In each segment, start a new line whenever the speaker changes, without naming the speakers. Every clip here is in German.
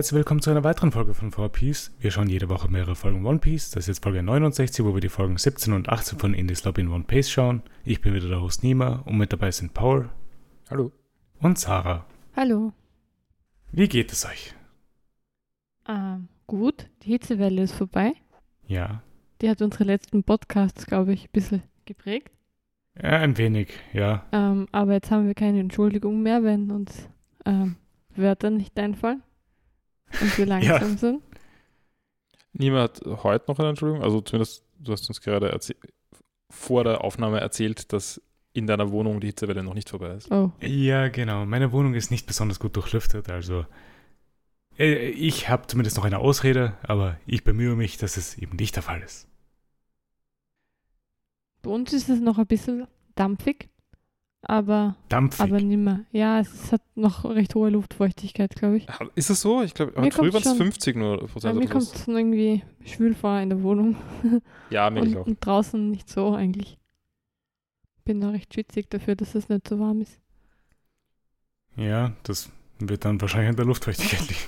Herzlich willkommen zu einer weiteren Folge von 4Piece. Wir schauen jede Woche mehrere Folgen One Piece. Das ist jetzt Folge 69, wo wir die Folgen 17 und 18 von Indies Lobby in One Piece schauen. Ich bin wieder der Host Nima und mit dabei sind Paul.
Hallo.
Und Sarah.
Hallo.
Wie geht es euch?
Ähm, gut, die Hitzewelle ist vorbei.
Ja.
Die hat unsere letzten Podcasts, glaube ich, ein bisschen geprägt.
Ja, ein wenig, ja.
Ähm, aber jetzt haben wir keine Entschuldigung mehr, wenn uns ähm, Wörter nicht einfallen und wir langsam ja. sind.
Niemand hat heute noch eine Entschuldigung, also zumindest du hast uns gerade vor der Aufnahme erzählt, dass in deiner Wohnung die Hitzewelle noch nicht vorbei ist.
Oh.
Ja, genau. Meine Wohnung ist nicht besonders gut durchlüftet, also äh, ich habe zumindest noch eine Ausrede, aber ich bemühe mich, dass es eben nicht der Fall ist.
Bei uns ist es noch ein bisschen dampfig, aber,
dampfig.
aber nicht mehr. Ja, es hat noch recht hohe Luftfeuchtigkeit, glaube ich.
Ist es so? Ich glaube, früher waren es 50 nur
Prozent. Ja, mir kommt es irgendwie schwül vor in der Wohnung.
Ja, mir
und,
auch.
Und draußen nicht so eigentlich. Bin da recht schwitzig dafür, dass es nicht so warm ist.
Ja, das wird dann wahrscheinlich an der Luftfeuchtigkeit liegen.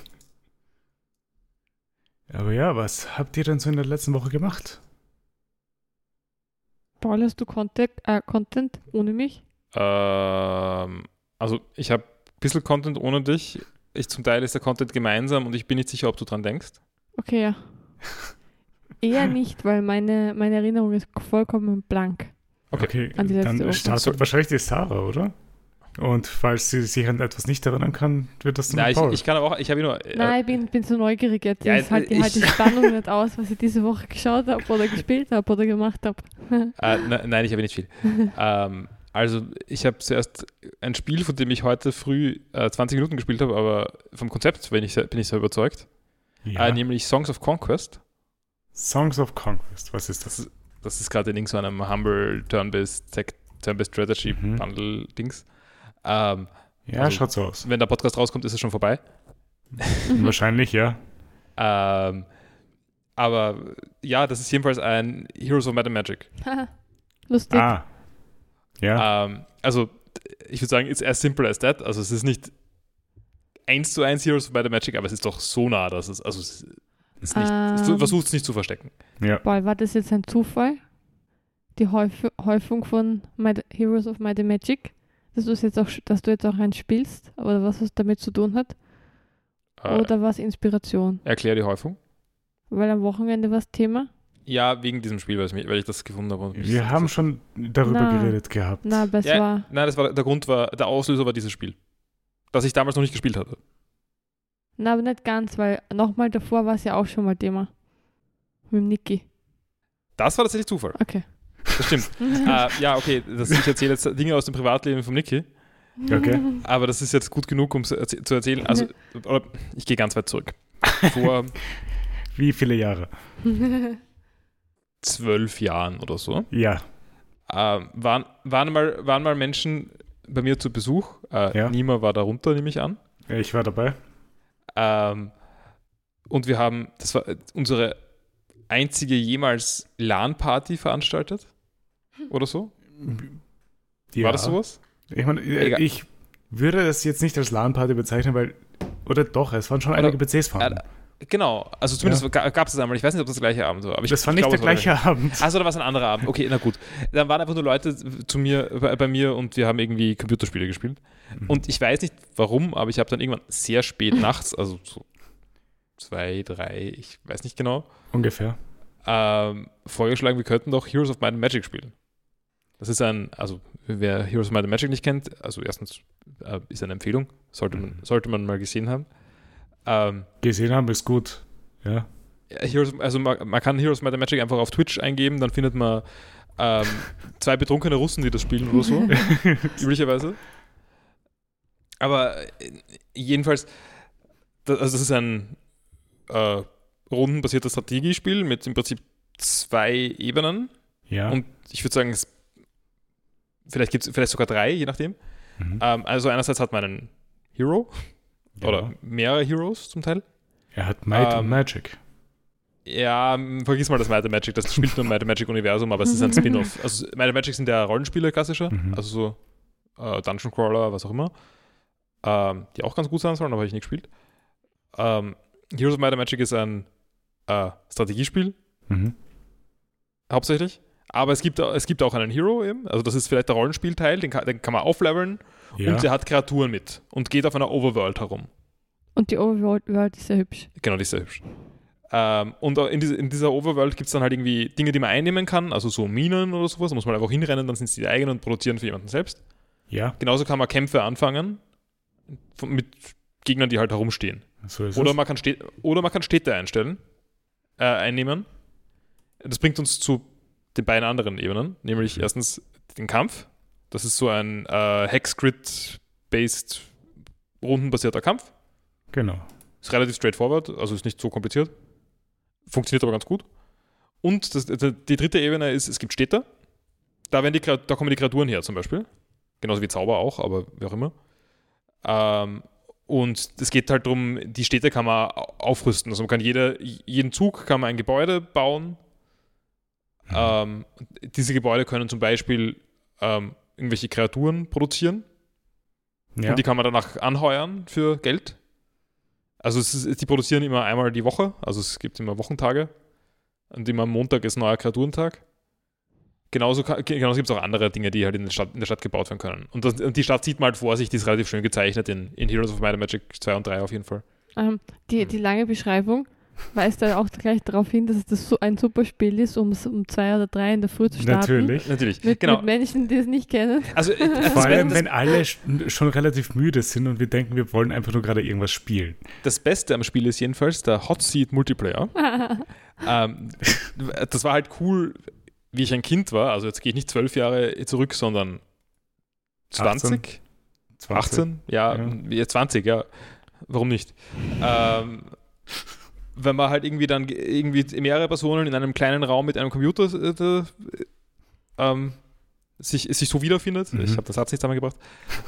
Aber ja, was habt ihr denn so in der letzten Woche gemacht?
Paul, hast du Content, äh, Content ohne mich?
Ähm, also ich habe ein bisschen Content ohne dich. Ich, zum Teil ist der Content gemeinsam und ich bin nicht sicher, ob du dran denkst.
Okay, ja. Eher nicht, weil meine, meine Erinnerung ist vollkommen blank.
Okay, okay dann startet wahrscheinlich die Sarah, oder? Und falls sie sich an etwas nicht erinnern kann, wird das dann
Nein, ich, ich, kann aber auch, ich habe nur...
Äh, Nein, ich bin, bin so neugierig jetzt. Ja, ich halte halt die Spannung nicht aus, was ich diese Woche geschaut habe oder gespielt habe oder gemacht habe.
Äh, ne, nein, ich habe nicht viel. ähm, also ich habe zuerst ein Spiel, von dem ich heute früh äh, 20 Minuten gespielt habe, aber vom Konzept bin ich, bin ich sehr überzeugt. Ja. Äh, nämlich Songs of Conquest.
Songs of Conquest, was ist das?
Das, das ist gerade in so einem Humble Turn-Based Turn Strategy mhm. Bundle Dings. Ähm,
ja, also, schaut so aus.
Wenn der Podcast rauskommt, ist es schon vorbei.
Wahrscheinlich, ja.
Ähm, aber ja, das ist jedenfalls ein Heroes of and Magic.
Lustig.
Ah. Ja.
Ähm, also, ich würde sagen, it's as simple as that. Also, es ist nicht eins zu eins Heroes of Might and Magic, aber es ist doch so nah, dass es, also, es ist nicht, ähm, es versucht es nicht zu verstecken.
Ja.
Boah, war das jetzt ein Zufall? Die Häufung von Might, Heroes of Might and Magic? dass, du jetzt auch, dass du jetzt auch eins spielst, oder was es damit zu tun hat? Äh, oder war es Inspiration?
Erklär die Häufung.
Weil am Wochenende war es Thema?
Ja, wegen diesem Spiel, weil ich das gefunden habe.
Wir haben schon darüber na, geredet gehabt.
Na, es
ja,
war.
Nein, das war der Grund war, der Auslöser war dieses Spiel. Das ich damals noch nicht gespielt hatte.
Na, aber nicht ganz, weil nochmal davor war es ja auch schon mal Thema. Mit dem Niki.
Das war tatsächlich Zufall.
Okay.
Das stimmt. uh, ja, okay, das, ich erzähle jetzt Dinge aus dem Privatleben von Niki.
Okay.
Aber das ist jetzt gut genug, um zu erzählen. Also, ich gehe ganz weit zurück. Vor.
Wie viele Jahre?
Zwölf Jahren oder so.
Ja.
Uh, waren, waren, mal, waren mal Menschen bei mir zu Besuch. Uh, ja. Nima war darunter, nehme ich an.
Ich war dabei.
Ähm, und wir haben, das war unsere einzige jemals LAN-Party veranstaltet oder so? Ja. War das sowas?
Ich meine, äh, ich würde es jetzt nicht als LAN-Party bezeichnen, weil, oder doch, es waren schon oder, einige PCs vorhanden.
Äh, genau, also zumindest ja. gab es das einmal. Ich weiß nicht, ob das der gleiche Abend war. Aber ich,
das war nicht glaube, der gleiche war Abend.
Also, da war es ein anderer Abend. Okay, na gut. Dann waren einfach nur Leute zu mir, bei, bei mir und wir haben irgendwie Computerspiele gespielt. Mhm. Und ich weiß nicht warum, aber ich habe dann irgendwann sehr spät nachts, also so zwei, drei, ich weiß nicht genau.
Ungefähr.
Ähm, vorgeschlagen, wir könnten doch Heroes of Might and Magic spielen. Das ist ein, also wer Heroes of Might and Magic nicht kennt, also erstens äh, ist eine Empfehlung, sollte man, mhm. sollte man mal gesehen haben.
Ähm, gesehen haben ist gut, ja.
Heroes, also man, man, kann Heroes of Might Magic einfach auf Twitch eingeben, dann findet man ähm, zwei betrunkene Russen, die das spielen oder so, üblicherweise. Aber äh, jedenfalls, das, also das ist ein äh, rundenbasiertes Strategiespiel mit im Prinzip zwei Ebenen.
Ja.
Und ich würde sagen, es Vielleicht gibt es vielleicht sogar drei, je nachdem. Mhm. Ähm, also einerseits hat man einen Hero ja. oder mehrere Heroes zum Teil.
Er hat Might ähm, and Magic.
Ja, vergiss mal das Might and Magic, das spielt nur im Might and Magic Universum, aber es ist ein Spin-off. Also Might and Magic sind ja Rollenspiele klassischer, mhm. also so äh, Dungeon Crawler, was auch immer, ähm, die auch ganz gut sein sollen, aber habe ich nicht gespielt. ähm, Heroes of Might and Magic ist ein äh, Strategiespiel,
Mhm.
hauptsächlich. Aber es gibt, es gibt auch einen Hero eben. Also das ist vielleicht der Rollenspielteil, den kann, den kann man aufleveln
Ja.
und der hat Kreaturen mit und geht auf einer Overworld herum.
Und die Overworld ist sehr hübsch.
Genau, die ist sehr hübsch. Ähm, und in, diese, in dieser Overworld gibt es dann halt irgendwie Dinge, die man einnehmen kann, also so Minen oder sowas. Da muss man einfach hinrennen, dann sind es die eigenen und produzieren für jemanden selbst.
ja,
Genauso kann man Kämpfe anfangen mit Gegnern, die halt herumstehen.
so ist
Oder
es.
man, kann Städte, oder man kann Städte einstellen, äh, einnehmen. Das bringt uns zu den beiden anderen Ebenen, nämlich erstens den Kampf. Das ist so ein äh, Hex-Grid-based rundenbasierter Kampf.
Genau.
Ist relativ straightforward, also ist nicht so kompliziert. Funktioniert aber ganz gut. Und das, die dritte Ebene ist, es gibt Städte. Da, werden die, da kommen die Kreaturen her zum Beispiel. Genauso wie Zauber auch, aber wie auch immer. Ähm, und es geht halt darum, die Städte kann man au- aufrüsten. Also man kann jede, jeden Zug kann man ein Gebäude bauen. Ähm, diese Gebäude können zum Beispiel ähm, irgendwelche Kreaturen produzieren.
Ja.
Und die kann man danach anheuern für Geld. Also ist, die produzieren immer einmal die Woche, also es gibt immer Wochentage. Und immer am Montag ist neuer Kreaturentag. Genauso, genauso gibt es auch andere Dinge, die halt in der, Stadt, in der Stadt gebaut werden können. Und, das, und die Stadt sieht man halt vor sich, die ist relativ schön gezeichnet in, in Heroes of Might and Magic 2 und 3 auf jeden Fall.
Ähm, die, die lange Beschreibung weist da auch gleich darauf hin, dass es das so ein super Spiel ist, um es um zwei oder drei in der Früh zu starten.
Natürlich.
Natürlich,
Mit,
genau.
mit Menschen, die es nicht kennen.
Also, das,
Vor allem, wenn alle sch- schon relativ müde sind und wir denken, wir wollen einfach nur gerade irgendwas spielen.
das Beste am Spiel ist jedenfalls der Hot Seat Multiplayer. ähm, das war halt cool, wie ich ein Kind war. Also jetzt gehe ich nicht zwölf Jahre zurück, sondern 20,
20.
18, ja,
Ja.
ja. 20, ja. Warum nicht? ähm, wenn man halt irgendwie dann ge- irgendwie mehrere Personen in einem kleinen Raum mit einem Computer äh, äh, ähm, sich, sich so wiederfindet,
Mhm.
ich habe den Satz nicht zusammengebracht,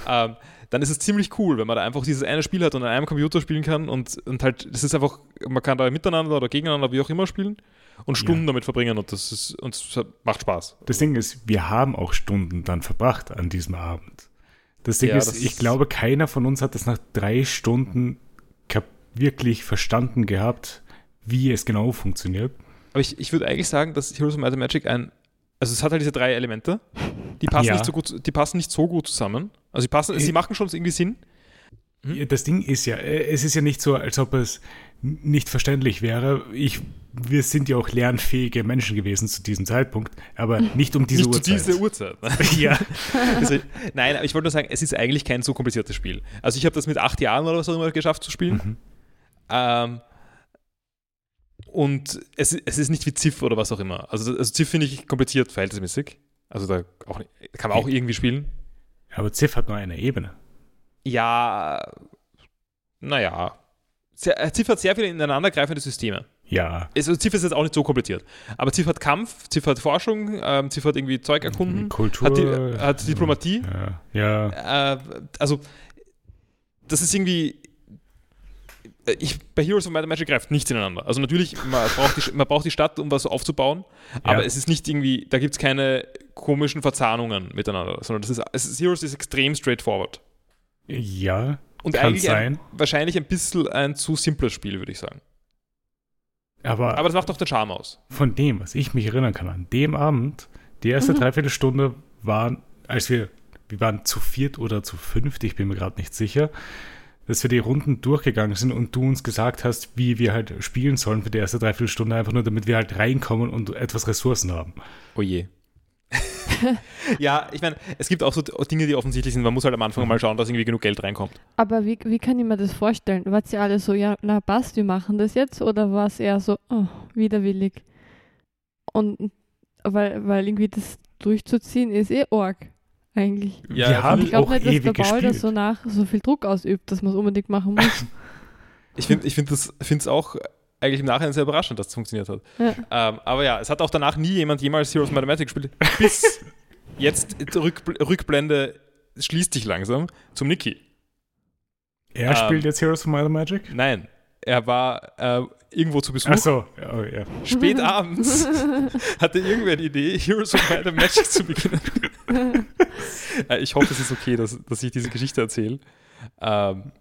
ähm, dann ist es ziemlich cool, wenn man da einfach dieses eine Spiel hat und an einem Computer spielen kann und, und halt, das ist einfach, man kann da miteinander oder gegeneinander, wie auch immer spielen und Stunden
Ja.
damit verbringen und das ist, und es macht Spaß.
Das Ding ist, wir haben auch Stunden dann verbracht an diesem Abend. Das Ding
Ja,
ist,
das
ich
ist-
glaube, keiner von uns hat das nach drei Stunden wirklich verstanden gehabt, wie es genau funktioniert.
Aber ich, ich würde eigentlich sagen, dass Heroes of Might and Magic ein. Also es hat halt diese drei Elemente. Die passen,
Ja.
nicht, so gut, die passen nicht so gut zusammen. Also sie passen, sie
Ich-
machen schon irgendwie Sinn. Mhm.
Das Ding ist ja, äh, es ist ja nicht so, als ob es nicht verständlich wäre. Ich, wir sind ja auch lernfähige Menschen gewesen zu diesem Zeitpunkt, aber nicht um diese
nicht
Uhrzeit.
zu dieser Uhrzeit.
ja,
also, nein, aber ich wollte nur sagen, es ist eigentlich kein so kompliziertes Spiel. Also ich habe das mit acht Jahren oder was auch immer geschafft zu spielen.
Mhm.
Ähm, und es, es ist nicht wie Ziff oder was auch immer. Also, also Ziff finde ich kompliziert verhältnismäßig. Also da auch, kann man auch irgendwie spielen.
aber Ziff hat nur eine Ebene.
Ja, naja. Äh, Ziff hat sehr viele ineinandergreifende Systeme.
Ja,
Also Ziff ist jetzt auch nicht so kompliziert. Aber Ziff hat Kampf, Ziff hat Forschung, ähm, Ziff hat irgendwie Zeug erkunden,
Kultur.
hat, die, hat Diplomatie.
Ja, ja.
Äh, also, das ist irgendwie. Äh, Ich, bei Heroes of Might and Magic greift nichts ineinander. Also natürlich, man braucht die, man braucht die Stadt, um was aufzubauen, aber
Ja.
es ist nicht irgendwie, da gibt es keine komischen Verzahnungen miteinander, sondern das ist, es ist Heroes ist extrem straightforward.
ja
Und
kann
eigentlich
sein.
Ein, wahrscheinlich ein bisschen ein zu simples Spiel, würde ich sagen.
Aber,
Aber das macht doch den Charme aus.
von dem, was ich mich erinnern kann, an dem Abend, die erste
Mhm.
Dreiviertelstunde waren, als wir, wir waren zu viert oder zu fünft, ich bin mir gerade nicht sicher, dass wir die Runden durchgegangen sind und du uns gesagt hast, wie wir halt spielen sollen für die erste Dreiviertelstunde, einfach nur damit wir halt reinkommen und etwas Ressourcen haben.
Oh je. ja, ich meine, es gibt auch so Dinge, die offensichtlich sind. Man muss halt am Anfang mal schauen, dass irgendwie genug Geld reinkommt.
Aber wie, wie kann ich mir das vorstellen? Wart ihr alle so, ja, na passt, wir machen das jetzt? Oder war es eher so, oh, widerwillig? Und weil, weil irgendwie das durchzuziehen ist eh arg, eigentlich.
Ja,
wir haben
ich glaube nicht, dass der
ewig
Paul da
gespielt.
so nach so viel Druck ausübt, dass man es unbedingt machen muss.
Ich finde ich find es auch eigentlich im Nachhinein sehr überraschend, dass es funktioniert hat.
Ja.
Ähm, aber ja, es hat auch danach nie jemand jemals Heroes of Mathematics gespielt. Bis jetzt Rück, Rückblende schließt sich langsam zum Niki.
Er
Ähm,
spielt jetzt Heroes of Might and Magic?
Nein, er war äh, irgendwo zu Besuch.
Ach so, oh, ja.
Spät abends hatte irgendwer die Idee, Heroes of Might and Magic zu beginnen. äh, ich hoffe, es ist okay, dass, dass ich diese Geschichte erzähle. Ähm,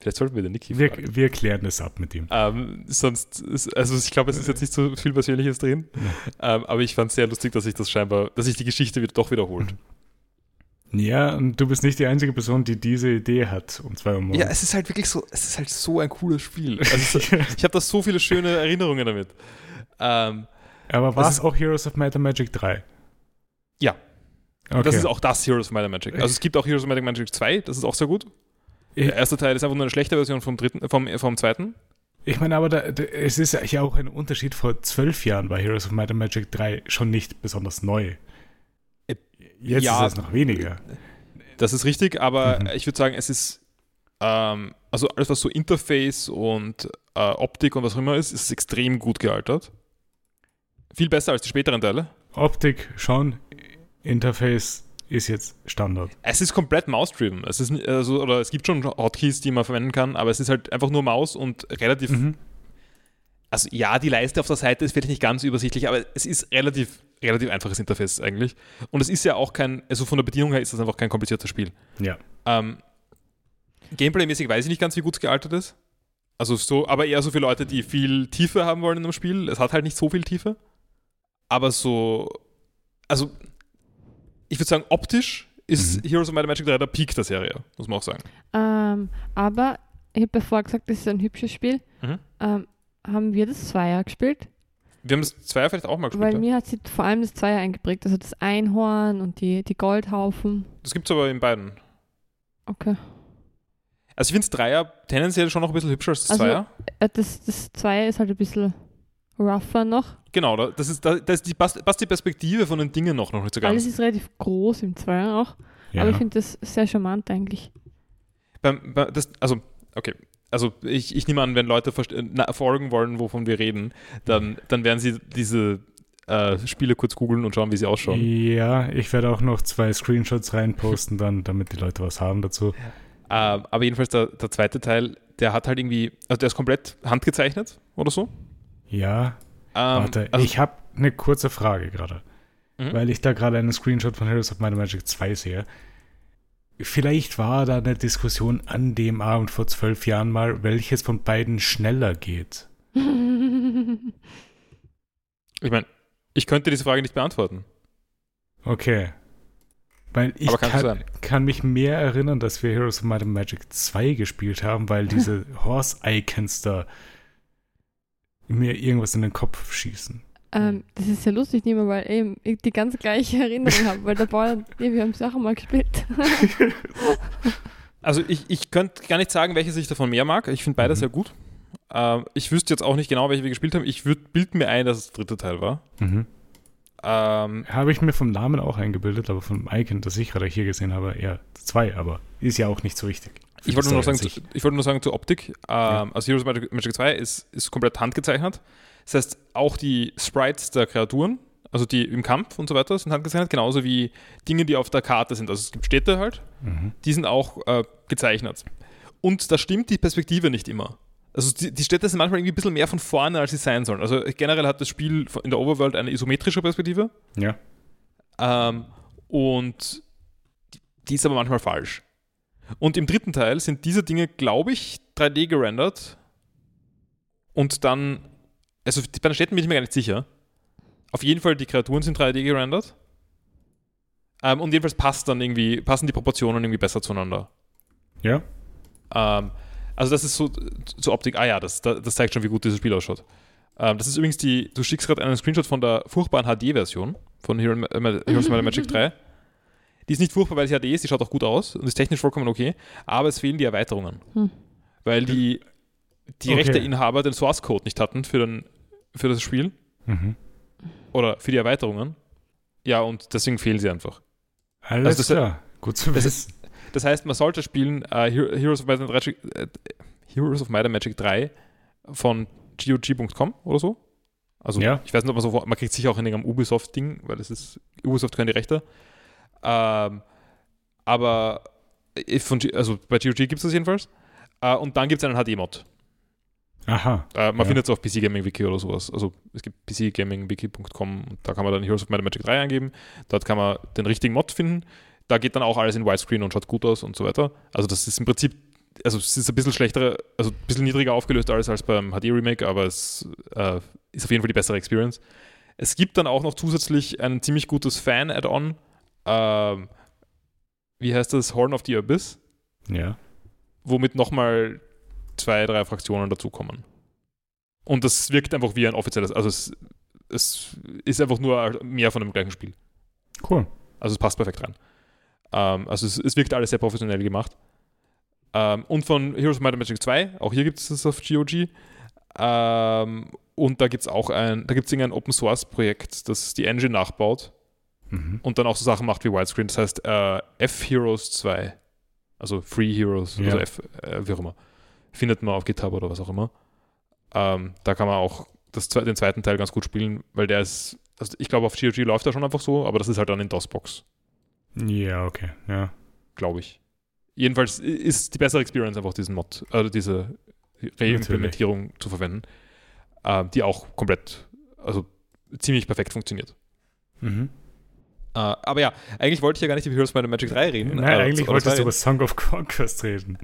Vielleicht sollten wir den Niki
Wir,
fragen.
wir klären das ab mit ihm.
Ähm, sonst, ist, also ich glaube, es ist jetzt nicht so viel Persönliches drin, ähm, aber ich fand es sehr lustig, dass sich das scheinbar, dass sich die Geschichte wieder, doch wiederholt.
Ja, und du bist nicht die einzige Person, die diese Idee hat, um zwei Uhr morgens.
Ja, es ist halt wirklich so, es ist halt so ein cooles Spiel. Also es ist, ich habe da so viele schöne Erinnerungen damit. Ähm,
Aber war
es
es
ist-
auch Heroes of Might and Magic 3?
Ja.
Okay.
Das ist auch das Heroes of Might and Magic. Also es gibt auch Heroes of Might and Magic 2, das ist auch sehr gut.
Ich-
Der erste Teil ist einfach nur eine schlechte Version vom dritten, vom, vom zweiten.
Ich meine, aber da, da, es ist ja auch ein Unterschied. Vor zwölf Jahren war Heroes of Might and Magic 3 schon nicht besonders neu.
Äh,
Jetzt
ja.
ist es noch weniger.
Das ist richtig, aber
Mhm.
ich würde sagen, es ist, ähm, also alles, was so Interface und äh, Optik und was auch immer ist, ist extrem gut gealtert. Viel besser als die späteren Teile.
Optik schon, Interface ist jetzt Standard.
Es ist komplett Mouse-driven. Es ist also, oder es gibt schon Hotkeys, die man verwenden kann, aber es ist halt einfach nur Maus und relativ.
Mhm.
Also ja, die Leiste auf der Seite ist vielleicht nicht ganz übersichtlich, aber es ist relativ, relativ einfaches Interface eigentlich. Und es ist ja auch kein, also von der Bedienung her ist das einfach kein kompliziertes Spiel.
Ja.
Ähm, Gameplay-mäßig weiß ich nicht ganz, wie gut es gealtert ist. Also so, aber eher so für Leute, die viel Tiefe haben wollen in einem Spiel. Es hat halt nicht so viel Tiefe. Aber so, also ich würde sagen, optisch ist
Mhm.
Heroes of Might and Magic 3 der Peak der Serie, muss man auch sagen.
Ähm, aber ich habe ja vorher gesagt, das ist ein hübsches Spiel.
Mhm.
Ähm, haben wir das Zweier gespielt?
Wir haben das Zweier vielleicht auch mal gespielt.
Weil
ja.
mir hat sich vor allem das Zweier eingeprägt. Also das Einhorn und die, die Goldhaufen.
Das gibt es aber in beiden.
Okay.
Also ich finde das Dreier tendenziell schon noch ein bisschen hübscher als das
Also-
Zweier.
Äh, das, das Zweier ist halt ein bisschen rougher noch.
Genau, da- das ist, da, das ist die, passt, die Perspektive von den Dingen noch, noch nicht so ganz.
Alles ist relativ groß im Zweier auch.
ja.
Aber ich finde das sehr charmant eigentlich.
Beim, bei, das, also, okay. Also ich, ich nehme an, wenn Leute verste- na, folgen wollen, wovon wir reden, dann, dann werden sie diese äh, Spiele kurz googeln und schauen, wie sie ausschauen.
ja, ich werde auch noch zwei Screenshots reinposten, dann, damit die Leute was haben dazu.
Äh, aber jedenfalls der, der zweite Teil, der hat halt irgendwie, also der ist komplett handgezeichnet oder so.
Ja,
Ähm,
warte,
also,
ich habe eine kurze Frage gerade,
Mhm.
weil ich da gerade einen Screenshot von Heroes of Might and Magic 2 sehe. Vielleicht war da eine Diskussion an dem Abend vor zwölf Jahren mal, welches von beiden schneller geht.
ich meine, ich könnte diese Frage nicht beantworten.
Okay. Weil ich
kann
kann, mich mehr erinnern, dass wir Heroes of Might and Magic 2 gespielt haben, weil diese Horse-Icons da mir irgendwas in den Kopf schießen.
ähm, das ist ja lustig, nicht mehr, weil eben ich die ganz gleiche Erinnerung habe. Weil der Bauer, nee, wir haben Sachen mal gespielt.
Also ich, ich könnte gar nicht sagen, welches ich davon mehr mag. Ich finde beide
Mhm.
sehr gut. Ähm, ich wüsste jetzt auch nicht genau, welche wir gespielt haben. Ich würde bild mir ein, dass es der dritte Teil war.
Mhm.
Ähm,
Habe ich mir vom Namen auch eingebildet, aber vom Icon, das ich gerade hier gesehen habe, eher zwei, aber ist ja auch nicht so wichtig.
Ich, wollte nur noch sagen, zu, ich wollte nur sagen zur Optik. Ähm, Also Heroes of Magic, Magic 2 ist, ist komplett handgezeichnet. Das heißt, auch die Sprites der Kreaturen, also die im Kampf und so weiter, sind handgezeichnet, genauso wie Dinge, die auf der Karte sind. Also es gibt Städte halt,
Mhm.
die sind auch äh, gezeichnet. Und da stimmt die Perspektive nicht immer. Also die, die Städte sind manchmal irgendwie ein bisschen mehr von vorne, als sie sein sollen. Also generell hat das Spiel in der Overworld eine isometrische Perspektive.
Ja.
Ähm, und die ist aber manchmal falsch. Und im dritten Teil sind diese Dinge, glaube ich, 3D gerendert. Und dann, also die- bei den Städten bin ich mir gar nicht sicher. Auf jeden Fall, die Kreaturen sind 3D gerendert. Ähm, und jedenfalls passt dann irgendwie, passen die Proportionen irgendwie besser zueinander.
Ja.
Ähm, also das ist so zur Optik, ah ja, das, das zeigt schon, wie gut dieses Spiel ausschaut. Ähm, das ist übrigens die, du schickst gerade einen Screenshot von der furchtbaren HD-Version von Hero, Heroes of Magic 3. Die ist nicht furchtbar, weil sie HD ist, die schaut auch gut aus und ist technisch vollkommen okay, aber es fehlen die Erweiterungen.
Hm.
Weil die, die
Okay.
Rechteinhaber den Source-Code nicht hatten für, den, für das Spiel
Mhm.
oder für die Erweiterungen. Ja, und deswegen fehlen sie einfach.
Alles
Also das-
klar. Gut zu
das
wissen.
Das heißt, man sollte spielen äh, Hero- Heroes, of Might and Magic, äh, Heroes of Might and Magic 3 von GOG.com oder so. Also
Ja.
ich weiß nicht, ob man so, man kriegt sicher auch in irgendeinem Ubisoft-Ding, weil das ist, Ubisoft können die Rechte. Ähm, aber von, also bei GOG gibt es das jedenfalls. Äh, und dann gibt es einen HD-Mod.
Aha.
Äh, man
Ja.
findet es auf PC Gaming Wiki oder sowas. Also es gibt pcgamingwiki.com und da kann man dann Heroes of Might Magic 3 eingeben. Dort kann man den richtigen Mod finden. Da geht dann auch alles in Widescreen und schaut gut aus und so weiter. Also das ist im Prinzip also es ist ein bisschen schlechter, also ein bisschen niedriger aufgelöst als, als beim HD-Remake, aber es äh, ist auf jeden Fall die bessere Experience. Es gibt dann auch noch zusätzlich ein ziemlich gutes Fan-Add-on. Ähm, wie heißt das? Horn of the Abyss,
Ja.
womit nochmal zwei, drei Fraktionen dazukommen. Und das wirkt einfach wie ein offizielles, also es, es ist einfach nur mehr von dem gleichen Spiel.
Cool.
Also es passt perfekt rein. Ähm, also es, es wirkt alles sehr professionell gemacht. Ähm, und von Heroes of Might and Magic 2, auch hier gibt es das auf GOG. Ähm, und da gibt es auch ein, da gibt es ein Open Source Projekt, das die Engine nachbaut
Mhm.
und dann auch so Sachen macht wie Widescreen. Das heißt äh, F-Heroes 2. Also Free Heroes,
Ja.
also F, äh, wie auch immer. Findet man auf GitHub oder was auch immer. Ähm, da kann man auch das, den zweiten Teil ganz gut spielen, weil der ist, also ich glaube auf GOG läuft er schon einfach so, aber das ist halt dann in DOS-Box.
Ja, okay. Ja.
glaube ich. Jedenfalls ist die bessere Experience einfach diesen Mod, also diese Reimplementierung zu verwenden, äh, die auch komplett, also ziemlich perfekt funktioniert.
Mhm.
Äh, aber ja, eigentlich wollte ich ja gar nicht über Heroes and Magic 3 reden.
Nein,
äh,
eigentlich wolltest
zwei
du über Song of Conquest reden.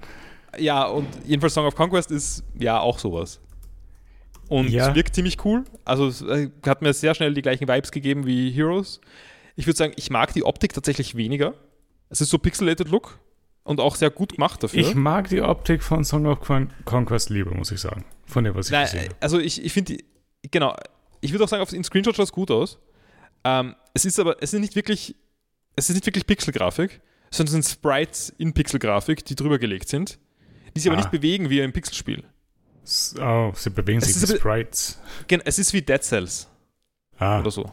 Ja, und jedenfalls Song of Conquest ist ja auch sowas. Und
Ja.
es wirkt ziemlich cool. Also es äh, hat mir sehr schnell die gleichen Vibes gegeben wie Heroes. Ich würde sagen, ich mag die Optik tatsächlich weniger. Es ist so pixelated Look und auch sehr gut gemacht dafür.
Ich mag die Optik von Song of Con Conquest lieber, muss ich sagen. Von dem, was ich
Nein,
gesehen habe.
also ich, ich finde, die- genau, ich würde auch sagen, auf den Screenshot schaut es gut aus. Ähm, es ist aber, es ist nicht wirklich, es ist nicht wirklich Pixelgrafik, sondern es sind Sprites in Pixelgrafik, die drüber gelegt sind, die sich aber
Ah.
nicht bewegen wie im Pixelspiel.
Oh, sie bewegen sich
ein bi-
Sprites.
Gen- Es ist wie Dead Cells
Ah,
oder so.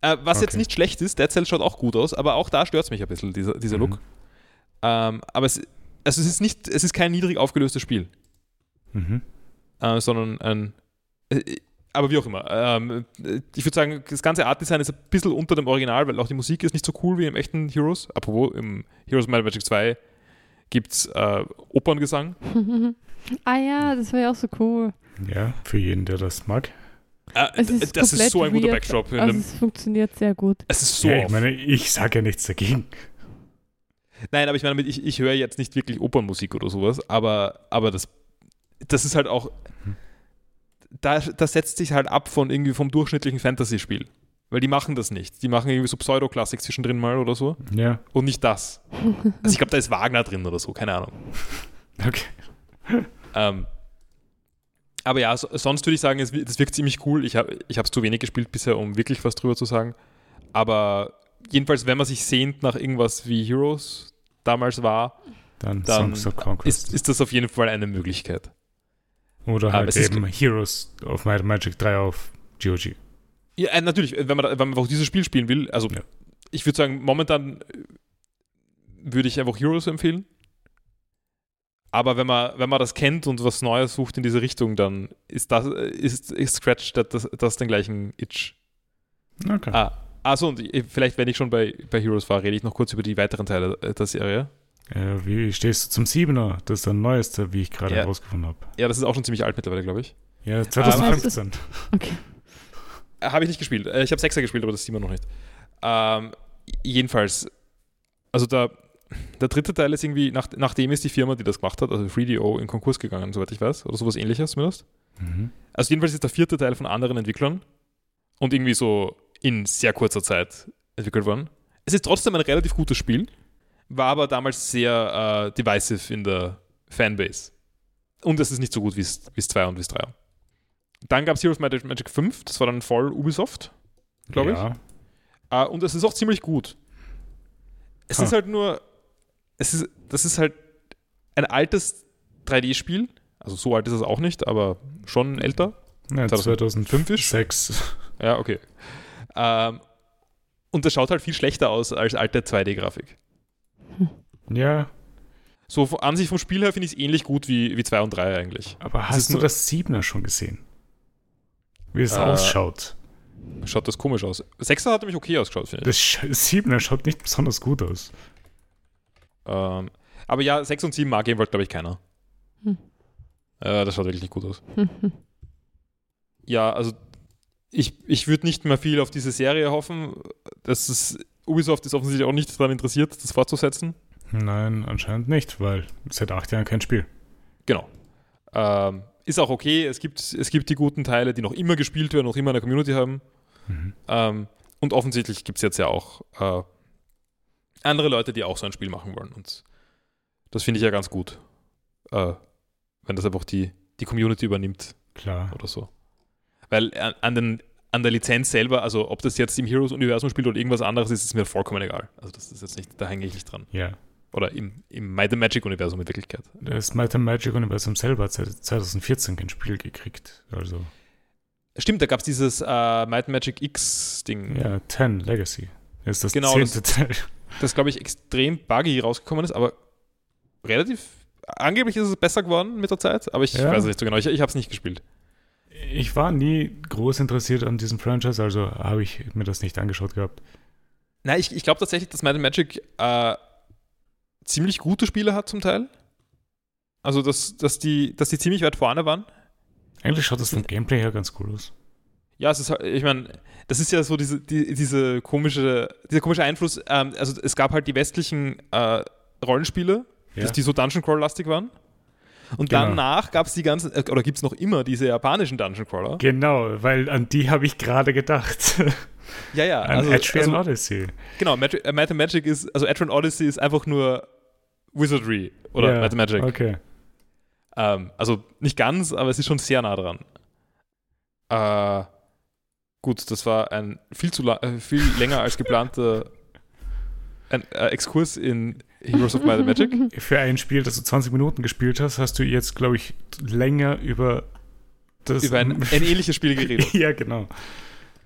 Äh, was jetzt
Okay.
nicht schlecht ist, Dead Cells schaut auch gut aus, aber auch da stört es mich ein bisschen, dieser, dieser
Mhm.
Look. Ähm, aber es, also es ist nicht, es ist kein niedrig aufgelöstes Spiel.
mhm.
äh, sondern ein. Äh, aber wie auch immer. Ähm, äh, ich würde sagen, das ganze Art-Design ist ein bisschen unter dem Original, weil auch die Musik ist nicht so cool wie im echten Heroes. Apropos, im Heroes of and Magic 2 gibt es äh, Operngesang.
ah ja, das war ja auch so cool.
Ja, für jeden, der das mag.
Äh,
Es ist
das ist so ein guter
weird.
Backdrop. In
Also es funktioniert sehr gut.
es ist so
ja, ich meine, ich sage ja nichts dagegen.
Nein, aber ich meine, damit, ich, ich höre jetzt nicht wirklich Opernmusik oder sowas, aber, aber das, das ist halt auch. Da, das setzt sich halt ab von irgendwie vom durchschnittlichen Fantasy-Spiel. Weil die machen das nicht. Die machen irgendwie so Pseudoklassik zwischendrin mal oder so.
Ja,
Und nicht das. Also ich glaube, da ist Wagner drin oder so, keine Ahnung.
okay.
Ähm, aber ja, so, sonst würde ich sagen, es, das wirkt ziemlich cool. Ich habe es zu wenig gespielt bisher, um wirklich was drüber zu sagen. Aber jedenfalls, wenn man sich sehnt nach irgendwas wie Heroes damals war,
Dann,
Dann ist, ist das auf jeden Fall eine Möglichkeit.
Oder
aber
halt eben Heroes of Might and Magic 3 auf GOG.
Ja, äh, natürlich, wenn man, da- wenn man einfach dieses Spiel spielen will, also
Ja.
ich würde sagen, momentan äh, würde ich einfach Heroes empfehlen. Aber wenn man, wenn man das kennt und was Neues sucht in diese Richtung, dann ist das, äh, ist, ist Scratch das, das, den gleichen Itch.
Okay.
Ah, also und ich- vielleicht, wenn ich schon bei, bei Heroes war, rede ich noch kurz über die weiteren Teile äh, der Serie.
Äh, wie stehst du zum 7er? Das ist der neueste, wie ich gerade
Ja.
herausgefunden habe.
Ja, das ist auch schon ziemlich alt mittlerweile, glaube ich.
Ja, 2015.
Okay.
Äh, Habe ich nicht gespielt. Äh, Ich habe Sechser gespielt, aber das Siebener noch nicht. Ähm, jedenfalls, also der, der dritte Teil ist irgendwie, nach, nachdem ist die Firma, die das gemacht hat, also 3DO, in Konkurs gegangen, soweit ich weiß. Oder sowas ähnliches zumindest.
Mhm.
Also jedenfalls ist der vierte Teil von anderen Entwicklern und irgendwie so in sehr kurzer Zeit entwickelt worden. Es ist trotzdem ein relativ gutes Spiel, war aber damals sehr äh, divisive in der Fanbase. Und es ist nicht so gut wie es 2 und wie es 3. Dann gab es Heroes Magic, Magic 5, das war dann voll Ubisoft, glaube
ja.
ich. Äh, und es ist auch ziemlich gut. Es
Ha.
ist halt nur, es ist, das ist halt ein altes 3D-Spiel. Also so alt ist es auch nicht, aber schon älter.
ja
2005 ist?
2006.
Ja, okay. Ähm, und das schaut halt viel schlechter aus als alte 2D-Grafik.
Ja,
So an sich vom Spiel her finde ich es ähnlich gut wie, wie 2 und 3 eigentlich.
aber hast du
nur-
das 7er schon gesehen? Wie es
Äh,
ausschaut.
Schaut das komisch aus. 6er hat nämlich okay ausgeschaut, finde ich.
Das Sch- 7er schaut nicht besonders gut aus.
Ähm, aber ja, 6 und 7 mag jedenfalls, glaube ich, keiner.
Hm.
Äh, das schaut wirklich nicht gut aus. Ja, also ich, ich würde nicht mehr viel auf diese Serie hoffen. Das ist, Ubisoft ist offensichtlich auch nicht daran interessiert, das fortzusetzen.
Nein, anscheinend nicht, weil seit acht Jahren kein Spiel.
Genau. Ähm, ist auch okay. Es gibt, es gibt die guten Teile, die noch immer gespielt werden, noch immer eine Community haben.
Mhm.
Ähm, und offensichtlich gibt es jetzt ja auch äh, andere Leute, die auch so ein Spiel machen wollen. Und das finde ich ja ganz gut. Äh, wenn das einfach die, die Community übernimmt
Klar.
oder so. Weil an, an, den, an der Lizenz selber, also ob das jetzt im Heroes-Universum spielt oder irgendwas anderes ist, ist mir vollkommen egal. Also das ist jetzt nicht, da hänge ich nicht dran.
Ja.
Oder im, im Might and Magic-Universum in Wirklichkeit.
Das Might and Magic Universum selber hat seit 2014 kein Spiel gekriegt. Also,
Stimmt, da gab es dieses äh, Might and Magic X-Ding.
ja, 10 Legacy. Das ist das
Genau,
zehnte Teil.
das glaube ich extrem buggy rausgekommen ist, aber relativ angeblich ist es besser geworden mit der Zeit, aber ich
Ja.
weiß es nicht so genau. Ich, ich habe es nicht gespielt.
Ich war nie groß interessiert an diesem Franchise, also habe ich mir das nicht angeschaut gehabt.
Nein, ich, ich glaube tatsächlich, dass Might and Magic äh, ziemlich gute Spiele hat zum Teil. Also, dass, dass, die, dass die ziemlich weit vorne waren.
Eigentlich schaut das vom Gameplay her ganz cool aus.
Ja, es ist, halt- ich meine, das ist ja so diese, die, diese komische, dieser komische Einfluss. Ähm, also, es gab halt die westlichen äh, Rollenspiele,
Ja.
dass die so Dungeon Crawl-lastig waren. Und
Genau.
danach gab es die ganzen, äh, oder gibt es noch immer diese japanischen Dungeon Crawler?
Genau, weil an die habe ich gerade gedacht.
Ja, ja.
an
Also,
Etrian
also,
Odyssey.
genau, Magic, äh, Magic ist, also Etrian Odyssey ist einfach nur Wizardry oder and Magic.
Okay.
Ähm, also nicht ganz, aber es ist schon sehr nah dran. Äh, gut, das war ein viel zu äh, viel länger als geplanter ein, äh, Exkurs in Heroes of Might and Magic.
Für ein Spiel, das du 20 Minuten gespielt hast, hast du jetzt, glaube ich, länger über das.
Über ein, ein ähnliches Spiel geredet.
ja, genau.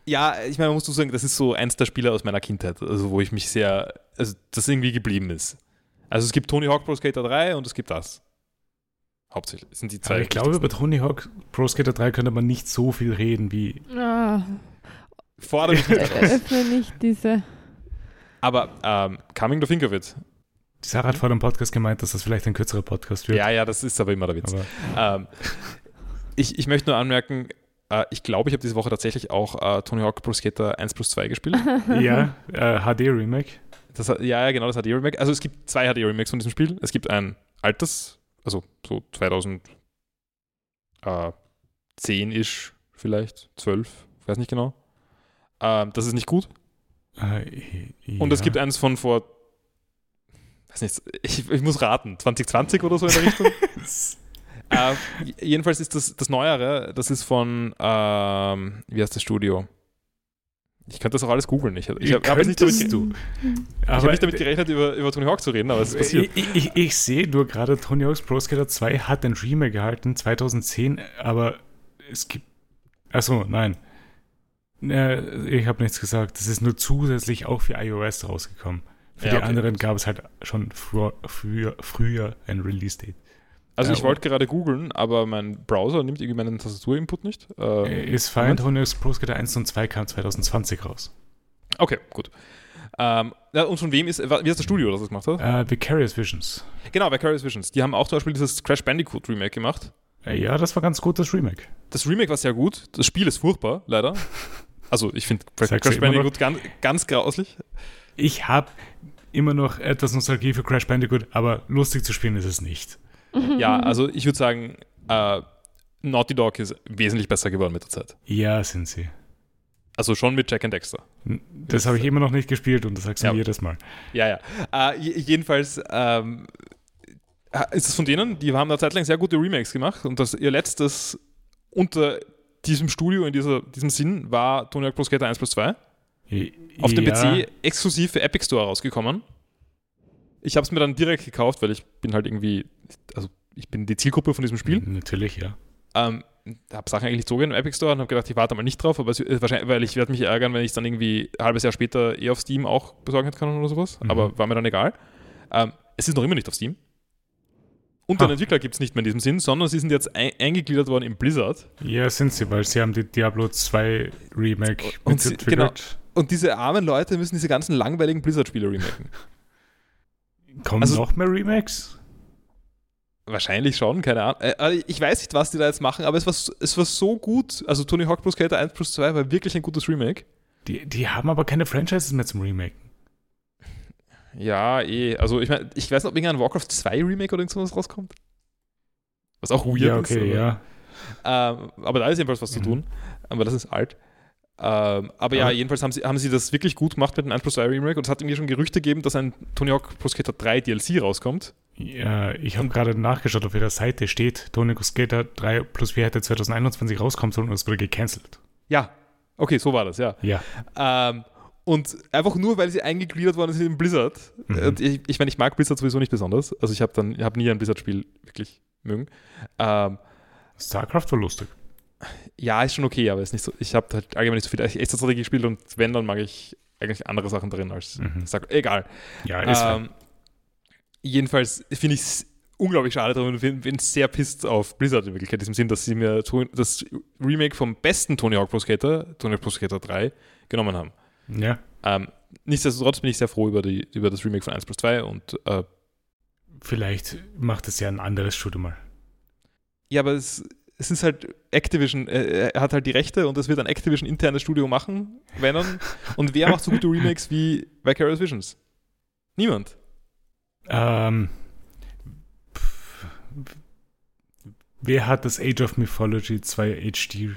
Ja, ich meine, man muss so sagen, das ist so eins der Spiele aus meiner Kindheit, also wo ich mich sehr, also das irgendwie geblieben ist. Also es gibt Tony Hawk Pro Skater 3 und es gibt das. Hauptsächlich das sind die zwei.
Aber ich glaube, über Tony Hawk Pro Skater 3 könnte man nicht so viel reden wie.
Ah,
Fordere mich nicht
öffne nicht diese.
Aber ähm, coming to think of it.
Die Sarah hat vor dem Podcast gemeint, dass das vielleicht ein kürzerer Podcast wird.
Ja, ja, das ist aber immer der Witz.
Aber
Ähm, ich, ich möchte nur anmerken, äh, ich glaube, ich habe diese Woche tatsächlich auch äh, Tony Hawk Pro Skater 1 plus 2 gespielt.
ja, äh, HD-Remake.
Das, ja, ja, genau, das HD-Remake. Also es gibt zwei HD-Remakes von diesem Spiel. Es gibt ein altes, also so 2010-ish vielleicht, 12, weiß nicht genau. Ähm, das ist nicht gut.
Äh,
Und es
ja.
gibt eins von vor, weiß nicht, ich, ich muss raten, 2020 oder so in der Richtung. äh, jedenfalls ist das, das Neuere, das ist von, ähm, wie heißt das Studio? Ich könnte das auch alles googeln. Ich, ich habe nicht hab nicht damit gerechnet, über, über Tony Hawk zu reden, aber es ist passiert.
Ich, ich, ich sehe nur gerade, Tony Hawk's Pro Skater 2 hat ein Remake gehalten, 2010, aber es gibt. Achso, nein. Ich habe nichts gesagt. Das ist nur zusätzlich auch für iOS rausgekommen. Für
Ja,
die
okay.
anderen gab es halt schon früher, früher, früher ein Release-Date.
Also
Ja,
ich wollte gerade googeln, aber mein Browser nimmt irgendwie meinen Tastatur-Input nicht.
Äh, ist. Tony Hawk's Pro Skater 1 und 2 kam 2020 raus.
okay, gut. Ähm, ja, und von wem ist, wie ist das Studio, das das gemacht hat?
Äh, Vicarious Visions.
Genau, Vicarious Visions. Die haben auch zum Beispiel dieses Crash Bandicoot Remake gemacht.
Äh, ja, das war ganz gut, das Remake.
Das Remake war sehr gut. Das Spiel ist furchtbar, leider. Also ich finde Crash Bandicoot ganz, ganz grauslich.
Ich habe immer noch etwas Nostalgie für Crash Bandicoot, aber lustig zu spielen ist es nicht.
Ja, also ich würde sagen, äh, Naughty Dog ist wesentlich besser geworden mit der Zeit.
Ja, sind sie.
Also schon mit Jack and Dexter.
Das habe ich immer noch nicht gespielt und das sagst du
Ja.
mir jedes Mal.
Ja, ja. Äh, jedenfalls ähm, ist es von denen, die haben eine Zeit lang sehr gute Remakes gemacht und das, ihr letztes unter diesem Studio in dieser, diesem Sinn war Tony Hawk Pro Skater 1 plus 2. Auf dem PC exklusiv für Epic Store rausgekommen. Ich habe es mir dann direkt gekauft, weil ich bin halt irgendwie, also ich bin die Zielgruppe von diesem Spiel.
Natürlich, ja.
Ähm, habe Sachen eigentlich gezogen im Epic Store und habe gedacht, ich warte mal nicht drauf, aber es, äh, wahrscheinlich, weil ich werde mich ärgern, wenn ich es dann irgendwie ein halbes Jahr später eh auf Steam auch besorgen hätte können oder sowas.
Mhm.
Aber war mir dann egal. Ähm, es ist noch immer nicht auf Steam. Und den
Ha.
Entwickler gibt es nicht mehr in diesem Sinn, sondern sie sind jetzt ein, eingegliedert worden in Blizzard.
Ja, sind sie, weil sie haben die Diablo 2 Remake
Und sie-
mitentwickelt.
Und diese armen Leute müssen diese ganzen langweiligen Blizzard-Spiele remaken.
Kommen
Also-
noch mehr Remakes?
Wahrscheinlich schon, keine Ahnung. Äh, ich weiß nicht, was die da jetzt machen, aber es war, es war so gut. Also Tony Hawk Pro Skater 1 plus 2 war wirklich ein gutes Remake.
Die, die haben aber keine Franchises mehr zum Remake.
Ja, eh. Also ich meine, ich weiß nicht, ob irgendein Warcraft 2 Remake oder irgendwas rauskommt. Was auch weird
ja,
ist.
okay,
aber,
ja.
ähm, aber da ist jedenfalls was zu
Mhm.
tun. Aber das ist alt. Ähm, aber ja,
Aber-
jedenfalls haben sie, haben sie das wirklich gut gemacht mit dem 1 plus 2 Remake und es hat irgendwie schon Gerüchte gegeben, dass ein Tony Hawk Pro Skater 3 DLC rauskommt.
Ja, ich habe gerade nachgeschaut, auf ihrer Seite steht, Tony Hawk Skater 3 plus 4 hätte 2021 rauskommen sollen und es wurde gecancelt.
Ja, okay, so war das, ja.
Ja.
Ähm, und einfach nur, weil sie eingegliedert worden sind in Blizzard.
Mhm.
Ich, ich meine, ich mag Blizzard sowieso nicht besonders. Also ich habe dann, ich habe nie ein Blizzard-Spiel wirklich mögen. Ähm,
StarCraft war lustig.
Ja, ist schon okay, aber ist nicht so. Ich habe halt allgemein nicht so viel echte Strategie gespielt und wenn, dann mag ich eigentlich andere Sachen drin als
Mhm.
Star Egal.
Ja, ist
Ähm, jedenfalls finde ich es unglaublich schade drum und bin, sehr pisst auf Blizzard in Wirklichkeit, in diesem Sinn, dass sie mir das Remake vom besten Tony Hawk Pro Skater, Tony Hawk Pro Skater 3, genommen haben.
ja.
Ähm, nichtsdestotrotz bin ich sehr froh über, die, über das Remake von 1 plus 2 und äh,
Vielleicht macht es ja ein anderes Studio mal.
ja, aber es, es ist halt Activision, äh, er hat halt die Rechte und es wird ein Activision internes Studio machen, wenn er, und wer macht so gute Remakes wie Vicarious Visions? Niemand.
Ähm, pff, wer hat das Age of Mythology 2 HD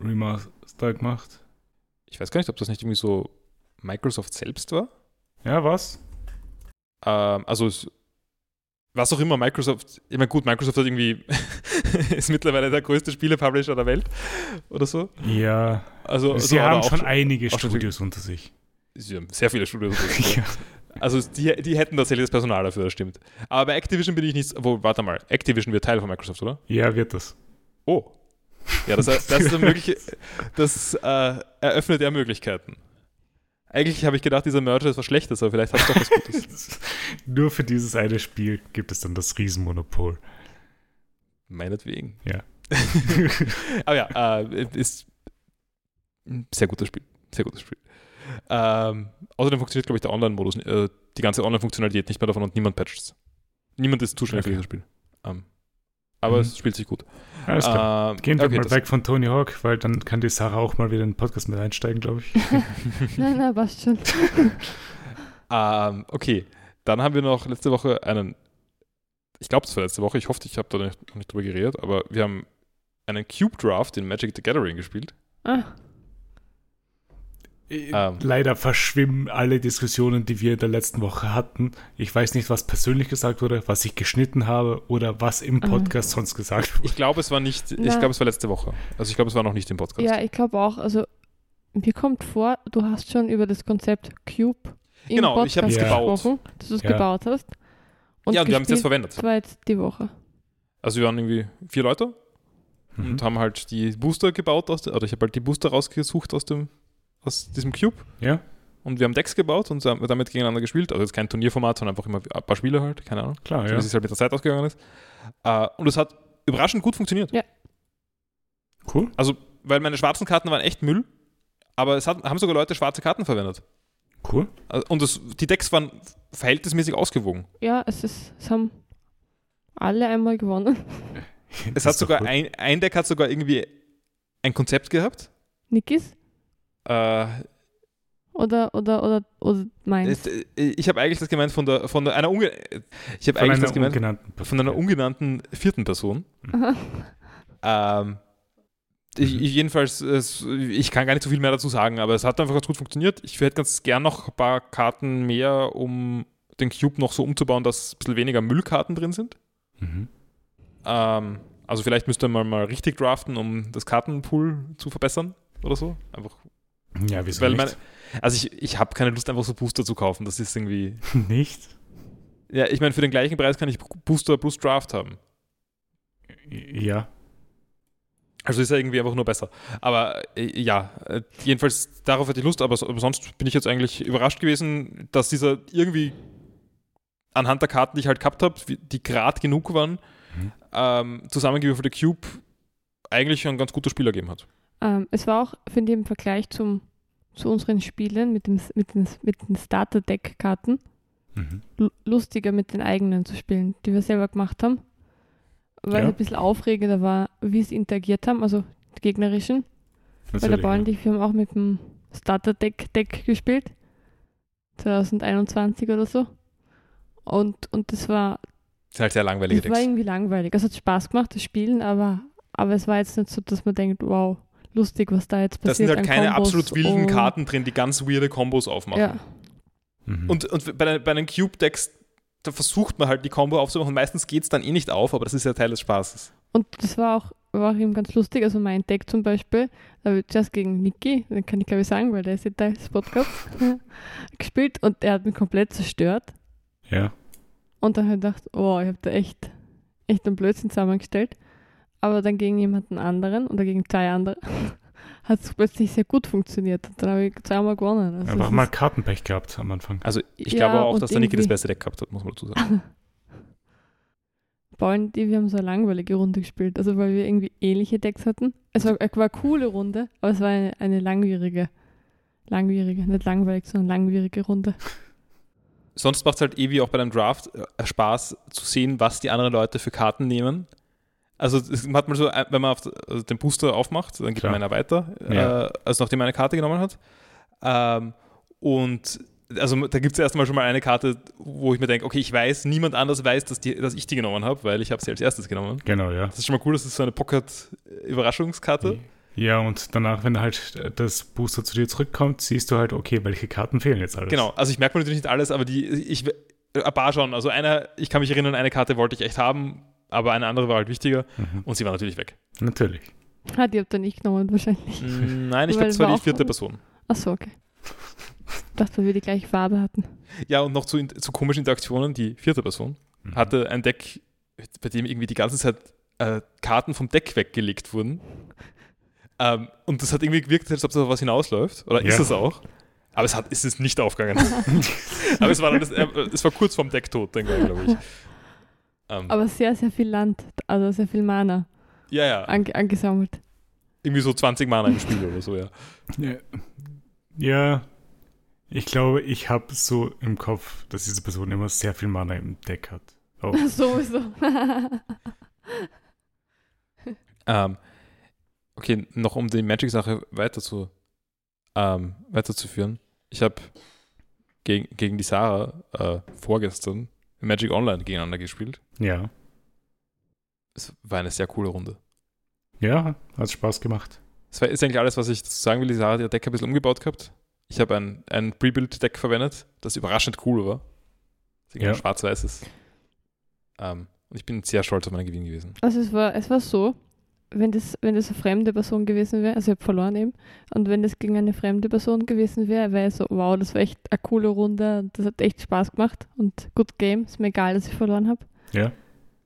Remaster gemacht?
Ich weiß gar nicht, ob das nicht irgendwie so Microsoft selbst war.
Ja, was?
Ähm, also es, was auch immer Microsoft, ich meine gut, Microsoft hat irgendwie ist mittlerweile der größte Spielepublisher der Welt oder so.
Ja,
Also
sie
so
haben
auch
schon einige
schon-
Studios unter sich.
Sie haben sehr viele Studios.
Ja.
Also die, die hätten tatsächlich das Personal dafür, das stimmt. Aber bei Activision bin ich nicht, wo, warte mal, Activision wird Teil von Microsoft, oder?
ja, wird das.
Oh. Ja, das, das eine mögliche, das äh, eröffnet ja Möglichkeiten. Eigentlich habe ich gedacht, dieser Merger ist was Schlechtes, aber vielleicht hat es doch was Gutes.
Nur für dieses eine Spiel gibt es dann das Riesenmonopol.
Meinetwegen.
Ja.
Aber ja, äh, ist ein sehr gutes Spiel. Sehr gutes Spiel. Ähm, außerdem funktioniert, glaube ich, der Online-Modus, äh, die ganze Online-Funktionalität nicht mehr davon und niemand patcht es. Niemand ist zuständig für
Okay.
dieses Spiel. Ähm, aber
Mhm.
es spielt sich gut.
Alles klar.
Ähm,
Gehen wir
okay,
mal weg von Tony Hawk, weil dann kann die Sarah auch mal wieder in den Podcast mit einsteigen, glaube ich.
Nein, nein, passt schon.
Ähm, okay, dann haben wir noch letzte Woche einen, ich glaube, das war letzte Woche, ich hoffe, ich habe da nicht, noch nicht drüber geredet, aber wir haben einen Cube Draft in Magic the Gathering gespielt.
Ah.
Leider verschwimmen alle Diskussionen, die wir in der letzten Woche hatten. Ich weiß nicht, was persönlich gesagt wurde, was ich geschnitten habe oder was im
Ah.
Podcast sonst gesagt wurde.
Ich glaube, es war nicht, ich
Na.
glaube, es war letzte Woche. Also ich glaube, es war noch nicht im Podcast.
ja, ich glaube auch. Also, mir kommt vor, du hast schon über das Konzept Cube im
Genau, ich habe
Podcast
es
gebaut.
gesprochen, dass du es
Ja.
gebaut hast. Und
ja, und wir haben es jetzt verwendet.
Das war jetzt die Woche.
Also wir waren irgendwie vier Leute
Mhm.
und haben halt die Booster gebaut, aus der, oder ich habe halt die Booster rausgesucht aus, dem, aus diesem Cube
Ja,
und wir haben Decks gebaut und haben damit gegeneinander gespielt. Also jetzt kein Turnierformat, sondern einfach immer ein paar Spiele halt, keine Ahnung.
klar,
so
ja.
wie es halt mit der Zeit ausgegangen ist. Äh, und es hat überraschend gut funktioniert.
Cool.
Also, weil meine schwarzen Karten waren echt Müll, aber es hat, haben sogar Leute schwarze Karten verwendet.
Cool.
Also, Und das, die Decks waren verhältnismäßig ausgewogen.
Ja, es ist, es haben alle einmal gewonnen.
Es hat sogar
cool.
ein, ein Deck hat sogar irgendwie ein Konzept gehabt.
Nikis?
Äh,
Oder, oder, oder, oder meins?
es- äh, ich habe eigentlich das gemeint von der von der, einer unge ich habe
Von
eigentlich
einer
das gemeint von einer ungenannten vierten Person.
Aha.
Ähm, ich,
Mhm.
ich jedenfalls, es, ich kann gar nicht so viel mehr dazu sagen, aber es hat einfach ganz gut funktioniert. Ich hätte ganz gern noch ein paar Karten mehr, um den Cube noch so umzubauen, dass ein bisschen weniger Müllkarten drin sind.
Mhm.
Ähm, also vielleicht müsste man mal richtig draften, um das Kartenpool zu verbessern oder so. Einfach,
Ja, wieso
weil
nicht?
meine, also ich, ich habe keine Lust, einfach so Booster zu kaufen. Das ist irgendwie.
nicht?
Ja, ich meine, für den gleichen Preis kann ich Booster plus Draft haben.
Ja.
Also ist er irgendwie einfach nur besser. Aber äh, ja, äh, jedenfalls darauf hätte ich Lust, aber, so- aber sonst bin ich jetzt eigentlich überrascht gewesen, dass dieser irgendwie anhand der Karten, die ich halt gehabt habe, die gerade genug waren,
Mhm.
ähm, zusammengewürfelte Cube eigentlich ein ganz guter Spiel ergeben hat.
Ähm, es war auch, finde ich, im Vergleich zum, zu unseren Spielen mit, dem, mit den, mit den Starter-Deck-Karten
Mhm.
lu- lustiger mit den eigenen zu spielen, die wir selber gemacht haben. Weil
Ja.
es ein bisschen aufregender war, wie sie interagiert haben, also die gegnerischen. Weil der
Natürlich,
Ball
ja.
wir haben auch mit dem Starter-Deck-Deck gespielt. 2021 oder so. Und, und das war
sind halt sehr langweilige
Es war irgendwie langweilig. Es hat Spaß gemacht, das Spielen, aber, aber es war jetzt nicht so, dass man denkt, wow, lustig, was da jetzt
Da sind
passiert.
halt keine
Kombos
absolut wilden Karten drin, die ganz weirde Kombos aufmachen.
Ja,
Mhm.
Und, und bei, den- bei den Cube-Decks, da versucht man halt die Combo aufzumachen. Meistens geht es dann eh nicht auf, aber das ist ja Teil des Spaßes.
und das war auch, war auch eben ganz lustig. Also mein Deck zum Beispiel, da habe ich zuerst gegen Niki, den kann ich glaube ich sagen, weil der ist ja Teil des Podcasts, gespielt und er hat mich komplett zerstört.
ja.
Und dann habe ich gedacht, oh, ich habe da echt, echt einen Blödsinn zusammengestellt. Aber dann gegen jemanden anderen oder gegen zwei andere hat es plötzlich sehr gut funktioniert. Und dann habe ich zweimal gewonnen. Also
Einfach mal Kartenpech gehabt am Anfang.
Also ich
Ja,
glaube auch, dass der Niki das beste Deck gehabt hat, muss man dazu sagen.
Paul und ich, wir haben so eine langweilige Runde gespielt. Also weil wir irgendwie ähnliche Decks hatten. Es war, es war eine coole Runde, aber es war eine, eine langwierige, langwierige, nicht langweilig, sondern langwierige Runde.
Sonst macht es halt eh wie auch bei einem Draft äh, Spaß zu sehen, was die anderen Leute für Karten nehmen. Also es hat man so, äh, wenn man auf also den Booster aufmacht, dann geht
Klar.
man einer weiter,
Ja.
äh, also nachdem man eine Karte genommen hat. Ähm, und also da gibt es erstmal schon mal eine Karte, wo ich mir denke, okay, ich weiß, niemand anders weiß, dass, die, dass ich die genommen habe, weil ich habe sie als erstes genommen.
Genau, ja.
Das ist schon mal cool, das ist so eine Pocket-Überraschungskarte.
Ja, und danach, wenn halt das Booster zu dir zurückkommt, siehst du halt, okay, welche Karten fehlen jetzt alles.
Genau, also ich merke mir natürlich nicht alles, aber die, ich, ein paar schon. Also eine, ich kann mich erinnern, eine Karte wollte ich echt haben, aber eine andere war halt wichtiger
Mhm.
und sie war natürlich weg.
Natürlich.
Hat ihr habt da nicht genommen wahrscheinlich.
Mm, Nein, ich glaube, das war die vierte Person.
Achso, okay. Ich dachte, weil wir die gleiche Farbe hatten.
Ja, und noch zu, zu komischen Interaktionen, die vierte Person
Mhm.
hatte ein Deck, bei dem irgendwie die ganze Zeit äh, Karten vom Deck weggelegt wurden. Ähm, und das hat irgendwie gewirkt, als ob da was hinausläuft. Oder ist
Ja.
es auch. Aber es, hat, es ist nicht aufgegangen. Aber es war, das, äh, es war kurz vorm Decktod, denke ich, glaube ich. Ähm,
Aber sehr, sehr viel Land, also sehr viel Mana
ja, ja.
ange angesammelt.
Irgendwie so 20 Mana im Spiel oder so, ja.
Ja. ja, ich glaube, ich habe so im Kopf, dass diese Person immer sehr viel Mana im Deck hat. Oh.
Sowieso.
Ähm, okay, noch um die Magic-Sache weiter zu, ähm, weiterzuführen. Ich habe gegen, gegen die Sarah äh, vorgestern Magic Online gegeneinander gespielt.
Ja.
Es war eine sehr coole Runde.
Ja, hat Spaß gemacht.
Das war, ist eigentlich alles, was ich dazu sagen will. Die Sarah hat ihr Deck ein bisschen umgebaut gehabt. Ich habe ein, ein Pre-Build-Deck verwendet, das überraschend cool war. Das
Ja.
schwarz-weiß ist. Ähm, und ich bin sehr stolz auf meinen Gewinn gewesen.
Also es war, es war so, wenn das, wenn das eine fremde Person gewesen wäre, also ich habe verloren eben, und wenn das gegen eine fremde Person gewesen wäre, wäre ich so, wow, das war echt eine coole Runde, und das hat echt Spaß gemacht und good game, ist mir egal, dass ich verloren habe.
Ja.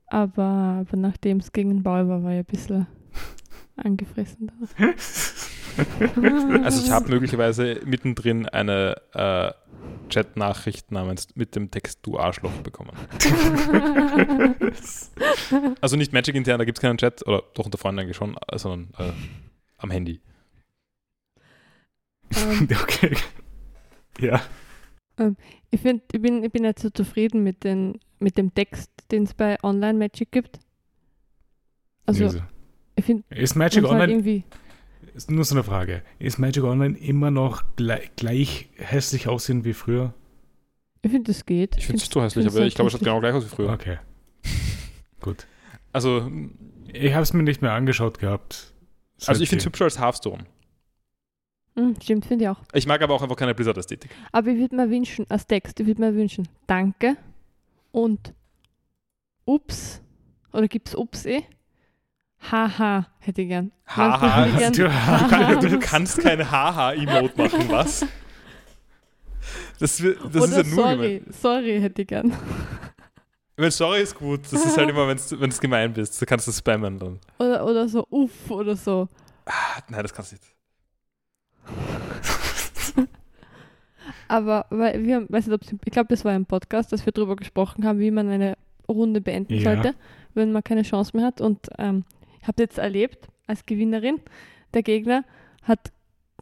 Aber, aber nachdem es gegen den Ball war, war ich ein bisschen angefressen.
Also ich habe möglicherweise mittendrin eine äh, Chat-Nachricht namens mit dem Text Du Arschloch bekommen. Also nicht Magic intern, da gibt es keinen Chat, oder doch unter Freunden eigentlich schon, äh, sondern äh, am Handy.
ähm,
okay. Ja.
ich, find, ich, bin, ich bin nicht so zufrieden mit, den, mit dem Text, den es bei Online Magic gibt. Also
Also,
ich finde,
ist Magic
halt
Online,
irgendwie
ist nur so eine Frage, ist Magic Online immer noch gleich, gleich hässlich aussehen wie früher?
Ich finde, das geht.
Ich finde es so hässlich, aber ich glaube, es schaut genau gleich aus wie früher.
Okay. Gut.
Also,
Ich habe es mir nicht mehr angeschaut gehabt.
also ich finde es hübscher als Hearthstone.
Hm, stimmt, finde ich auch.
Ich mag aber auch einfach keine Blizzard-Ästhetik.
Aber ich würde mir wünschen, als Text, ich würde mir wünschen, danke und ups, oder gibt es ups eh? Haha, hätte ich gern.
Haha,
gern
du-
Du,
Haha.
kann, du kannst keine Haha-Emote machen, was? Das, das ist
Oder
ja nur gemein.
sorry, sorry hätte ich gern.
Wenn sorry ist gut, das ist halt immer, wenn du gemein bist, du kannst das spammen dann.
Oder, oder so uff oder so.
Ah, nein, das kannst du nicht.
Aber weil wir, weiß nicht, ich glaube, das war ein Podcast, dass wir darüber gesprochen haben, wie man eine Runde beenden
Ja.
sollte, wenn man keine Chance mehr hat. Und ähm, ich habe jetzt erlebt, als Gewinnerin, der Gegner hat,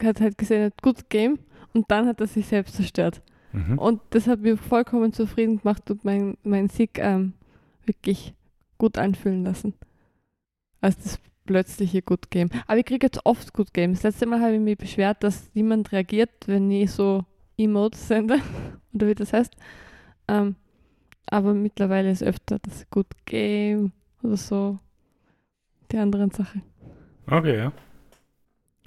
hat halt gesehen, gut Game und dann hat er sich selbst zerstört.
Mhm.
Und das hat mir vollkommen zufrieden gemacht und mein, mein Sieg ähm, wirklich gut anfühlen lassen. Als das plötzliche Good Game. Aber ich kriege jetzt oft Good Game. Das letzte Mal habe ich mich beschwert, dass niemand reagiert, wenn ich so Emotes sende. Oder wie das heißt. Ähm, aber mittlerweile ist öfter das Good Game oder so die anderen Sachen.
Okay, ja.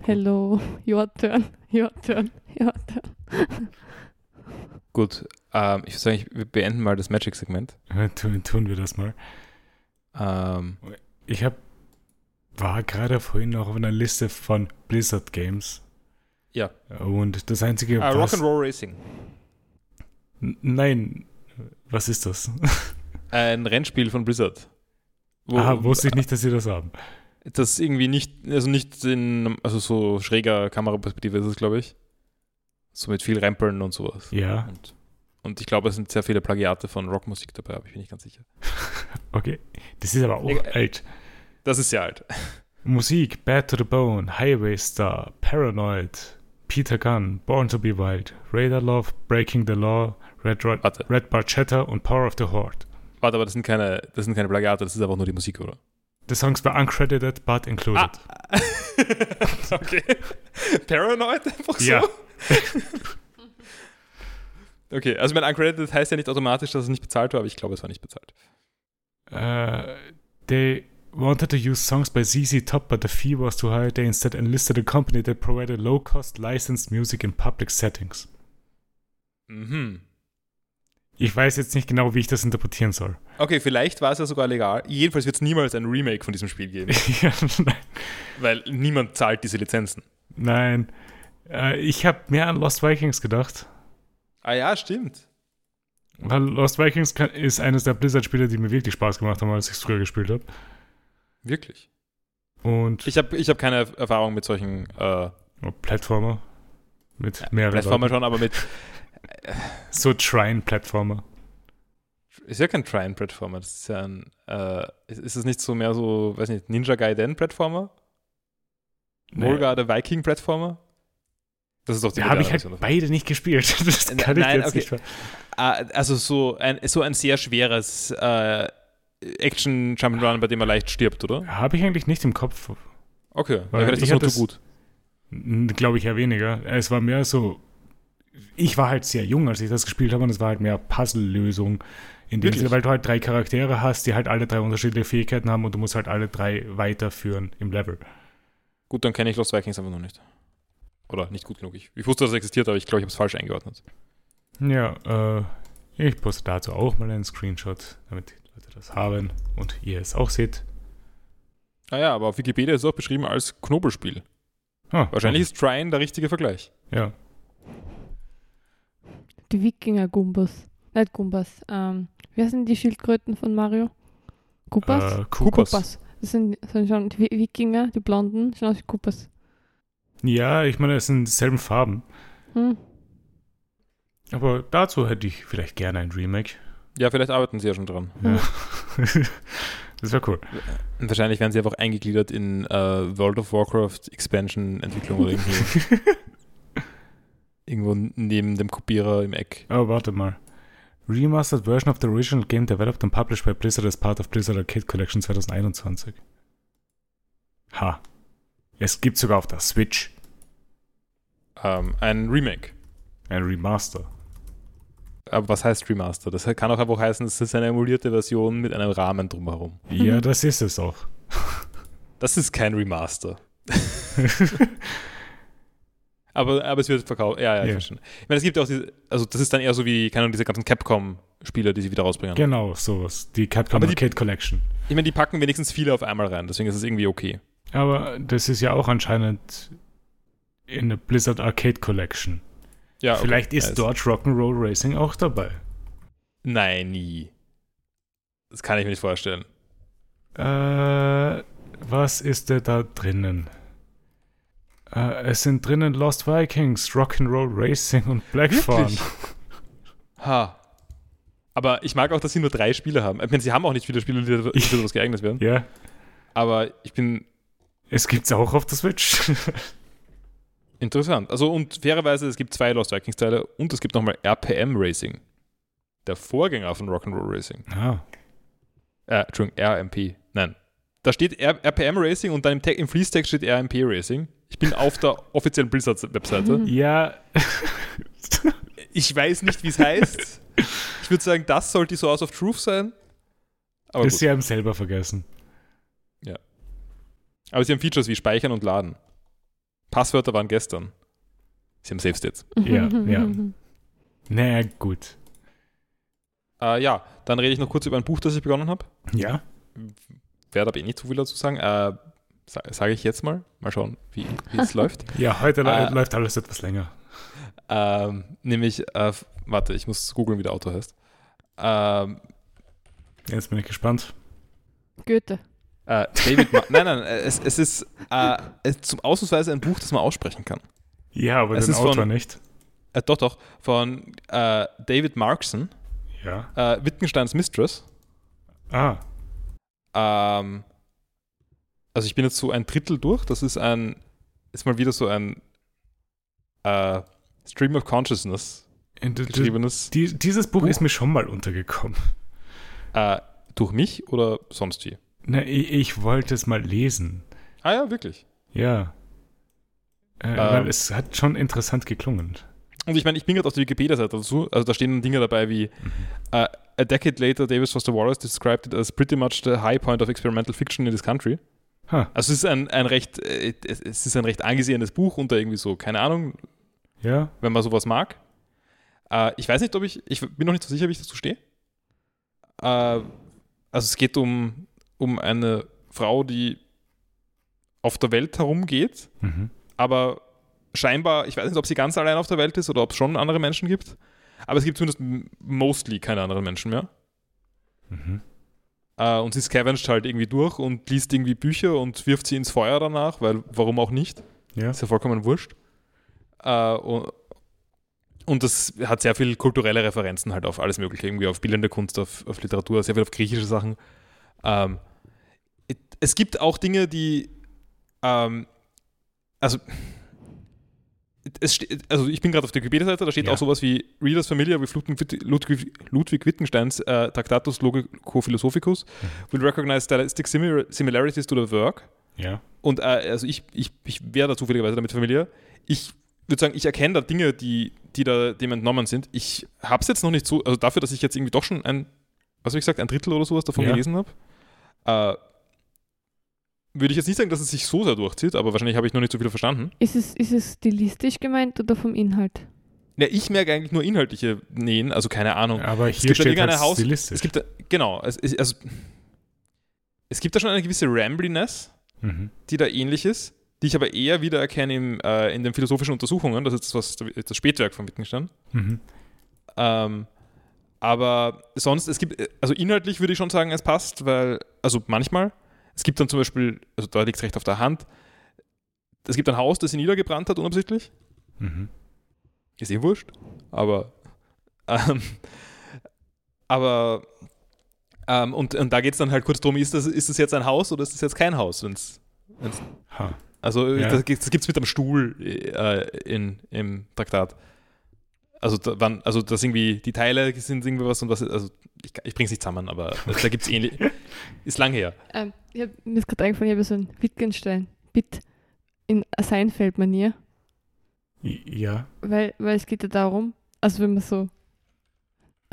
Hello, your turn, your turn, your turn.
Gut, ähm, ich würde sagen, wir beenden mal das Magic-Segment.
Tun, tun wir das mal.
Ähm,
Ich hab, war gerade vorhin noch auf einer Liste von Blizzard Games.
Ja.
Und das einzige,
ah,
was...
Rock'n'Roll Racing.
Nein, was ist das?
Ein Rennspiel von Blizzard. Wo,
ah, wusste ich nicht, dass sie das haben.
Das irgendwie nicht, also nicht in, also so schräger Kameraperspektive ist es, glaube ich. So mit viel Rempeln und sowas.
Ja,
Und, und ich glaube, es sind sehr viele Plagiate von Rockmusik dabei, aber ich bin nicht ganz sicher.
okay. Das ist aber auch
Egal.
alt.
Das ist sehr alt.
Musik, Bad to the Bone, Highway Star, Paranoid, Peter Gunn, Born to be Wild, Radar Love, Breaking the Law, Red,
Warte,
Red Barchetta und Power of the Horde.
Warte, aber das sind keine, das sind keine Plagiate, das ist einfach nur die Musik, oder?
The songs were uncredited but included.
Ah. okay. Paranoid einfach so?
Ja.
okay, also mein Uncredited heißt ja nicht automatisch, dass es nicht bezahlt war, aber ich glaube, es war nicht bezahlt.
Uh, they wanted to use songs by ZZ Top, but the fee was too high. They instead enlisted a company that provided low-cost licensed music in public settings.
Mhm.
Ich weiß jetzt nicht genau, wie ich das interpretieren soll.
Okay, vielleicht war es ja sogar legal. Jedenfalls wird es niemals ein Remake von diesem Spiel geben,
ja,
weil niemand zahlt diese Lizenzen.
nein. Äh, ich habe mehr an Lost Vikings gedacht.
Ah ja, stimmt.
Weil Lost Vikings kann, ist eines der Blizzard-Spiele, die mir wirklich Spaß gemacht haben, als ich es früher gespielt habe.
Wirklich.
Und
Ich habe ich hab keine Erfahrung mit solchen äh,
oh, Plattformer. Mit mehreren
Plattformen
Leuten.
schon, aber mit.
So Shrine-Plattformer.
Ist ja kein Trine-Plattformer, das ist ja ein. Äh, ist, ist es nicht so mehr so, weiß nicht, Ninja Gaiden-Plattformer? Volga der Viking-Plattformer? Das ist doch die
Die habe ich halt beide nicht gespielt. Das kann ich
nein,
jetzt
okay.
nicht
Ah, also so ein, so ein sehr schweres äh, Action Jump'n'Run, bei dem man leicht stirbt, oder?
Habe ich eigentlich nicht im Kopf.
Okay,
Weil
ja, vielleicht ist
ich
das nur zu gut.
Glaube ich ja weniger. Es war mehr so. Ich war halt sehr jung, als ich das gespielt habe, und es war halt mehr Puzzle-Lösung. In dem? Sinne, weil du halt drei Charaktere hast, die halt alle drei unterschiedliche Fähigkeiten haben und du musst halt alle drei weiterführen im Level.
Gut, dann kenne ich Lost Vikings einfach noch nicht. Oder nicht gut genug. Ich, ich wusste, dass es existiert, aber ich glaube, ich habe es falsch eingeordnet.
Ja, äh, ich poste dazu auch mal einen Screenshot, damit die Leute das haben und ihr es auch seht.
Ah ja, aber auf Wikipedia ist es auch beschrieben als Knobelspiel.
Ah,
Wahrscheinlich ist Trine der richtige Vergleich.
Ja.
Die Wikinger-Gumbas. Nicht Gumbas. Ähm, wer sind die Schildkröten von Mario? Koopas?
Äh, Koopas.
Koopas. Das sind, sind schon die Wi- Wikinger, die Blonden, schauen aus wie Koopas.
Ja, ich meine, es sind dieselben Farben.
Hm.
Aber dazu hätte ich vielleicht gerne ein Remake.
Ja, vielleicht arbeiten sie ja schon dran.
Ja. das wäre cool.
Und wahrscheinlich werden sie einfach eingegliedert in äh, World of Warcraft Expansion Entwicklung oder irgendwie irgendwo neben dem Kopierer im Eck.
Aber warte mal. Remastered version of the original game developed and published by Blizzard as part of Blizzard Arcade Collection 2021. Ha. Es gibt sogar auf der Switch
Ähm, ein Remake.
ein Remaster.
Aber was heißt Remaster? Das kann auch einfach heißen, es ist eine emulierte Version mit einem Rahmen drumherum.
Ja, das ist es auch.
Das ist kein Remaster. aber, aber es wird verkauft. Ja, ja, ich
Ja.
verstehe. Ich meine, es gibt ja auch diese, also das ist dann eher so wie, keine Ahnung, diese ganzen Capcom-Spiele, die sie wieder rausbringen.
genau, sowas. Die Capcom
Aber die-
Arcade Collection.
Ich meine, die packen wenigstens viele auf einmal rein, deswegen ist es irgendwie okay.
Aber das ist ja auch anscheinend in der Blizzard Arcade Collection.
Ja, okay.
Vielleicht ist
es-
dort Rock'n'Roll Racing auch dabei.
Nein, nie. Das kann ich mir nicht vorstellen.
Äh, was ist denn da drinnen? Äh, es sind drinnen Lost Vikings, Rock'n'Roll Racing und Blackthorn.
Ha. Aber ich mag auch, dass sie nur drei Spiele haben. Ich meine, sie haben auch nicht viele Spiele, die die für sowas geeignet werden.
Ja,
Aber ich bin
es gibt's auch auf der Switch.
interessant. Also, und fairerweise, es gibt zwei Lost Vikings-Teile und es gibt nochmal RPM Racing. Der Vorgänger von Rock'n'Roll Racing.
ah,
Äh, Entschuldigung, RMP. Nein. Da steht R RPM Racing und dann im, Te- im Fließtext steht RMP Racing. Ich bin auf der offiziellen Blizzard-Webseite.
ja,
Ich weiß nicht, wie es heißt. Ich würde sagen, das sollte die Source of Truth sein. Aber,
das
gut.
sie haben selber vergessen.
aber sie haben Features wie Speichern und Laden. Passwörter waren gestern. Sie haben Save States.
Ja, ja. Na gut.
Äh, ja, dann rede ich noch kurz über ein Buch, das ich begonnen habe.
Ja?
Werde aber eh nicht zu viel dazu sagen. Äh, Sage ich jetzt mal. Mal schauen, wie es läuft.
Ja, heute
Äh,
läuft alles etwas länger.
Ähm, nämlich, äh, warte, ich muss googeln, wie der Autor heißt. Ähm,
Jetzt bin ich gespannt.
Goethe.
äh, David, Ma nein, nein, es, es ist äh, es zum Ausnahmsweise ein Buch, das man aussprechen kann.
Ja, aber
Es
den
ist von-
Autor nicht.
Äh, doch, doch, von äh, David Markson,
Ja.
äh, Wittgensteins Mistress.
Ah,
Ähm, also ich bin jetzt so ein Drittel durch. Das ist ein, ist mal wieder so ein äh, Stream of Consciousness geschriebenes.
die, dieses Buch
Buch.
ist mir schon mal untergekommen.
Äh, durch mich oder sonst wie?
Na, ich, ich wollte es mal lesen.
Ah ja, wirklich.
Ja. Äh, weil es hat schon interessant geklungen.
Und ich meine, ich bin gerade auf der Wikipedia-Seite dazu. Also da stehen Dinge dabei wie äh, A decade later, Davis Foster Wallace described it as pretty much the high point of experimental fiction in this country.
Ha,
Also es ist ein, ein recht, äh, es es ist ein recht angesehenes Buch unter irgendwie so, keine Ahnung,
ja.
wenn man sowas mag. Äh, ich weiß nicht, ob ich, ich bin noch nicht so sicher, wie ich dazu stehe. Äh, also es geht um, um eine Frau, die auf der Welt herumgeht,
Mhm.
aber scheinbar, ich weiß nicht, ob sie ganz allein auf der Welt ist oder ob es schon andere Menschen gibt. Aber es gibt zumindest mostly keine anderen Menschen mehr.
Mhm.
Äh, und sie scavenged halt irgendwie durch und liest irgendwie Bücher und wirft sie ins Feuer danach, weil warum auch nicht?
Ja.
Ist ja vollkommen wurscht. Äh, und, und das hat sehr viel kulturelle Referenzen halt auf alles Mögliche, irgendwie auf bildende Kunst, auf, auf Literatur, sehr viel auf griechische Sachen. Ähm, es gibt auch Dinge, die, ähm, also, es ste- also ich bin gerade auf der Wikipedia-Seite, da steht
Ja.
auch sowas wie Readers familiar with Ludwig, Ludwig, Ludwig Wittgensteins äh, Tractatus Logico-Philosophicus will recognize stylistic simil- similarities to the work.
Ja.
Und äh, also ich, ich, ich wäre da zufälligerweise damit familiär. Ich würde sagen, ich erkenne da Dinge, die, die da dem entnommen sind. Ich habe es jetzt noch nicht so, also dafür, dass ich jetzt irgendwie doch schon ein, was habe ich gesagt, ein Drittel oder sowas davon
Ja.
gelesen habe, äh, würde ich jetzt nicht sagen, dass es sich so sehr durchzieht, aber wahrscheinlich habe ich noch nicht so viel verstanden.
Ist es, ist es stilistisch gemeint oder vom Inhalt?
Ja, ich merke eigentlich nur inhaltliche Nähen, also keine Ahnung.
Aber
Es
hier
gibt da
steht
irgendeine
halt
Haus-
stilistisch.
Es gibt da, genau, es, es, also, es gibt da schon eine gewisse Rambliness,
mhm.
die da ähnlich ist, die ich aber eher wieder erkenne im, äh, in den philosophischen Untersuchungen. Das ist das, was, das Spätwerk von Wittgenstein.
Mhm.
Ähm, aber sonst, es gibt, also inhaltlich würde ich schon sagen, es passt, weil, also manchmal, es gibt dann zum Beispiel, also da liegt es recht auf der Hand, es gibt ein Haus, das sie niedergebrannt hat, unabsichtlich.
Mhm.
Ist eh wurscht, aber, ähm, aber, ähm, und, und da geht es dann halt kurz darum, ist das, ist das jetzt ein Haus oder ist das jetzt kein Haus, wenn's, wenn's
Ha.
Also
Ja.
das, das gibt es mit am Stuhl äh, in, im Traktat. Also, da, wann, also das irgendwie, die Teile sind irgendwie was und was, also ich, ich bring's nicht zusammen, aber da gibt es ähnlich. Ist lang her.
Ähm, ich hab, mir ist gerade eingefallen, ich habe so ein Wittgenstein-Bit in Seinfeld-Manier,
Ja.
weil, weil es geht ja darum, also wenn man so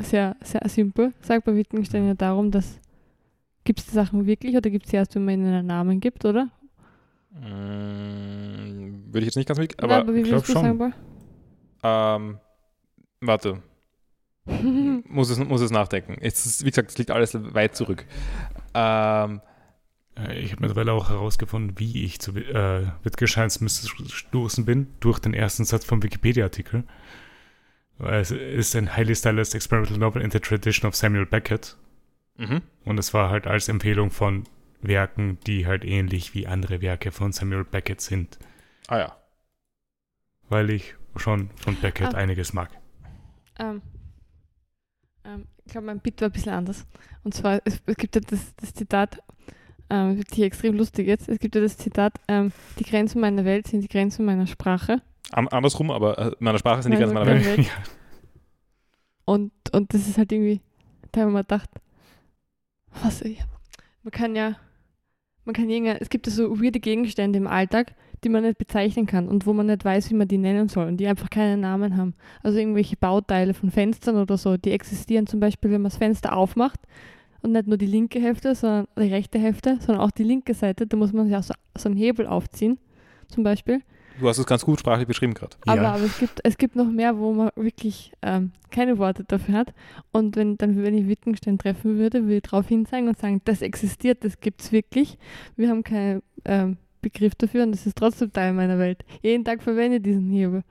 sehr, sehr simpel sagt bei Wittgenstein ja darum, dass gibt es die Sachen wirklich oder gibt es sie erst, wenn man ihnen einen Namen gibt, oder?
Mm, würde ich jetzt nicht ganz mit,
Aber,
aber
aber wie
glaub
würdest du sagen,
ähm, warte, muss es, muss es nachdenken. Es ist, wie gesagt, es liegt alles weit zurück. Ähm,
Äh, Ich habe mittlerweile auch herausgefunden, wie ich zu äh, Wittgensteins gestoßen bin, durch den ersten Satz vom Wikipedia-Artikel. Es ist ein highly stylized experimental novel in the tradition of Samuel Beckett.
mhm.
Und es war halt als Empfehlung von Werken, die halt ähnlich wie andere Werke von Samuel Beckett sind.
Ah ja.
Weil ich schon von Beckett
Ah.
einiges mag.
Ähm, ähm, ich glaube, mein Bit war ein bisschen anders. Und zwar, es, es gibt ja das, das Zitat, ähm, wird hier extrem lustig jetzt, es gibt ja das Zitat, ähm, die Grenzen meiner Welt sind die Grenzen meiner Sprache.
An, andersrum, aber äh, meiner Sprache sind die Grenzen meiner. Welt.
Welt. Und, und das ist halt irgendwie, da haben wir gedacht, was, man kann ja, man kann irgendein, es gibt ja so weirde Gegenstände im Alltag, die man nicht bezeichnen kann und wo man nicht weiß, wie man die nennen soll und die einfach keinen Namen haben. Also irgendwelche Bauteile von Fenstern oder so, die existieren zum Beispiel, wenn man das Fenster aufmacht und nicht nur die linke Hälfte, sondern die rechte Hälfte, sondern auch die linke Seite, da muss man sich auch so, so einen Hebel aufziehen, zum Beispiel.
Du hast es ganz gut sprachlich beschrieben gerade.
Aber,
Ja.
aber es, gibt, es gibt noch mehr, wo man wirklich ähm, keine Worte dafür hat. Und wenn, dann, wenn ich Wittgenstein treffen würde, würde ich darauf hinzeigen und sagen, das existiert, das gibt es wirklich. Wir haben keinen ähm, Begriff dafür und das ist trotzdem Teil meiner Welt. Jeden Tag verwende ich diesen Hebel.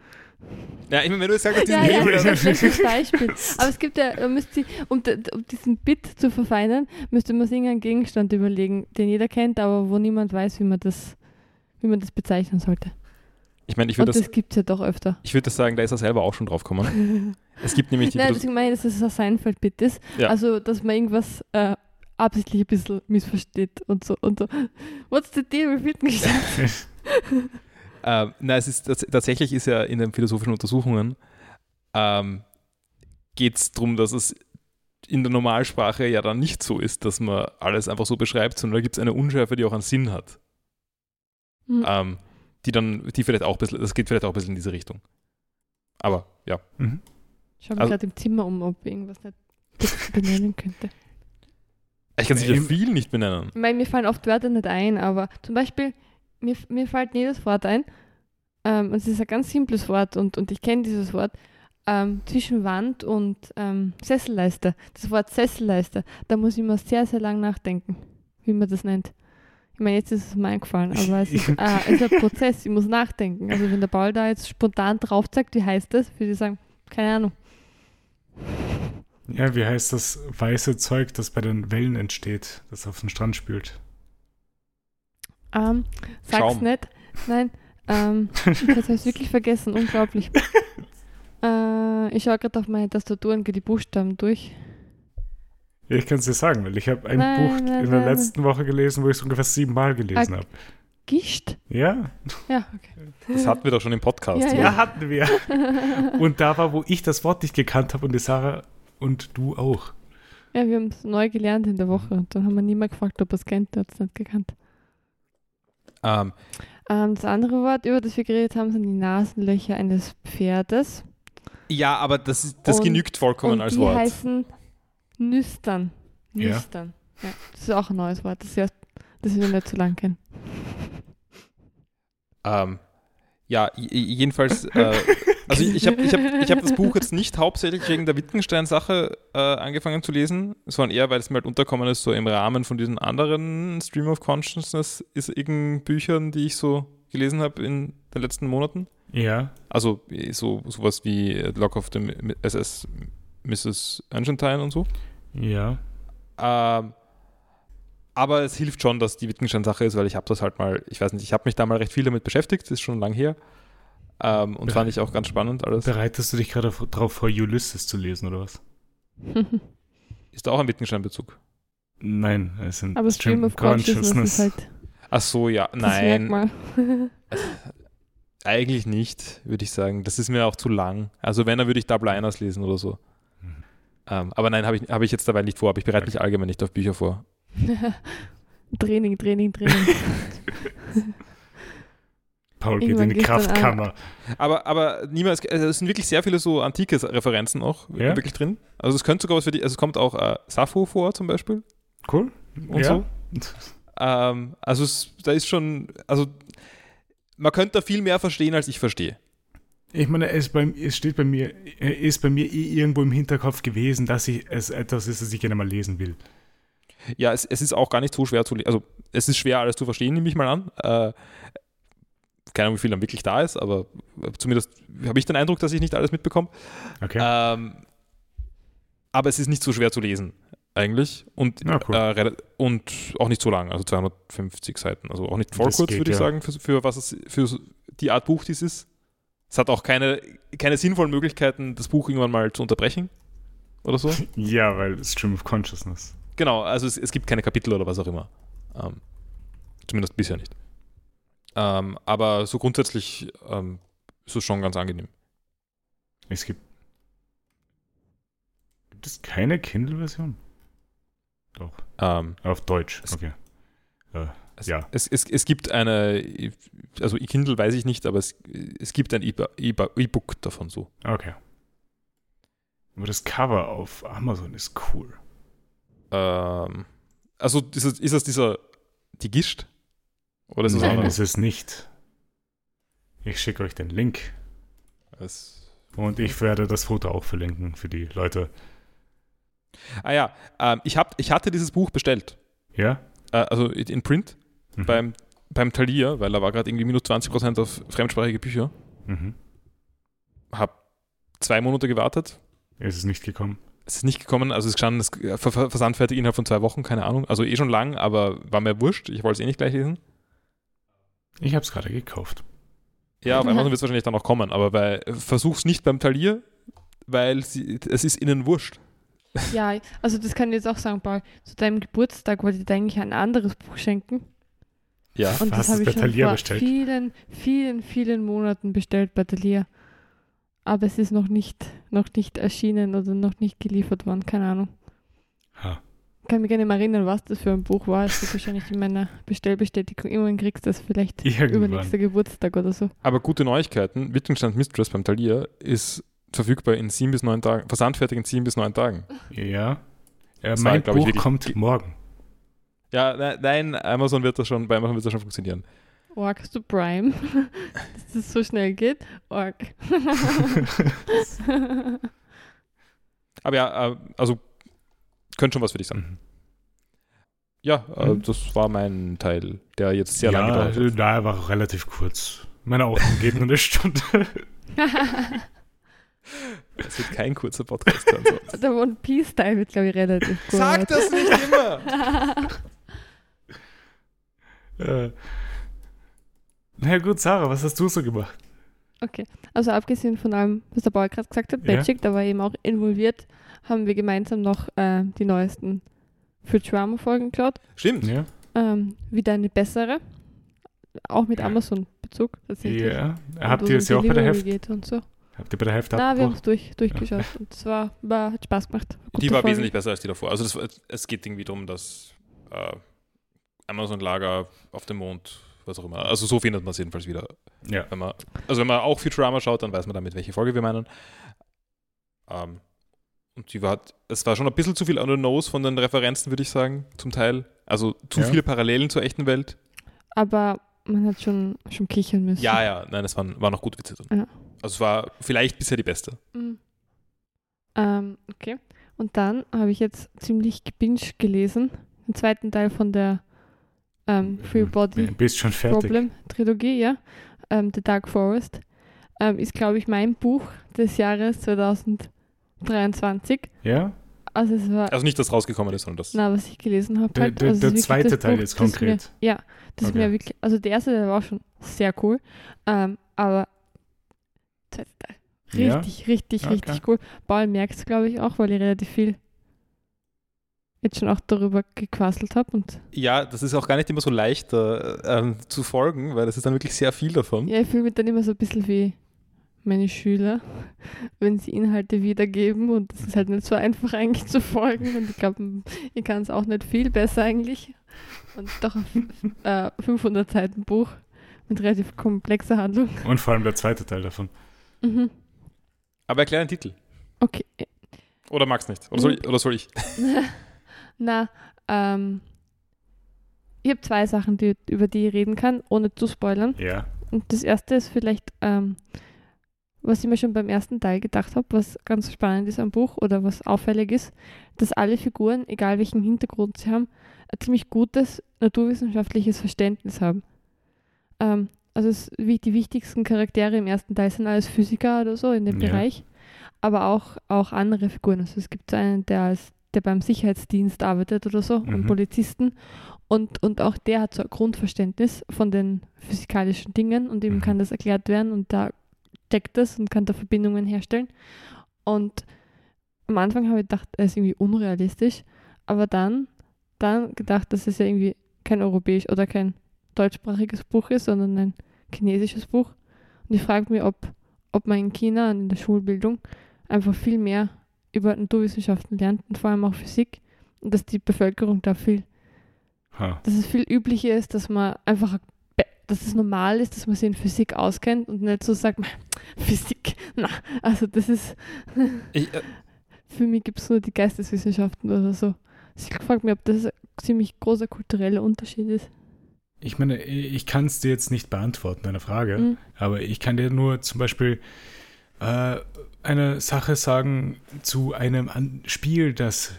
Ja, ich meine, wenn du sagst, diesen
Ja, ja,
Hebel,
das
dann-
ist ein Beispiel. Aber es gibt ja, müsst ihr, um, um diesen Bit zu verfeinern, müsste man sich irgendeinen Gegenstand überlegen, den jeder kennt, aber wo niemand weiß, wie man das, wie man das bezeichnen sollte.
ich meine, ich würde das,
das gibt es ja doch öfter.
ich würd das sagen, da ist er selber auch schon drauf gekommen. Es gibt nämlich die
Nein, deswegen meine ich, dass es ein Seinfeld-Bit ist.
Ja.
Also, dass man irgendwas äh, absichtlich ein bisschen missversteht und so. Und so. What's the deal with Wittgenstein?
Ähm, na, es ist tats tatsächlich ist ja in den philosophischen Untersuchungen ähm, geht es darum, dass es in der Normalsprache ja dann nicht so ist, dass man alles einfach so beschreibt, sondern da gibt es eine Unschärfe, die auch einen Sinn hat.
Hm.
Ähm, die dann, die vielleicht auch ein bisschen, das geht vielleicht auch ein bisschen in diese Richtung. Aber ja.
Mhm.
Ich schaue mich
also-
gerade im Zimmer um, ob ich irgendwas nicht be- benennen könnte.
Ich kann sicher
Ähm,
viel nicht benennen.
Ich meine, mir fallen oft Wörter nicht ein, aber zum Beispiel, mir, mir fällt jedes Wort ein. Ähm, und es ist ein ganz simples Wort und, und ich kenne dieses Wort. Ähm, zwischen Wand und ähm, Sesselleiste. Das Wort Sesselleiste, da muss ich mal sehr, sehr lang nachdenken, wie man das nennt. Ich meine, jetzt ist es mir eingefallen, aber es ist, äh, es ist ein Prozess, ich muss nachdenken. Also wenn der Paul da jetzt spontan drauf zeigt, wie heißt das, würde ich sagen, keine Ahnung.
Ja, wie heißt das weiße Zeug, das bei den Wellen entsteht, das auf den Strand spült?
Ähm, sag's
Schaum.
nicht. Nein. Ähm, jetzt habe ich es wirklich vergessen. Unglaublich. äh, ich schaue gerade auf meine Tastatur und gehe die Buchstaben durch.
Ja, ich kann es dir sagen, weil ich habe ein
Nein,
Buch
nein,
in der
nein,
letzten Woche gelesen, wo ich es ungefähr siebenmal gelesen habe.
Gischt?
Ja,
Ja, okay.
Das hatten wir doch schon im Podcast.
Ja,
oder?
ja, hatten wir. Und da war, wo ich das Wort nicht gekannt habe und die Sarah und du auch.
Ja, wir haben es neu gelernt in der Woche. Und dann haben wir niemand gefragt, ob er es kennt. Der hat es nicht gekannt.
Ähm,
Ähm, das andere Wort, über das wir geredet haben, sind die Nasenlöcher eines Pferdes.
ja, aber das, ist- das
Und-
genügt vollkommen
und
als
die
Wort.
heißen Nüstern.
Ja.
Nüstern. Ja. Das ist auch ein neues Wort, das, ja, das wir nicht so lang kennen.
Ähm, ja, jedenfalls, äh, also ich, ich habe ich hab, ich hab das Buch jetzt nicht hauptsächlich wegen der Wittgenstein-Sache äh, angefangen zu lesen, sondern eher, weil es mir halt unterkommen ist, so im Rahmen von diesen anderen Stream of Consciousness ist Büchern, die ich so gelesen habe in den letzten Monaten.
Ja,
Also eh, so sowas wie Lock of the SS Mrs. Argentine und so.
ja.
Ähm, aber es hilft schon, dass die Wittgenstein-Sache ist, weil ich habe das halt mal, ich weiß nicht, ich habe mich da mal recht viel damit beschäftigt, das ist schon lang her. Ähm, und
Ja.
fand ich auch ganz spannend alles.
Bereitest du dich gerade auf- drauf vor, Ulysses zu lesen, oder was?
Ist da auch ein Wittgenstein-Bezug?
Nein, es sind
Aber Stream of Consciousness ist halt
Ach so, ja,
das
nein,
Merkmal.
eigentlich nicht, würde ich sagen. Das ist mir auch zu lang. Also wenn, dann würde ich Double Liners lesen oder so.
Mhm.
Ähm, aber nein, habe ich, hab ich jetzt dabei nicht vor, aber ich bereite mich allgemein nicht auf Bücher vor.
Training, Training, Training.
Paul geht in die Kraftkammer.
Aber, aber niemals, also es sind wirklich sehr viele so antike Referenzen auch
Ja?
wirklich drin. Also es könnte sogar was für die, also es kommt auch äh, Sappho vor zum Beispiel.
Cool.
Und so. Ähm, also es, da ist schon, also man könnte da viel mehr verstehen, als ich verstehe.
Ich meine, es, bei, es steht bei mir, äh, ist bei mir eh irgendwo im Hinterkopf gewesen, dass ich es etwas ist, das ich gerne mal lesen will.
Ja, es, es ist auch gar nicht so schwer zu lesen. Also es ist schwer, alles zu verstehen, nehme ich mal an. Äh, keine Ahnung, wie viel dann wirklich da ist, aber zumindest habe ich den Eindruck, dass ich nicht alles mitbekomme.
Okay.
Ähm, aber es ist nicht so schwer zu lesen, eigentlich. Und,
Ja, cool.
äh, und auch nicht so lang, also 250 Seiten. Also auch nicht voll
Das
kurz, würde ich
ja.
sagen, für, für, was es, für die Art Buch dies ist. Es hat auch keine, keine sinnvollen Möglichkeiten, das Buch irgendwann mal zu unterbrechen oder so.
ja, weil Stream of Consciousness.
Genau, also es, es gibt keine Kapitel oder was auch immer. Ähm, zumindest bisher nicht. Ähm, aber so grundsätzlich ähm, ist es schon ganz angenehm.
Es gibt. Gibt es keine Kindle-Version? Doch.
Ähm,
Auf Deutsch.
Es-
Okay.
Es,
Ja.
es, es, es gibt eine, also Kindle weiß ich nicht, aber es, es gibt ein E-Book davon so.
Okay. Aber das Cover auf Amazon ist cool.
Ähm, also ist es, ist es dieser, die Gischt? Oder ist es
Nein,
anderes?
ist es nicht. Ich schicke euch den Link.
Es-
Und ich werde das Foto auch verlinken für die Leute.
Ah ja, ähm, ich, hab, ich hatte dieses Buch bestellt.
Ja?
Äh, also in Print
Mhm.
beim, beim Thalia, weil da war gerade irgendwie minus 20% auf fremdsprachige Bücher.
Mhm.
Hab zwei Monate gewartet.
Ist es nicht gekommen?
Es ist nicht gekommen, also es gestanden, das äh, Ver Ver- versandfertig innerhalb von zwei Wochen, keine Ahnung. Also eh schon lang, aber war mir wurscht. Ich wollte es eh nicht gleich lesen.
Ich habe es gerade gekauft.
Ja, auf Amazon wird es wahrscheinlich dann noch kommen, aber bei, versuch's nicht beim Talier, weil sie, es ist ihnen wurscht.
Ja, also das kann ich jetzt auch sagen, Paul. Zu deinem Geburtstag wollte ich dir eigentlich ein anderes Buch schenken.
Ja.
Und
Hast
das
du
habe
es
ich
bei
schon
Thalia
vor
bestellt?
vielen, vielen, vielen Monaten bestellt bei Thalia. Aber es ist noch nicht, noch nicht erschienen oder noch nicht geliefert worden, keine Ahnung.
Ha.
Kann mich gar nicht mehr erinnern, was das für ein Buch war. Es wird wahrscheinlich in meiner Bestellbestätigung. Irgendwann kriegst du das vielleicht
Irgendwann.
übernächster Geburtstag oder so.
Aber gute Neuigkeiten, Wittgenstein Mistress beim Talier ist verfügbar in sieben bis neun Tagen, versandfertig in sieben bis neun Tagen.
Ja. Äh,
Das war,
mein
ich,
Buch
wirklich-
kommt morgen.
Ja, ne- nein, Amazon wird das schon, bei Amazon wird das schon funktionieren.
Org, du Prime? Dass das so schnell geht? Org.
Aber ja, äh, also könnte schon was für dich sein.
Mhm.
Ja, äh,
Mhm.
das war mein Teil, der jetzt sehr
ja,
lange gedauert hat.
Da er war relativ kurz. Meine Augen geht nur eine Stunde.
Es wird kein kurzer Podcast sein.
Der One Piece Teil wird, glaube ich, relativ gut.
Sag das nicht immer!
äh. Na gut, Sarah, was hast du so gemacht?
Okay, also abgesehen von allem, was der Paul gerade gesagt hat,
Ja.
Magic, da war eben auch involviert, haben wir gemeinsam noch äh, die neuesten Futurama-Folgen geschaut.
Stimmt.
Ja.
Ähm, wieder eine bessere, auch mit Amazon-Bezug tatsächlich.
ja.
Und
Habt ihr
es
ja auch bei der Heft?
geht und so.
Habt ihr bei der Heft
Na, wir haben es durch, durchgeschaut und es war, war, hat Spaß gemacht.
Die
Gute
war
Folge.
wesentlich besser als die davor. Also das, es geht irgendwie darum, dass äh, Amazon-Lager auf dem Mond, was auch immer. Also so findet man es jedenfalls wieder.
Ja.
Wenn man, also wenn man auch Futurama schaut, dann weiß man damit, welche Folge wir meinen. Ähm, und die war, es war schon ein bisschen zu viel on the nose von den Referenzen, würde ich sagen, zum Teil. Also zu
Ja.
viele Parallelen zur echten Welt.
Aber man hat schon, schon kichern müssen.
Ja, ja, nein, es waren, waren noch gute Witze drin.
Ja.
Also es war vielleicht bisher die beste.
Mhm. Ähm, okay. Und dann habe ich jetzt ziemlich gebinged gelesen, den zweiten Teil von der ähm, Free Body
Du bist schon fertig.
Problem Trilogie, ja. Ähm, The Dark Forest ähm, ist, glaube ich, mein Buch des Jahres 2023.
Ja?
Also es war,
Also nicht, dass rausgekommen ist, sondern das.
na, was ich gelesen habe.
Der,
Halt.
der,
Also
der
ist
zweite
das
Teil
Buch,
jetzt
das Mir,
konkret.
ja, das ist
Okay.
mir wirklich, also der erste, der war schon sehr cool, ähm, aber der zweite Teil,
Ja?
richtig, richtig,
Okay.
richtig cool. Paul merkt es, glaube ich, auch, weil ich relativ viel jetzt schon auch darüber gequasselt habe und
Ja, das ist auch gar nicht immer so leicht äh, ähm, zu folgen, weil es ist dann wirklich sehr viel davon.
ja, ich fühle mich dann immer so ein bisschen wie meine Schüler, wenn sie Inhalte wiedergeben und es ist halt nicht so einfach eigentlich zu folgen und ich glaube, ich kann es auch nicht viel besser eigentlich und doch ein äh, 500 Seiten Buch mit relativ komplexer Handlung.
Und vor allem der zweite Teil davon.
Mhm.
Aber erklär den Titel.
Okay,
Oder magst nicht? Oder soll ich? Oder soll ich?
na, ähm, ich habe zwei Sachen, die, über die ich reden kann, ohne zu spoilern.
Ja.
Und das erste ist vielleicht, ähm, was ich mir schon beim ersten Teil gedacht habe, was ganz spannend ist am Buch oder was auffällig ist, dass alle Figuren, egal welchen Hintergrund sie haben, ein ziemlich gutes naturwissenschaftliches Verständnis haben. Ähm, also es, die wichtigsten Charaktere im ersten Teil sind alles Physiker oder so in dem
Ja.
Bereich, aber auch, auch andere Figuren. Also es gibt so einen, der als der beim Sicherheitsdienst arbeitet oder so,
Mhm.
Polizisten. Und, und auch der hat so ein Grundverständnis von den physikalischen Dingen und ihm
Mhm.
kann das erklärt werden und da checkt das und kann da Verbindungen herstellen. Und am Anfang habe ich gedacht, er ist irgendwie unrealistisch, aber dann, dann gedacht, dass es ja irgendwie kein europäisch oder kein deutschsprachiges Buch ist, sondern ein chinesisches Buch. Und ich frage mich, ob, ob man in China und in der Schulbildung einfach viel mehr über Naturwissenschaften lernt und vor allem auch Physik und dass die Bevölkerung da viel
Ha.
dass es viel üblicher ist, dass man einfach, dass es normal ist, dass man sich in Physik auskennt und nicht so sagt, Physik, na, also das ist,
Ich, äh,
für mich gibt es nur die Geisteswissenschaften oder so. Also ich frage mich, ob das ein ziemlich großer kultureller Unterschied ist.
Ich meine, ich kann es dir jetzt nicht beantworten, deine Frage,
Mhm.
aber ich kann dir nur zum Beispiel äh, eine Sache sagen zu einem An Spiel, das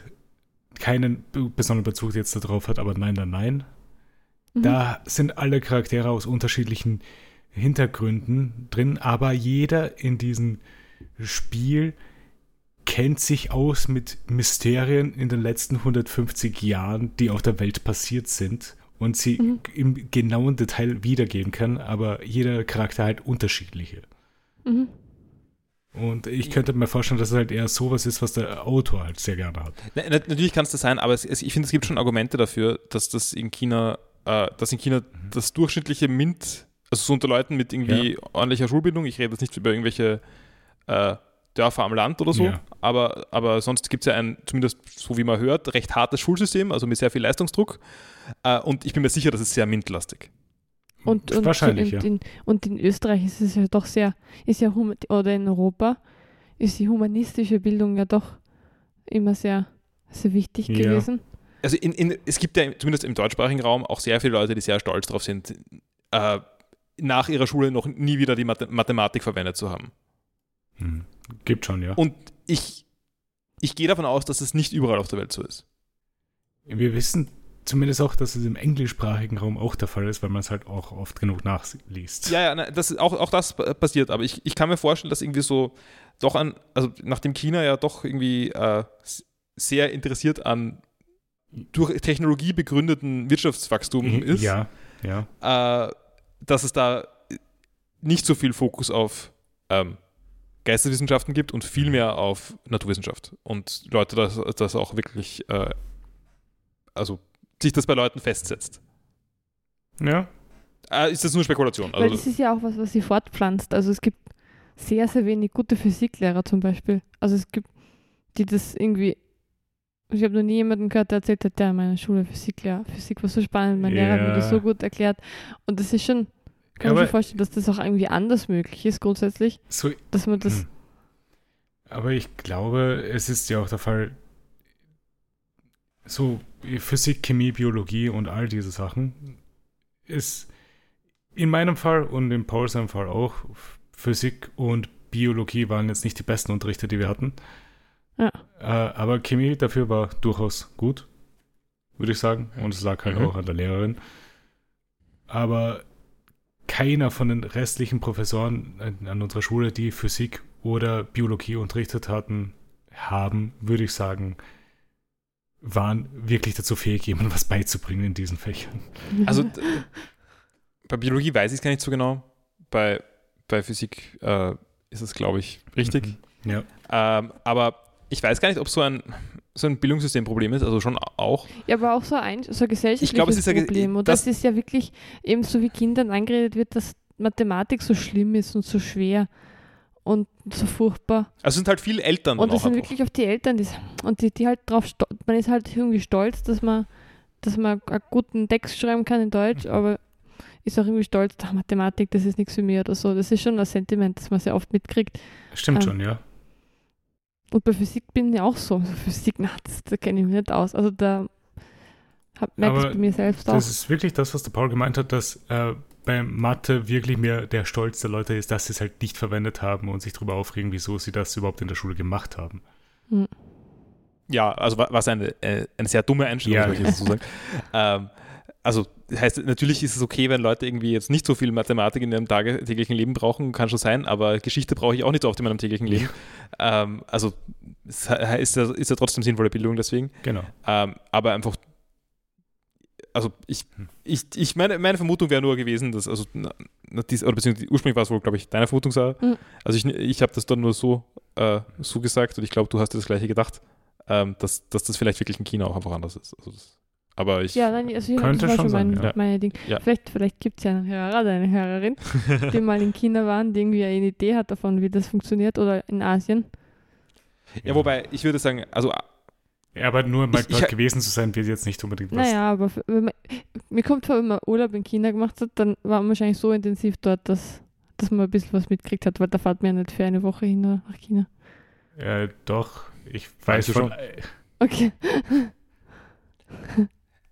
keinen be- besonderen Bezug jetzt darauf hat, aber nein, nein, nein.
Mhm.
Da sind alle Charaktere aus unterschiedlichen Hintergründen drin, aber jeder in diesem Spiel kennt sich aus mit Mysterien in den letzten 150 Jahren, die auf der Welt passiert sind und sie
Mhm.
im genauen Detail wiedergeben kann, aber jeder Charakter halt unterschiedliche.
Mhm.
Und ich könnte mir vorstellen, dass es halt eher sowas ist, was der Autor halt sehr gerne hat.
Na, na- natürlich kann es das sein, aber es, es, ich finde, es gibt schon Argumente dafür, dass das in China, äh, dass in China das durchschnittliche MINT, also so unter Leuten mit irgendwie ordentlicher Schulbildung, ich rede jetzt nicht über irgendwelche äh, Dörfer am Land oder so,
Ja.
aber, aber sonst gibt es ja ein, zumindest so wie man hört, recht hartes Schulsystem, also mit sehr viel Leistungsdruck. Äh, und ich bin mir sicher, das ist sehr MINT-lastig.
Und, und,
Wahrscheinlich,
und,
ja.
in, und in Österreich ist es ja doch sehr, ist ja oder in Europa ist die humanistische Bildung ja doch immer sehr, sehr wichtig
Ja.
gewesen.
Also in, in, es gibt ja zumindest im deutschsprachigen Raum auch sehr viele Leute, die sehr stolz darauf sind, äh, nach ihrer Schule noch nie wieder die Mathe Mathematik verwendet zu haben.
Hm. Gibt schon, ja.
Und ich, ich gehe davon aus, dass es nicht überall auf der Welt so ist.
Wir wissen zumindest auch, dass es im englischsprachigen Raum auch der Fall ist, weil man es halt auch oft genug nachliest.
Ja, ja, nein, das auch, auch das pa- passiert, aber ich, ich kann mir vorstellen, dass irgendwie so doch an, also nachdem China ja doch irgendwie äh, sehr interessiert an durch Technologie begründeten Wirtschaftswachstum ist,
Ja, ja.
äh, dass es da nicht so viel Fokus auf ähm, Geisteswissenschaften gibt und viel mehr auf Naturwissenschaft. Und Leute, das, das auch wirklich, äh, also sich das bei Leuten festsetzt.
Ja,
Äh, ist das nur Spekulation?
Weil
Also,
das ist ja auch was, was sie fortpflanzt. Also es gibt sehr, sehr wenig gute Physiklehrer zum Beispiel. Also es gibt, die das irgendwie. Ich habe noch nie jemanden gehört, der erzählt hat, der in meiner Schule Physiklehrer. Physik war so spannend, mein Lehrer hat mir das
Ja.
so gut erklärt. Und das ist schon, kann
Aber-
man sich vorstellen, dass das auch irgendwie anders möglich ist, grundsätzlich.
so,
Dass man das.
Hm. Aber ich glaube, es ist ja auch der Fall, so Physik, Chemie, Biologie und all diese Sachen ist in meinem Fall und in Paul seinem Fall auch, Physik und Biologie waren jetzt nicht die besten Unterrichte, die wir hatten.
Ja.
Äh, aber Chemie dafür war durchaus gut, würde ich sagen. Und es lag halt
Mhm.
auch an der Lehrerin. Aber keiner von den restlichen Professoren an- unserer Schule, die Physik oder Biologie unterrichtet hatten, haben, würde ich sagen, waren wirklich dazu fähig, jemandem was beizubringen in diesen Fächern.
also bei Biologie weiß ich es gar nicht so genau. Bei, bei Physik äh, ist es, glaube ich, richtig.
Mhm. Ja.
Ähm, aber ich weiß gar nicht, ob so ein, so ein Bildungssystemproblem ist, also schon auch.
Ja, aber auch so ein, so ein gesellschaftliches
Ich glaube, es ist
Problem. Und
das-
das, ist ja wirklich eben so, wie Kindern angeredet wird, dass Mathematik so schlimm ist und so schwer und so furchtbar.
Also es sind halt viele Eltern
Und das sind
einfach.
wirklich auf die Eltern, die, und die, die halt drauf, man ist halt irgendwie stolz, dass man, dass man einen guten Text schreiben kann in Deutsch,
Mhm.
aber ist auch irgendwie stolz, ach, Mathematik, das ist nichts für mich oder so. Das ist schon ein Sentiment, das man sehr oft mitkriegt.
Stimmt
Ähm,
schon, ja.
Und bei Physik bin ich auch so. Also Physik, na, das, da kenne ich mich nicht aus. Also da merke ich
Aber
bei mir selbst auch.
Das ist wirklich das, was der Paul gemeint hat, dass äh, bei Mathe wirklich mehr der Stolz der Leute ist, dass sie es halt nicht verwendet haben und sich darüber aufregen, wieso sie das überhaupt in der Schule gemacht haben.
Ja, also wa- was eine, äh, eine sehr dumme Einstellung,
Ja.
ich jetzt so sagen. ähm, also heißt, natürlich ist es okay, wenn Leute irgendwie jetzt nicht so viel Mathematik in ihrem täglichen Leben brauchen, kann schon sein, aber Geschichte brauche ich auch nicht so oft in meinem täglichen Leben. Ähm, also ist ja, ist ja trotzdem sinnvolle Bildung deswegen.
Genau.
Ähm, aber einfach, also ich,
Hm.
ich, ich meine, meine Vermutung wäre nur gewesen, dass, also, na, dies, oder beziehungsweise ursprünglich war es wohl, glaube ich, deine Vermutung, Sarah.
Mhm.
Also ich, ich habe das dann nur so, äh, so gesagt und ich glaube, du hast dir das gleiche gedacht, ähm, dass, dass das vielleicht wirklich in China auch einfach anders ist. Also das, aber ich,
ja, nein, also
Könnte schon
schon mein,
sein, ja.
meine Ding.
Ja.
Vielleicht, vielleicht gibt es ja einen Hörer oder eine Hörerin, die mal in China waren, die irgendwie eine Idee hat davon, wie das funktioniert oder in Asien.
ja, wobei ich würde sagen, also
Ja, aber nur mal dort gewesen zu sein, wird jetzt nicht unbedingt was.
Naja, aber für, wenn man, mir kommt vor, wenn man Urlaub in China gemacht hat, dann war man wahrscheinlich so intensiv dort, dass, dass man ein bisschen was mitgekriegt hat, weil da fahrt man ja nicht für eine Woche hin oder nach China.
Äh, doch, ich weiß von.
schon?
Okay.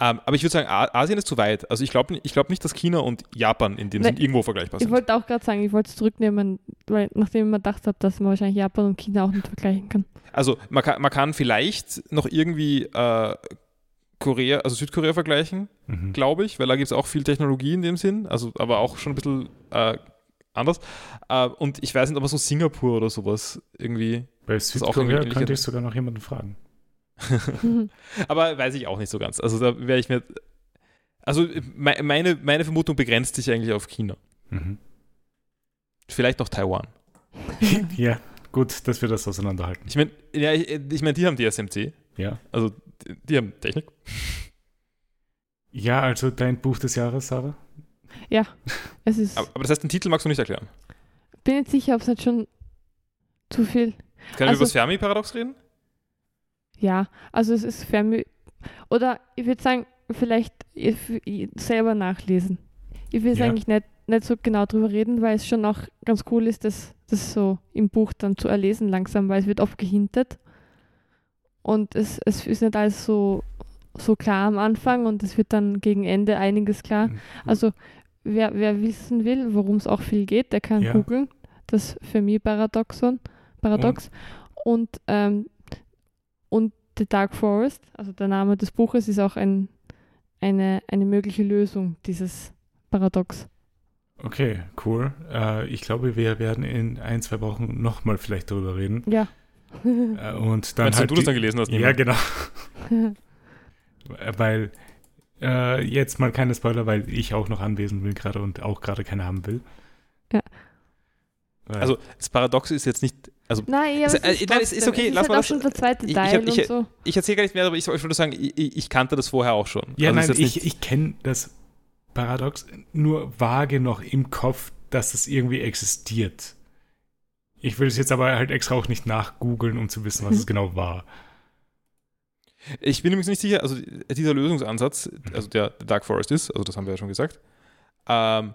Ähm, aber ich würde sagen, Asien ist zu weit. Also ich glaube ich glaub nicht, dass China und Japan in dem
Nein,
Sinn irgendwo vergleichbar
Ich
sind.
wollte auch gerade sagen, ich wollte es zurücknehmen, weil nachdem ich mir gedacht habe, dass man wahrscheinlich Japan und China auch nicht vergleichen kann.
Also man kann, man kann vielleicht noch irgendwie äh, Korea, also Südkorea vergleichen,
Mhm.
glaube ich, weil da gibt es auch viel Technologie in dem Sinn, also aber auch schon ein bisschen äh, anders. Äh, und ich weiß nicht, ob man so Singapur oder sowas irgendwie,
Bei
auch
Südkorea
irgendwie
könnte ich sogar noch jemanden fragen.
aber weiß ich auch nicht so ganz. Also da wäre ich mir, also me meine, meine Vermutung begrenzt sich eigentlich auf China.
Mhm.
Vielleicht noch Taiwan.
ja, gut, dass wir das auseinanderhalten.
Ich meine, ja, ich, ich mein, die haben DSMC,
Ja.
also die, die haben Technik.
Ja, also dein Buch des Jahres, Sarah?
ja, es ist.
Aber, aber das heißt, den Titel magst du nicht erklären.
bin jetzt sicher, ob es halt schon zu viel.
Können wir
Also-
über das Fermi-Paradox reden?
Ja, also es ist Fermi. Oder ich würde sagen, vielleicht selber nachlesen. Ich will es
Ja.
eigentlich nicht, nicht so genau drüber reden, weil es schon auch ganz cool ist, das, das so im Buch dann zu erlesen langsam, weil es wird oft gehintet. Und es, es ist nicht alles so, so klar am Anfang und es wird dann gegen Ende einiges klar.
Mhm.
Also wer, wer wissen will, worum es auch viel geht, der kann
Ja.
googeln. Das Fermi-Paradoxon. Paradox. Und, ähm, und The Dark Forest, also der Name des Buches, ist auch ein, eine, eine mögliche Lösung dieses Paradox.
Okay, cool. Äh, ich glaube, wir werden in ein, zwei Wochen nochmal vielleicht darüber reden.
Ja.
Äh, und dann
Meinst du,
halt
du das dann gelesen hast?
Ja, genau. Äh, Weil äh, jetzt mal keine Spoiler, weil ich auch noch anwesend bin gerade und auch gerade keine haben will.
Ja.
Weil-
Also das Paradox ist jetzt nicht, also
Nein, aber
Ist- äh, nein, es ist
trotzdem-
okay,
es
lass
ist
mal
halt auch
das-
schon der zweite
ich- ich
Teil
hab- ich-
und so.
ich erzähle gar nicht mehr, aber ich, ich würde sagen, ich, ich kannte das vorher auch schon.
ja,
also
nein,
ist
ich, ich kenne das Paradox nur vage noch im Kopf, dass es irgendwie existiert. Ich will es jetzt aber halt extra auch nicht nachgoogeln, um zu wissen, was es genau war.
Ich bin übrigens nicht sicher, also dieser Lösungsansatz,
Mhm.
also der Dark Forest ist, also das haben wir ja schon gesagt. Ähm,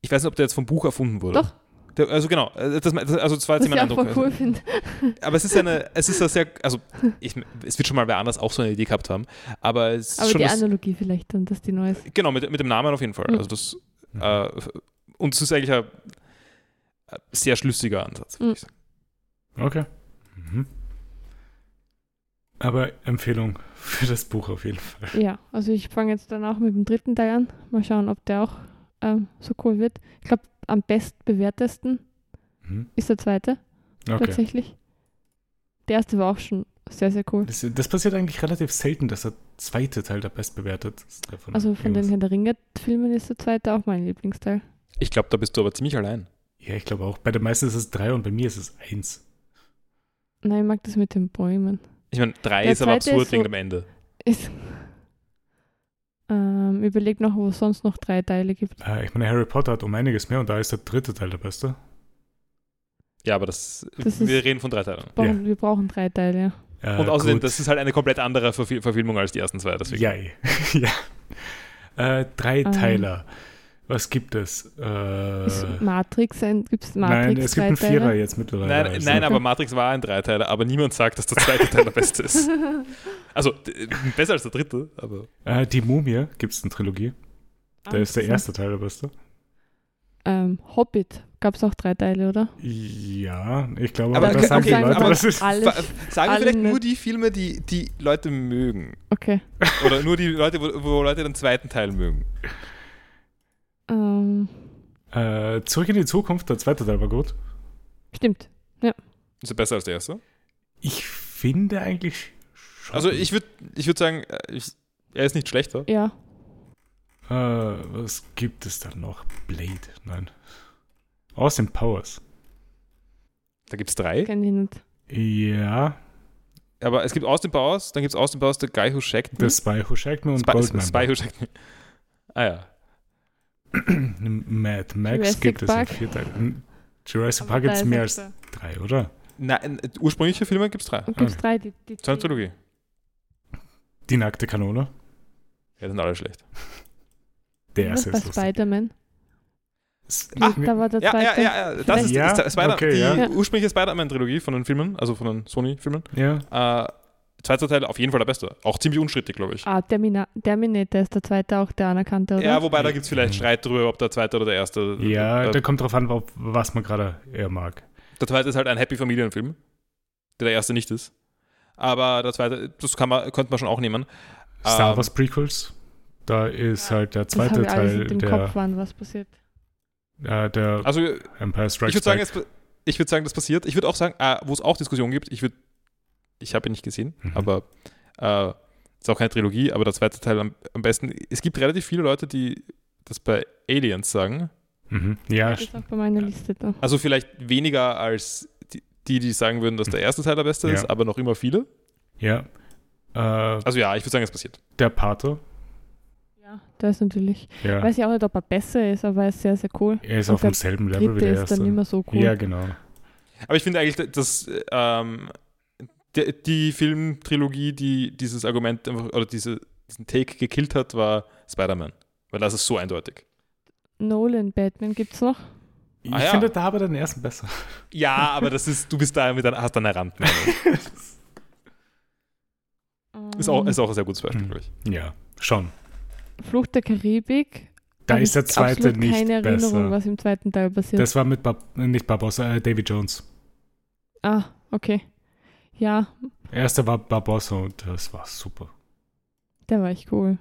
ich weiß nicht, ob der jetzt vom Buch erfunden wurde.
Doch.
Der, also genau, äh, das, also das war
Was
jetzt
ich
mein
auch cool finde.
Aber es ist eine, es ist sehr, also ich, es wird schon mal wer anders auch so eine Idee gehabt haben, aber es ist
Aber
schon
die
das,
Analogie vielleicht dann, dass die neu ist.
genau mit, mit dem Namen auf jeden Fall.
Mhm.
Also das, äh, und es ist eigentlich ein ein sehr schlüssiger Ansatz, würde
Mhm.
ich sagen.
Okay. Mhm. Aber Empfehlung für das Buch auf jeden Fall.
Ja, also ich fange jetzt dann auch mit dem dritten Teil an. Mal schauen, ob der auch ähm, so cool wird. Ich glaube, am bestbewertesten
Mhm.
ist der zweite
Okay.
tatsächlich. Der erste war auch schon sehr, sehr cool.
Das, das passiert eigentlich relativ selten, dass der zweite Teil der bestbewertet ist. Davon
Also von den
irgendwas.
Herr der Ringe-Filmen ist der zweite auch mein Lieblingsteil.
Ich glaube, da bist du aber ziemlich allein.
Ja, ich glaube auch. Bei den meisten ist es drei und bei mir ist es eins.
Nein, ich mag das mit den Bäumen.
Ich meine, drei
Der
ist aber absurd
ist
wegen
so-
dem Ende.
Ist ähm, überleg noch, wo es sonst noch drei Teile gibt.
Äh, ich meine, Harry Potter hat um einiges mehr und da ist der dritte Teil der beste.
Ja, aber das,
Das
wir
ist-
reden von drei Teilen.
Brauchen, Wir brauchen drei Teile, ja.
Äh,
Und außerdem,
gut.
das ist halt eine komplett andere Verfil Verfilmung als die ersten zwei. Deswegen.
Ja, ja. Äh, drei
Ähm.
Teiler. Was gibt es? Äh,
Ist Matrix ein, gibt es Matrix
nein, es gibt einen Vierer
Teile?
jetzt mittlerweile.
Nein,
also.
nein, aber Matrix war ein Dreiteiler, aber niemand sagt, dass der zweite Teil der beste ist. Also besser als der dritte, aber
Äh, die Mumie gibt es eine Trilogie. Da ist der erste Teil der beste.
Ähm, Hobbit gab es auch drei Teile, oder?
Ja, ich glaube,
Aber
aber,
okay,
das sagen die
okay,
Leute,
aber-
das ist.
Alle,
sagen wir vielleicht nur die Filme, die die Leute mögen.
okay.
Oder nur die Leute, wo, wo Leute den zweiten Teil mögen.
Ähm,
Äh, Zurück in die Zukunft, der zweite Teil war gut.
stimmt.
Ist er besser als der erste?
Ich finde eigentlich schon.
Also ich würde ich würd sagen, äh, ich, er ist nicht schlechter.
Ja.
Äh, was gibt es dann noch? Blade? Nein. Austin Powers.
Da gibt es drei.
Kenn ich nicht.
Ja,
Aber es gibt Austin Powers, dann gibt es Austin Powers, The Guy Who Shagged Me.
The Spy Who Shagged Me und
Spy,
Goldmember.
Spy Who Shagged Me. Ah ja.
Mad Max
Jurassic
gibt es in
Park.
vier Teilen. Jurassic
Aber
Park gibt
da
es mehr als
der-
drei, oder?
Nein, ursprüngliche Filme gibt es drei.
Gibt es drei, die, die
Trilogie.
Die nackte Kanone.
Ja, sind alle schlecht.
Der erste ist lustig.
Spider-Man?
Ah,
Da war der
Ja,
zweite.
ja, ja, ja, das ist,
Ja,
ist Spider
okay,
die
ja.
ursprüngliche Spider-Man-Trilogie von den Filmen, also von den Sony-Filmen.
Ja,
Äh, zweiter Teil auf jeden Fall der beste. Auch ziemlich unstrittig, glaube ich.
Ah, Termina Terminator ist der zweite auch der anerkannte, oder?
Ja, wobei da gibt es vielleicht Streit darüber, ob der zweite oder der erste.
ja
äh,
da kommt drauf an, ob- was man gerade eher mag.
Der zweite ist halt ein Happy Familienfilm, der der erste nicht ist. Aber der zweite, das kann man, könnte man schon auch nehmen.
Star
Ähm,
Wars Prequels, da ist halt der
das
zweite
ich alles
Teil
nicht im
der,
Kopf, wann was passiert.
äh, der
Also
Empire
ich
Strikes
würde sagen,
Back.
es, ich würde sagen, das passiert. Ich würde auch sagen, äh, wo es auch Diskussionen gibt, ich würde, ich habe ihn nicht gesehen,
Mhm.
aber äh, ist auch keine Trilogie, aber der zweite Teil am, am besten. Es gibt relativ viele Leute, die das bei Aliens sagen.
Mhm. Ja,
Das ist auch bei meiner Liste da.
Also vielleicht weniger als die, die, sagen würden, dass der erste Teil der beste
Ja.
ist, aber noch immer viele.
ja. Äh,
Also ja, ich würde sagen, es passiert.
der Pater,
Ja, der ist natürlich.
ja.
Weiß ich auch nicht, ob er besser ist, aber er ist sehr, sehr cool.
er ist
Und
auf demselben Level wie der
ist
erste.
dann immer so cool.
Ja, genau.
Aber ich finde eigentlich, dass ähm, die, die Filmtrilogie, die dieses Argument einfach, oder diese, diesen Take gekillt hat, war Spider-Man. Weil das ist so eindeutig.
Nolan Batman gibt's noch.
Ich
Ah, ja.
finde da aber den ersten besser.
Ja, aber das ist, du bist da mit einer, hast eine Randmeinung. Ist auch, ist auch ein sehr gutes Beispiel, glaube ich.
Ja, schon.
Flucht der Karibik.
Da ist der zweite nicht
keine Erinnerung,
besser.
was im zweiten Teil passiert.
Das war mit Bar äh, nicht Barbossa, äh, David Jones.
ah, okay. Ja,
Erster war Barbossa und das war super.
der war echt cool.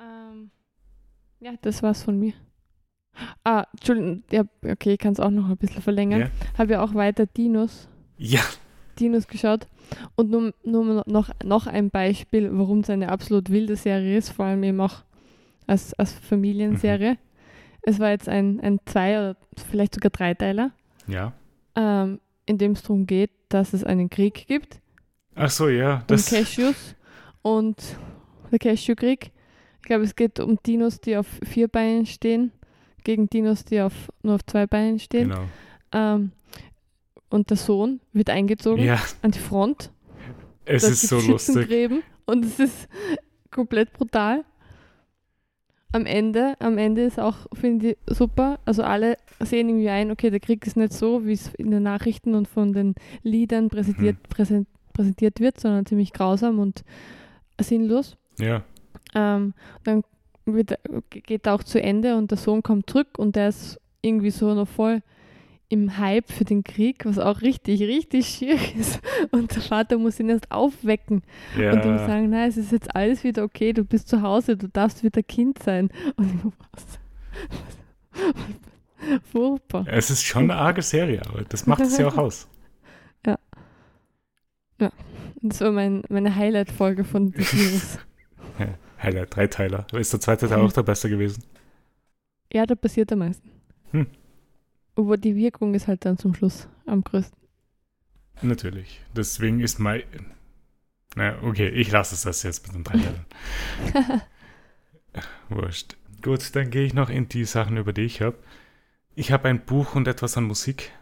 Ähm, ja, das war's von mir. Ah, Entschuldigung, ja, okay, ich kann es auch noch ein bisschen verlängern.
Ja.
Habe ja auch weiter Dinos,
Ja,
Dinos geschaut. Und nur, nur noch, noch ein Beispiel, warum es eine absolut wilde Serie ist, vor allem eben auch als, als Familienserie.
Mhm.
Es war jetzt ein, ein Zwei- oder vielleicht sogar Dreiteiler,
ja.
ähm, in dem es darum geht, dass es einen Krieg gibt
Ach so, ja.
um
Das,
Cashews und der Cashewkrieg. Ich glaube, es geht um Dinos, die auf vier Beinen stehen, gegen Dinos, die auf, nur auf zwei Beinen stehen.
genau.
Ähm, und der Sohn wird eingezogen
Ja,
an die Front.
es
Da
ist so lustig.
Und es ist komplett brutal. Am Ende, am Ende ist auch, finde ich, super. Also alle sehen irgendwie ein, okay, der Krieg ist nicht so, wie es in den Nachrichten und von den Liedern präsentiert,
Mhm.
präsent, präsentiert wird, sondern ziemlich grausam und sinnlos.
Ja,
Ähm, dann wird, geht er auch zu Ende und der Sohn kommt zurück und der ist irgendwie so noch voll im Hype für den Krieg, was auch richtig, richtig schier ist. Und der Vater muss ihn erst aufwecken
ja.
und ihm sagen, nein, es ist jetzt alles wieder okay, du bist zu Hause, du darfst wieder Kind sein. Und ich so, was? Furchtbar.
Es ist schon eine arge Serie, aber das macht es ja auch aus.
Das war mein, meine Highlight-Folge von.
Ja, Highlight, Dreiteiler. Ist der zweite Teil auch der beste gewesen?
Ja, da passiert am meisten.
Hm.
Aber die Wirkung ist halt dann zum Schluss am größten.
Natürlich. Deswegen ist mein. Na, okay, ich lasse es das jetzt mit den Dreiteilern. Wurscht. Gut, dann gehe ich noch in die Sachen, über die ich habe. Ich habe ein Buch und etwas an Musik.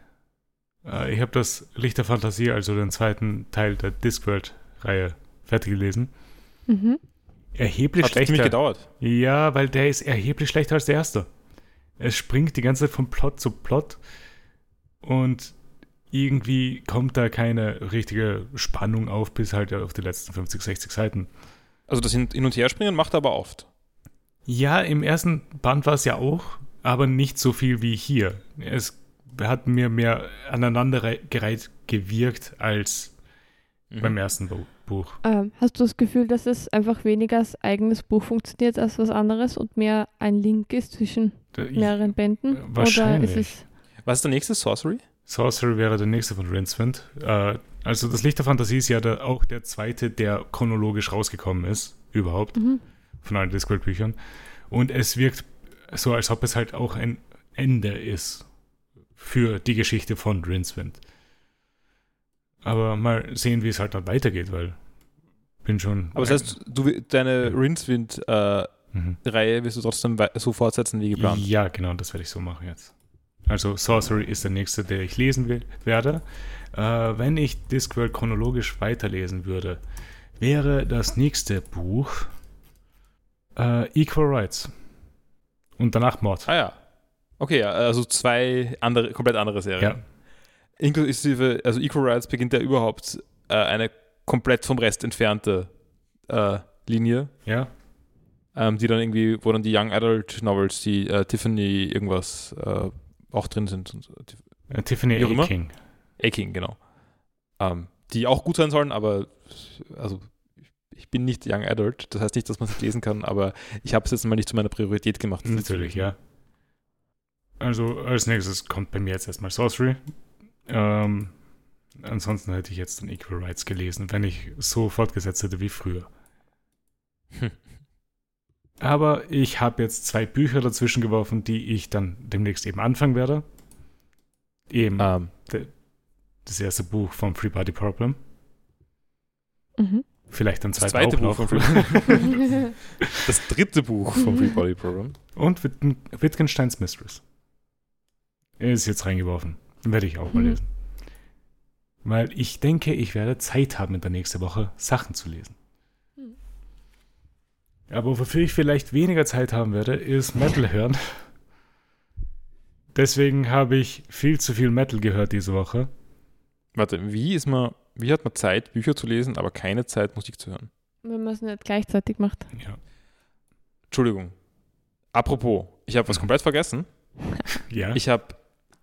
Äh, Ich habe das Licht der Fantasie, also den zweiten Teil der Discworld-Reihe, fertig gelesen.
mhm.
Erheblich
Hat ziemlich
schlechter.
gedauert.
Ja, weil der ist erheblich schlechter als der erste. Es springt die ganze Zeit von Plot zu Plot und irgendwie kommt da keine richtige Spannung auf, bis halt auf die letzten 50, 60 Seiten.
Also das Hin- und Herspringen macht er aber oft.
Ja, im ersten Band war es ja auch, aber nicht so viel wie hier. Es hat mir mehr aneinandergereiht gewirkt als
Mhm.
beim ersten Bu- Buch.
Ähm, hast du das Gefühl, dass es einfach weniger als eigenes Buch funktioniert als was anderes und mehr ein Link ist zwischen
ich-
mehreren Bänden?
wahrscheinlich.
Oder ist es
Was ist der nächste? Sorcery?
Sorcery wäre der nächste von Rincewind. Äh, also das Licht der Fantasie ist ja der, auch der zweite, der chronologisch rausgekommen ist, überhaupt,
mhm.
von allen Discworld-Büchern. Und es wirkt so, als ob es halt auch ein Ende ist für die Geschichte von Rincewind. Aber mal sehen, wie es halt dann weitergeht, weil bin schon...
Aber das heißt, du, deine Rincewind-Reihe
Mhm.
wirst du trotzdem so fortsetzen wie geplant.
Ja, genau, das werde ich so machen jetzt. Also Sorcery ist der nächste, der ich lesen will, werde. Äh, wenn ich Discworld chronologisch weiterlesen würde, wäre das nächste Buch äh, Equal Rights. Und danach Mord.
Ah ja. Okay, also zwei andere, komplett andere Serien.
Ja.
Inklusive, also Equal Rights beginnt ja überhaupt äh, eine komplett vom Rest entfernte äh, Linie,
Ja.
ähm, die dann irgendwie, wo dann die Young Adult Novels, die äh, Tiffany irgendwas äh, auch drin sind. Und.
Äh, Tiffany
auch immer.
Aking.
Aking, genau. Ähm, die auch gut sein sollen, aber also ich bin nicht Young Adult, das heißt nicht, dass man es lesen kann, aber ich habe es jetzt mal nicht zu meiner Priorität gemacht.
Natürlich, ja. Also als nächstes kommt bei mir jetzt erstmal Sorcery. Ähm, ansonsten hätte ich jetzt dann Equal Rights gelesen, wenn ich so fortgesetzt hätte wie früher.
Hm.
Aber ich habe jetzt zwei Bücher dazwischen geworfen, die ich dann demnächst eben anfangen werde. Eben
Ähm,
das erste Buch vom Free Body Problem.
Mhm.
Vielleicht zweites
zweite
auch
Buch
noch.
vom Das dritte Buch vom Free Body Program.
Und Wittgen Wittgensteins Mistress. Ist jetzt reingeworfen. Werde ich auch mal
Mhm.
lesen. Weil ich denke, ich werde Zeit haben, in der nächsten Woche Sachen zu lesen.
Mhm.
Aber wofür ich vielleicht weniger Zeit haben werde, ist Metal hören. Deswegen habe ich viel zu viel Metal gehört diese Woche.
Warte, wie ist man, wie hat man Zeit, Bücher zu lesen, aber keine Zeit, Musik zu hören?
Wenn man es nicht gleichzeitig macht.
Ja.
Entschuldigung. Apropos, ich habe was komplett vergessen.
Ja.
Ich habe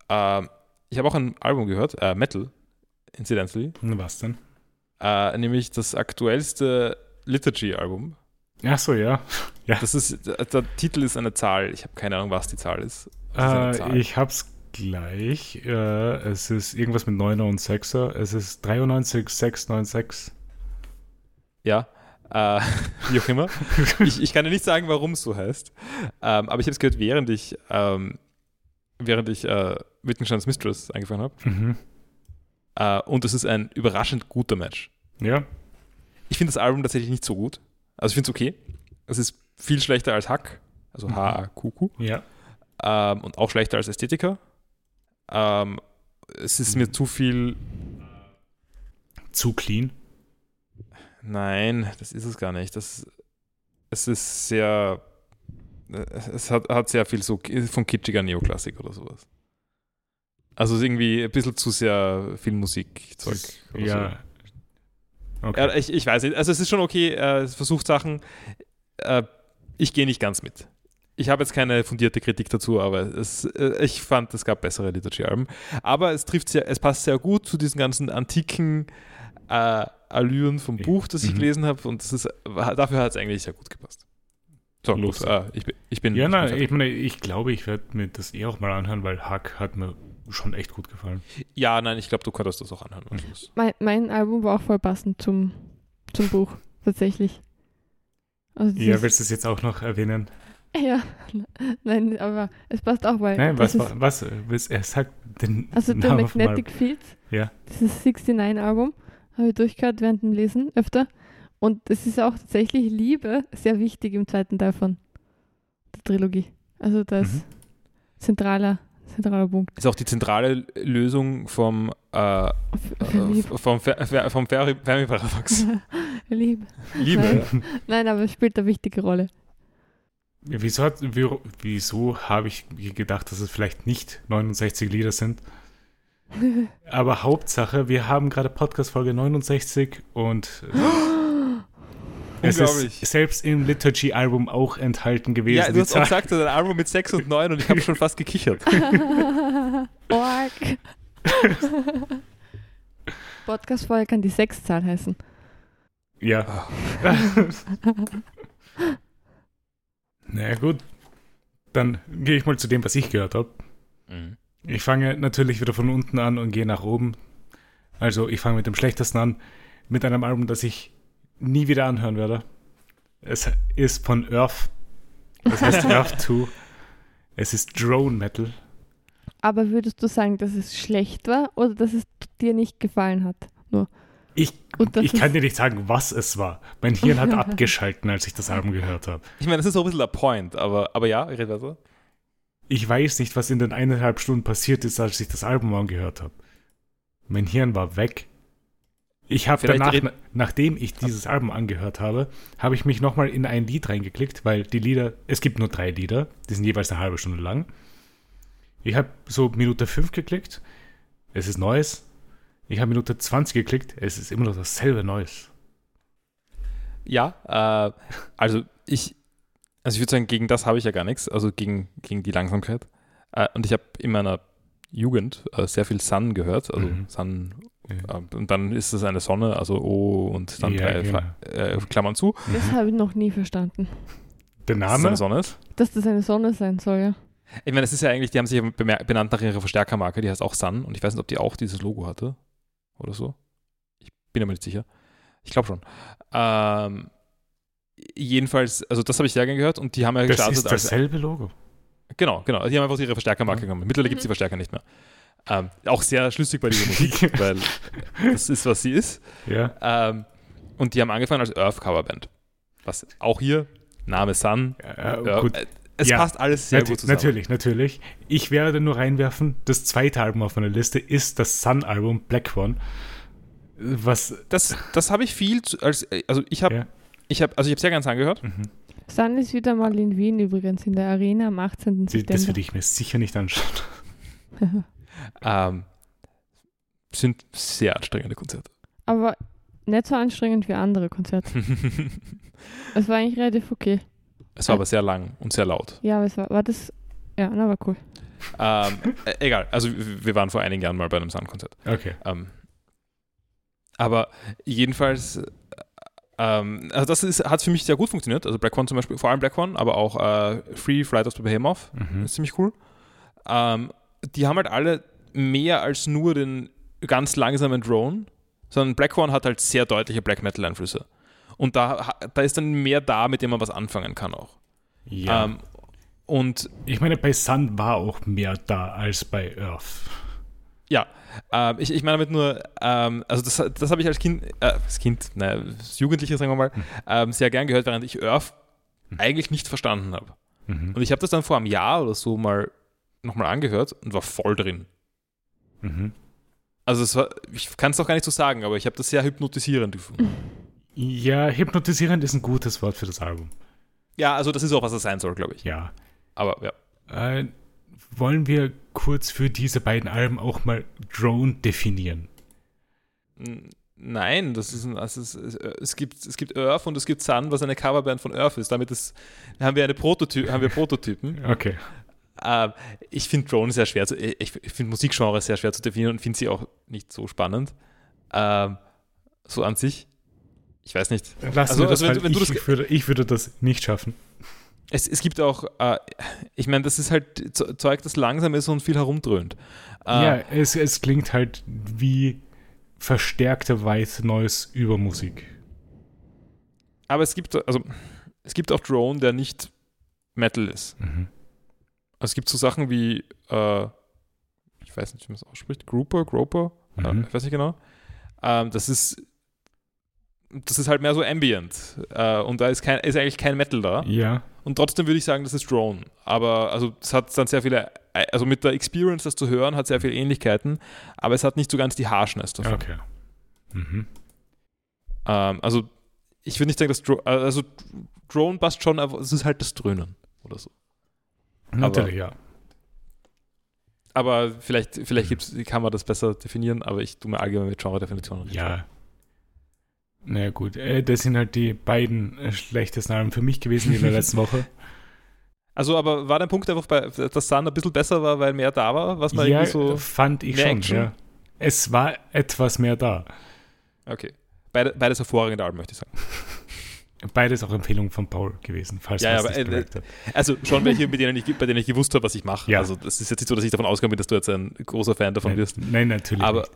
ähm, ich habe auch ein Album gehört, äh, Metal, incidentally,
Was denn?
äh, nämlich das aktuellste Liturgy-Album.
Ach so, ja.
Das ist, der, der Titel ist eine Zahl. Ich habe keine Ahnung, was die Zahl ist. Ist
Äh,
Zahl.
ich hab's gleich. Äh, es ist irgendwas mit 9er und 6er. Es ist 93, 696.
Ja, äh, wie auch immer. ich, ich kann dir nicht sagen, warum es so heißt. Ähm, aber ich habe es gehört, während ich, ähm, während ich äh, Wittgensteins Mistress angefangen habe.
Mhm.
Äh, und es ist ein überraschend guter Match.
Ja.
Ich finde das Album tatsächlich nicht so gut. Also ich finde es okay. Es ist viel schlechter als Hack, also
Mhm.
H-A-Q-Q.
Ja.
Ähm, und auch schlechter als Ästhetiker. Ähm, es ist mir zu viel.
Zu clean.
Nein, das ist es gar nicht. Das, es ist sehr. Es hat, hat sehr viel so von kitschiger Neoklassik oder sowas. Also irgendwie ein bisschen zu sehr Filmmusikzeug. oder
Ja.
So.
Okay.
Ja, ich, ich weiß nicht. Also es ist schon okay, äh, es versucht Sachen. Äh, ich gehe nicht ganz mit. Ich habe jetzt keine fundierte Kritik dazu, aber es, äh, ich fand, es gab bessere Liturgy-Alben. Aber es trifft sehr, es passt sehr gut zu diesen ganzen antiken Allüren vom. Buch, das ich
Mhm.
gelesen habe. Und ist, dafür hat es eigentlich sehr gut gepasst. So,
Los.
äh, ich, bin- ich bin.
ja, nein, ich meine, ich glaube, ich werde mir das eh auch mal anhören, weil Hack hat mir schon echt gut gefallen.
ja, nein, ich glaube, du könntest das auch anhören.
Mhm.
Also,
Mein, mein Album war auch voll passend zum, zum Buch, tatsächlich. Also
Ja, willst du es jetzt auch noch erwähnen?
ja, nein, aber es passt auch, weil.
Nein, was,
ist,
was, was, er sagt den
also der
Namen vom
Magnetic Fields,
Ja.
dieses 69-Album, habe ich durchgehört während dem Lesen öfter. Und es ist auch tatsächlich Liebe sehr wichtig im zweiten Teil von der Trilogie. Also das
Mhm.
zentraler, zentraler Punkt.
ist auch die zentrale Lösung vom, äh, äh,
Liebe.
vom, Fer vom Fer Fermi-Paradox.
Liebe.
Liebe.
Nein, aber es spielt eine wichtige Rolle.
Wieso, hat, wieso habe ich gedacht, dass es vielleicht nicht 69 Lieder sind? Aber Hauptsache, wir haben gerade Podcast-Folge 69 und es ist selbst im Liturgy-Album auch enthalten gewesen.
Ja, du hast auch gesagt, ein Album mit 6 und 9 und ich habe schon fast gekichert.
Org. Podcast-Folge kann die Sechszahl heißen.
Ja. naja, gut. Dann gehe ich mal zu dem, was ich gehört habe.
Mhm.
Ich fange natürlich wieder von unten an und gehe nach oben. Also ich fange mit dem schlechtesten an, mit einem Album, das ich nie wieder anhören werde. Es ist von Earth. Das heißt Earth 2. Es ist Drone Metal.
Aber würdest du sagen, dass es schlecht war oder dass es dir nicht gefallen hat?
Ich,
Und dass
ich kann
es-
dir nicht sagen, was es war. Mein Hirn hat abgeschalten, als ich das Album gehört habe.
Ich meine, das ist so ein bisschen der Point, aber, aber ja, ich rede weiter.
Ich weiß nicht, was in den eineinhalb Stunden passiert ist, als ich das Album angehört habe. Mein Hirn war weg. Ich habe danach, nachdem ich dieses Album angehört habe, habe ich mich nochmal in ein Lied reingeklickt, weil die Lieder, es gibt nur drei Lieder, die sind jeweils eine halbe Stunde lang. Ich habe so Minute 5 geklickt, es ist Neues. Ich habe Minute 20 geklickt, es ist immer noch dasselbe Neues.
Ja, äh, also ich, also ich würde sagen, gegen das habe ich ja gar nichts, also gegen, gegen die Langsamkeit. Äh, und ich habe in meiner Jugend äh, sehr viel Sun gehört, also
Mhm.
Sun,
Ja.
äh, und dann ist es eine Sonne, also O und dann
Ja,
drei
genau.
Äh, Klammern zu,
Das habe ich noch nie verstanden.
Der
dass es
Name?
eine Sonne ist.
Dass das eine Sonne sein soll, ja.
Ich meine, es ist ja eigentlich, die haben sich benannt nach ihrer Verstärkermarke, die heißt auch Sun und ich weiß nicht, ob die auch dieses Logo hatte oder so. Ich bin aber nicht sicher. Ich glaube schon. Ähm, jedenfalls, also das habe ich sehr gern gehört und die haben ja
Das
gestartet
ist
als
dasselbe Logo.
Genau, genau. Die haben einfach ihre Verstärkermarke
Mhm.
genommen. Mittlerweile gibt es die Verstärker nicht mehr. Ähm, auch sehr schlüssig bei dieser Musik, weil das ist, was sie ist.
Ja.
Ähm, und die haben angefangen als Earth-Coverband. Was auch hier, Name Sun.
Äh,
Earth-
gut.
äh, es
Ja.
passt alles sehr
Nat
gut zusammen.
Natürlich, natürlich. Ich werde nur reinwerfen, das zweite Album auf meiner Liste ist das Sun-Album Black One. Was.
Das, das habe ich viel, zu, als, also ich habe,
Ja.
ich habe, also ich habe sehr ganz angehört.
Mhm.
Sun ist wieder mal in Wien übrigens, in der Arena am 18.
Die- Das
September.
würde ich mir sicher nicht anschauen.
Ähm, sind sehr anstrengende Konzerte.
Aber nicht so anstrengend wie andere Konzerte. Es war eigentlich relativ okay.
es war aber sehr lang und sehr laut.
Ja, aber es war, war das. Ja, na, war cool.
Ähm, äh, egal, also wir waren vor einigen Jahren mal bei einem Sun-Konzert.
Okay.
Ähm, aber jedenfalls, äh, ähm, also das ist, hat für mich sehr gut funktioniert. Also Black One zum Beispiel, vor allem Black One, aber auch äh, Free Flight of the Behemoth
Mhm.
ist ziemlich cool. Ähm, die haben halt alle mehr als nur den ganz langsamen Drone, sondern Black One hat halt sehr deutliche Black Metal Einflüsse. Und da, da ist dann mehr da, mit dem man was anfangen kann auch.
Ja.
Ähm, und
ich meine, bei Sun war auch mehr da als bei Earth.
Ja, ähm, ich, ich meine damit nur, ähm, also das, das habe ich als Kind, äh, als Kind, naja, als Jugendlicher, sagen wir mal,
Hm.
ähm, sehr gern gehört, während ich Earth eigentlich nicht verstanden habe.
Mhm.
Und ich habe das dann vor einem Jahr oder so mal nochmal angehört und war voll drin.
Mhm.
Also es war, ich kann es auch gar nicht so sagen, aber ich habe das sehr hypnotisierend gefunden.
Ja, hypnotisierend ist ein gutes Wort für das Album.
Ja, also das ist auch, was es sein soll, glaube ich.
Ja.
Aber ja.
Äh, wollen wir kurz für diese beiden Alben auch mal Drone definieren?
Nein, das ist ein, ist, es, es, gibt, es gibt Earth und es gibt Sun, was eine Coverband von Earth ist. Damit ist, haben wir eine Prototy haben wir Prototypen.
Okay.
Ähm, ich finde Drone sehr schwer zu, ich, finde Musikgenre sehr schwer zu definieren und finde sie auch nicht so spannend. Ähm, so an sich. Ich weiß nicht.
Lass
Also- also wenn
halt.
wenn du
ich,
das-
ich, würde, ich würde das nicht schaffen.
Es, es gibt auch, äh, ich meine, das ist halt Ze- Zeug, das langsam ist und viel herumdröhnt. Äh,
ja, es, es klingt halt wie verstärkte White Noise über Musik.
Aber es gibt, also, es gibt auch Drone, der nicht Metal ist.
Mhm.
Also es gibt so Sachen wie, äh, ich weiß nicht, wie man es ausspricht, Grouper, Groper, äh,
Mhm.
ich weiß nicht genau. Ähm, das ist, das ist halt mehr so Ambient. Äh, und da ist, kein, ist eigentlich kein Metal da.
Ja.
Und trotzdem würde ich sagen, das ist Drone. Aber also es hat dann sehr viele, also mit der Experience, das zu hören, hat sehr viele Ähnlichkeiten, aber es hat nicht so ganz die Harshness davon.
Okay. Mhm.
Ähm, also ich würde nicht sagen, dass Dro also Drone passt schon, aber es ist halt das Dröhnen oder so.
Natürlich, ja.
Aber vielleicht, vielleicht gibt's, kann man das besser definieren, aber ich tue mir allgemein mit Genre-Definitionen.
Ja. Na gut, äh, das sind halt die beiden äh, schlechtesten Alben für mich gewesen in der letzten Woche.
Also, aber war dein Punkt einfach, bei, dass Sun ein bisschen besser war, weil mehr da war, was man
ja,
irgendwie so.
fand ich schon,
Action?
ja. Es war etwas mehr da.
Okay. Beide, beides hervorragende Alben, möchte ich sagen.
Beides auch Empfehlungen von Paul gewesen, falls
Ja, ja, aber,
nicht
äh. Also schon welche, mit denen ich, bei denen ich gewusst habe, was ich mache.
Ja.
Also das ist jetzt nicht so, dass ich davon ausgegangen bin, dass du jetzt ein großer Fan davon
Nein,
wirst.
nein, natürlich
Aber,
nicht.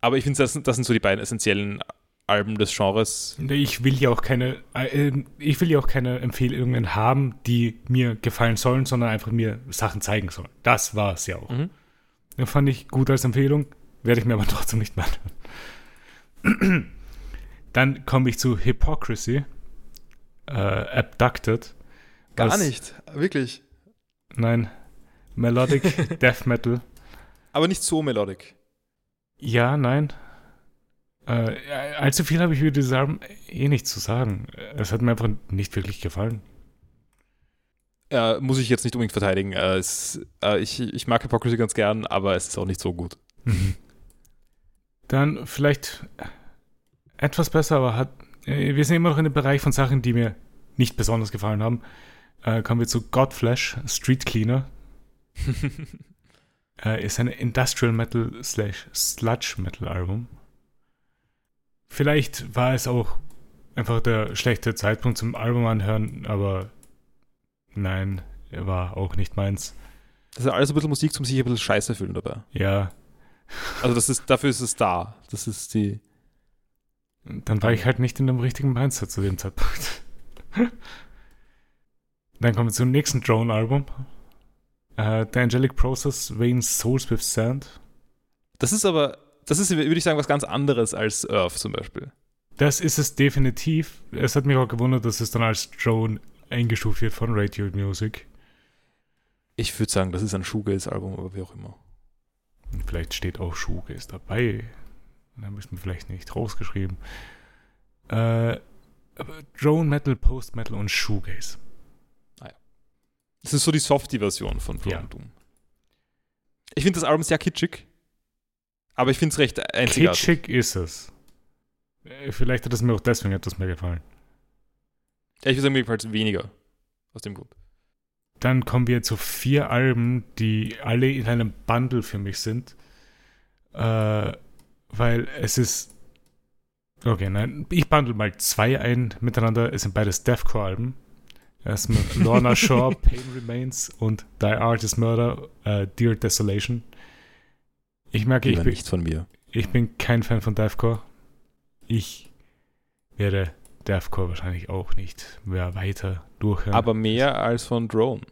aber ich finde, das, das sind so die beiden essentiellen Alben des Genres.
Ich will ja auch keine, äh, ich will ja auch keine Empfehlungen haben, die mir gefallen sollen, sondern einfach mir Sachen zeigen sollen. Das war es ja auch.
Mhm.
Das fand ich gut als Empfehlung, werde ich mir aber trotzdem nicht mehr anhören. Dann komme ich zu Hypocrisy, äh, Abducted.
Gar nicht, wirklich.
Nein, Melodic Death Metal.
Aber nicht so melodic.
Ja, nein. Äh, allzu viel habe ich über dieses Album eh nicht zu sagen. Es hat mir einfach nicht wirklich gefallen.
Äh, muss ich jetzt nicht unbedingt verteidigen. Äh, es, äh, ich, ich mag Hypocrisy ganz gern, aber es ist auch nicht so gut.
Mhm. Dann vielleicht etwas besser, aber hat. Äh, Wir sind immer noch in dem Bereich von Sachen, die mir nicht besonders gefallen haben. Äh, kommen wir zu Godflesh, Street Cleaner. äh, ist ein Industrial Metal slash Sludge Metal Album. Vielleicht war es auch einfach der schlechte Zeitpunkt zum Album anhören, aber nein, er war auch nicht meins.
Das ist alles ein bisschen Musik zum sich ein bisschen scheiße fühlen dabei.
Ja,
Also das ist, dafür ist es da. Das ist die.
Dann war ich halt nicht in dem richtigen Mindset zu dem Zeitpunkt. Dann kommen wir zum nächsten Drone-Album. Äh, The Angelic Process Veins Souls with Sand.
Das ist aber, das ist, würde ich sagen, was ganz anderes als Earth zum Beispiel.
Das ist es definitiv. Es hat mich auch gewundert, dass es dann als Drone eingestuft wird von Radio Music.
Ich würde sagen, das ist ein Shoegaze-Album, aber wie auch immer.
Vielleicht steht auch Shoegaze dabei. Dann haben wir es mir vielleicht nicht rausgeschrieben. Äh, Drone Metal, Post Metal und Shoegaze.
Das ist so die Softie-Version von From
Ja.
Doom. Ich finde das Album sehr kitschig, aber ich finde es recht einzigartig.
Kitschig ist es. Äh, Vielleicht hat es mir auch deswegen etwas mehr gefallen.
Ja, ich würde sagen, mir gefällt es weniger. Aus dem Grund.
Dann kommen wir zu vier Alben, die alle in einem Bundle für mich sind. Äh, weil es ist. Okay, nein, ich bundle mal zwei ein miteinander. Es sind beides Deathcore-Alben. Erstmal Lorna Shore, Pain Remains und Die Artist Murder, äh, Dear Desolation. Ich merke, ich bin,
nicht von mir.
ich bin kein Fan von Deathcore. Ich werde Deathcore wahrscheinlich auch nicht mehr weiter durchhören.
Aber mehr als von Drone.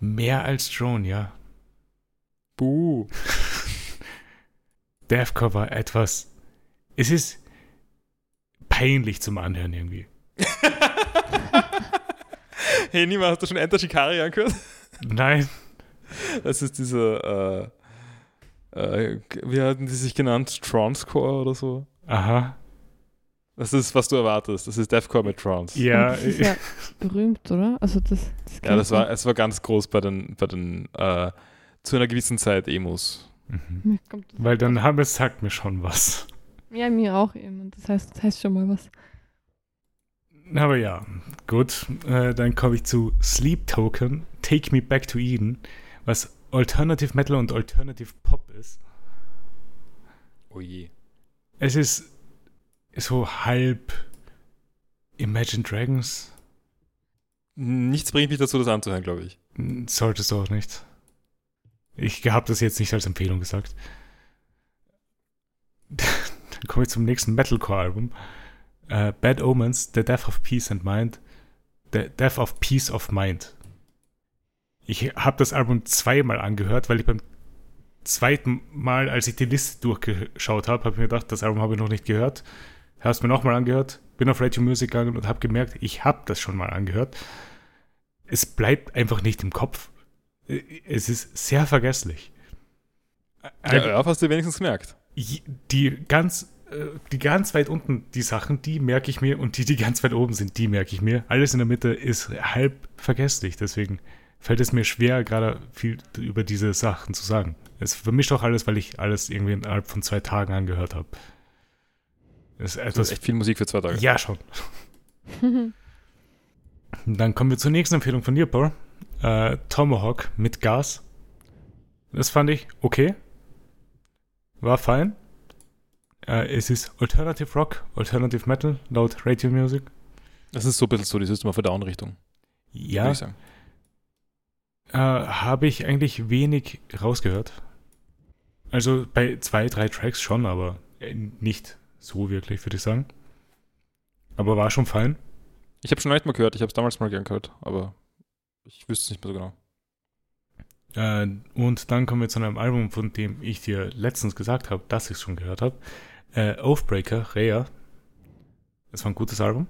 mehr als Drone, ja.
Buh.
Deathcore war etwas. Es ist peinlich zum Anhören irgendwie.
hey, Nima, hast du schon Enter Shikari angehört?
Nein,
Das ist diese, äh, äh, wie hatten die sich genannt? Transcore oder so?
aha.
Das ist, was du erwartest. Das ist Deathcore mit Trance.
Ja,
Das ist ja berühmt, oder? Also das, das
Ja, das war, es war ganz groß bei den, bei den äh, zu einer gewissen Zeit Emos.
Mhm. weil dann haben es sagt mir schon was.
Ja, mir auch eben. Und Das heißt, das heißt schon mal was.
Aber ja, gut. Äh, dann komme ich zu Sleep Token, Take Me Back to Eden, was Alternative Metal und Alternative Pop ist.
Oh je.
Es ist so halb Imagine Dragons.
Nichts bringt mich dazu, das anzuhören, glaube ich.
Solltest du auch nicht. Ich habe das jetzt nicht als Empfehlung gesagt. Dann komme ich zum nächsten Metalcore-Album. Äh, Bad Omens, The Death of Peace and Mind. The Death of Peace of Mind. Ich habe das Album zweimal angehört, weil ich beim zweiten Mal, als ich die Liste durchgeschaut habe, habe ich mir gedacht, das Album habe ich noch nicht gehört. Habe es mir nochmal angehört, bin auf Radio Music gegangen und habe gemerkt, ich habe das schon mal angehört. Es bleibt einfach nicht im Kopf. Es ist sehr vergesslich.
Ja, Earth hast du wenigstens gemerkt.
Die ganz, äh, die ganz weit unten, die Sachen, die merke ich mir und die, die ganz weit oben sind, die merke ich mir. Alles in der Mitte ist halb vergesslich, deswegen fällt es mir schwer, gerade viel über diese Sachen zu sagen. Es vermischt auch alles, weil ich alles irgendwie innerhalb von zwei Tagen angehört habe. Das ist
Das
etwas.
ist echt viel Musik für zwei Tage.
Ja, schon. Dann kommen wir zur nächsten Empfehlung von dir, Paul. Äh, Tomahawk mit Gas. Das fand ich okay. War fein. Äh, es ist Alternative Rock, Alternative Metal, laut Radio Music.
Das ist so ein bisschen so die System of a Down-Richtung, würde
Ja,
ich
äh, habe ich eigentlich wenig rausgehört. Also bei zwei, drei Tracks schon, aber äh, nicht so wirklich, würde ich sagen. Aber war schon fein.
Ich habe schon nicht mal gehört, ich habe es damals mal gern gehört, aber ich wüsste es nicht mehr so genau.
Äh, und dann kommen wir zu einem Album, von dem ich dir letztens gesagt habe, dass ich es schon gehört habe. Äh, Oathbreaker, Rhea. Das war ein gutes Album,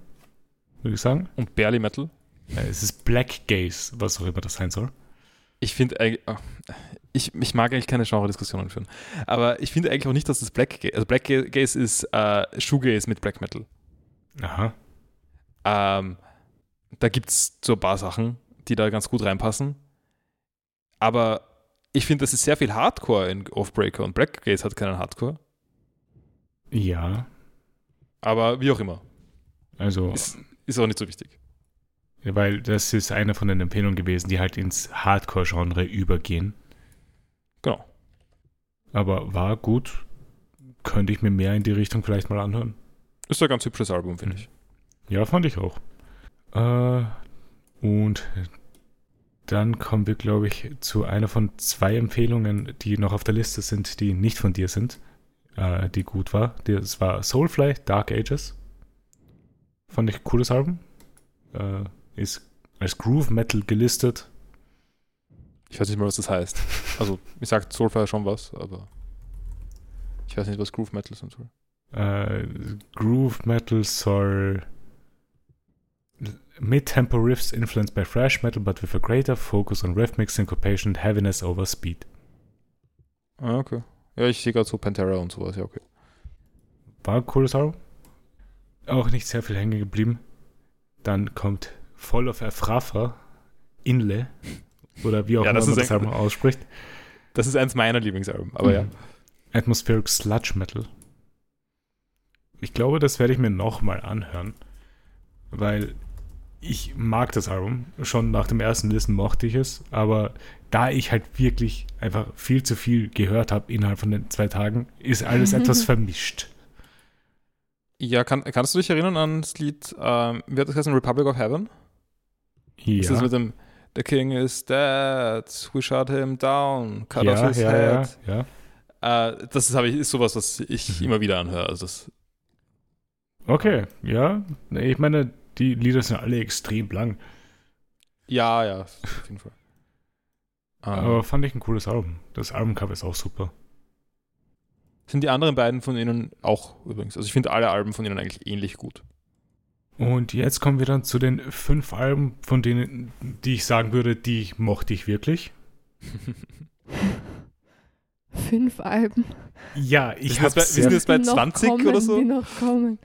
würde ich sagen.
Und Barely Metal?
Äh, es ist Black Gaze, was auch immer das sein soll.
Ich finde eigentlich, ah, ich, ich mag eigentlich keine Genre-Diskussionen führen. Aber ich finde eigentlich auch nicht, dass das Black Gaze, also Black Gaze ist äh, Shoegaze mit Black Metal.
Aha.
Ähm, da gibt es so ein paar Sachen, die da ganz gut reinpassen. Aber ich finde, das ist sehr viel Hardcore in Offbreaker und Black Gaze hat keinen Hardcore.
Ja.
Aber wie auch immer.
Also.
Ist, ist auch nicht so wichtig.
Weil das ist eine von den Empfehlungen gewesen, die halt ins Hardcore-Genre übergehen.
Genau.
Aber war gut. Könnte ich mir mehr in die Richtung vielleicht mal anhören.
Ist ein ganz hübsches Album, finde ich.
Ja, fand ich auch. Äh, und dann kommen wir, glaube ich, zu einer von zwei Empfehlungen, die noch auf der Liste sind, die nicht von dir sind, äh, die gut war. Das war Soulfly, Dark Ages. Fand ich ein cooles Album. Äh, ist als Groove Metal gelistet.
Ich weiß nicht mal, was das heißt. Also, ich sagt Soulfly schon was, aber ich weiß nicht, was Groove Metal sein soll.
Äh, Groove Metal soll mid-tempo riffs influenced by thrash metal, but with a greater focus on rhythmic syncopation and heaviness over speed.
Ah, okay. Ja, ich sehe gerade so Pantera und sowas, ja, okay.
War ein cooles Album. Auch nicht sehr viel hängen geblieben. Dann kommt Voll of Afrafa, Inle, oder wie auch
Ja,
immer
das
man das Album ausspricht.
Das ist eins meiner Lieblingsalben, aber ja.
Mhm. Atmospheric Sludge Metal. Ich glaube, das werde ich mir nochmal anhören, weil ich mag das Album. Schon nach dem ersten Listen mochte ich es, aber da ich halt wirklich einfach viel zu viel gehört habe innerhalb von den zwei Tagen, ist alles etwas vermischt.
Ja, kann, kannst du dich erinnern an das Lied, ähm, wie hat das heißen, Republic of Heaven? Ist das
Ja,
mit dem The King is dead, we shot him down, cut off
ja,
his
ja, ja,
head.
ja.
Äh, das ist, ich, ist sowas, was ich
Mhm.
immer wieder anhöre. Also das,
Okay, ja. Ich meine, die Lieder sind alle extrem lang,
ja, ja, auf jeden Fall. Ähm,
aber fand ich ein cooles Album. Das Albumcover ist auch super.
sind die anderen beiden von ihnen auch übrigens. Also ich finde alle Alben von ihnen eigentlich ähnlich gut.
Und jetzt kommen wir dann zu den fünf Alben, von denen, die ich sagen würde, die mochte ich wirklich.
Fünf Alben.
Ja, ich
Wir
habe
sind jetzt bei- wir sind jetzt bei
Die noch
20
kommen,
oder so?
Die noch kommen.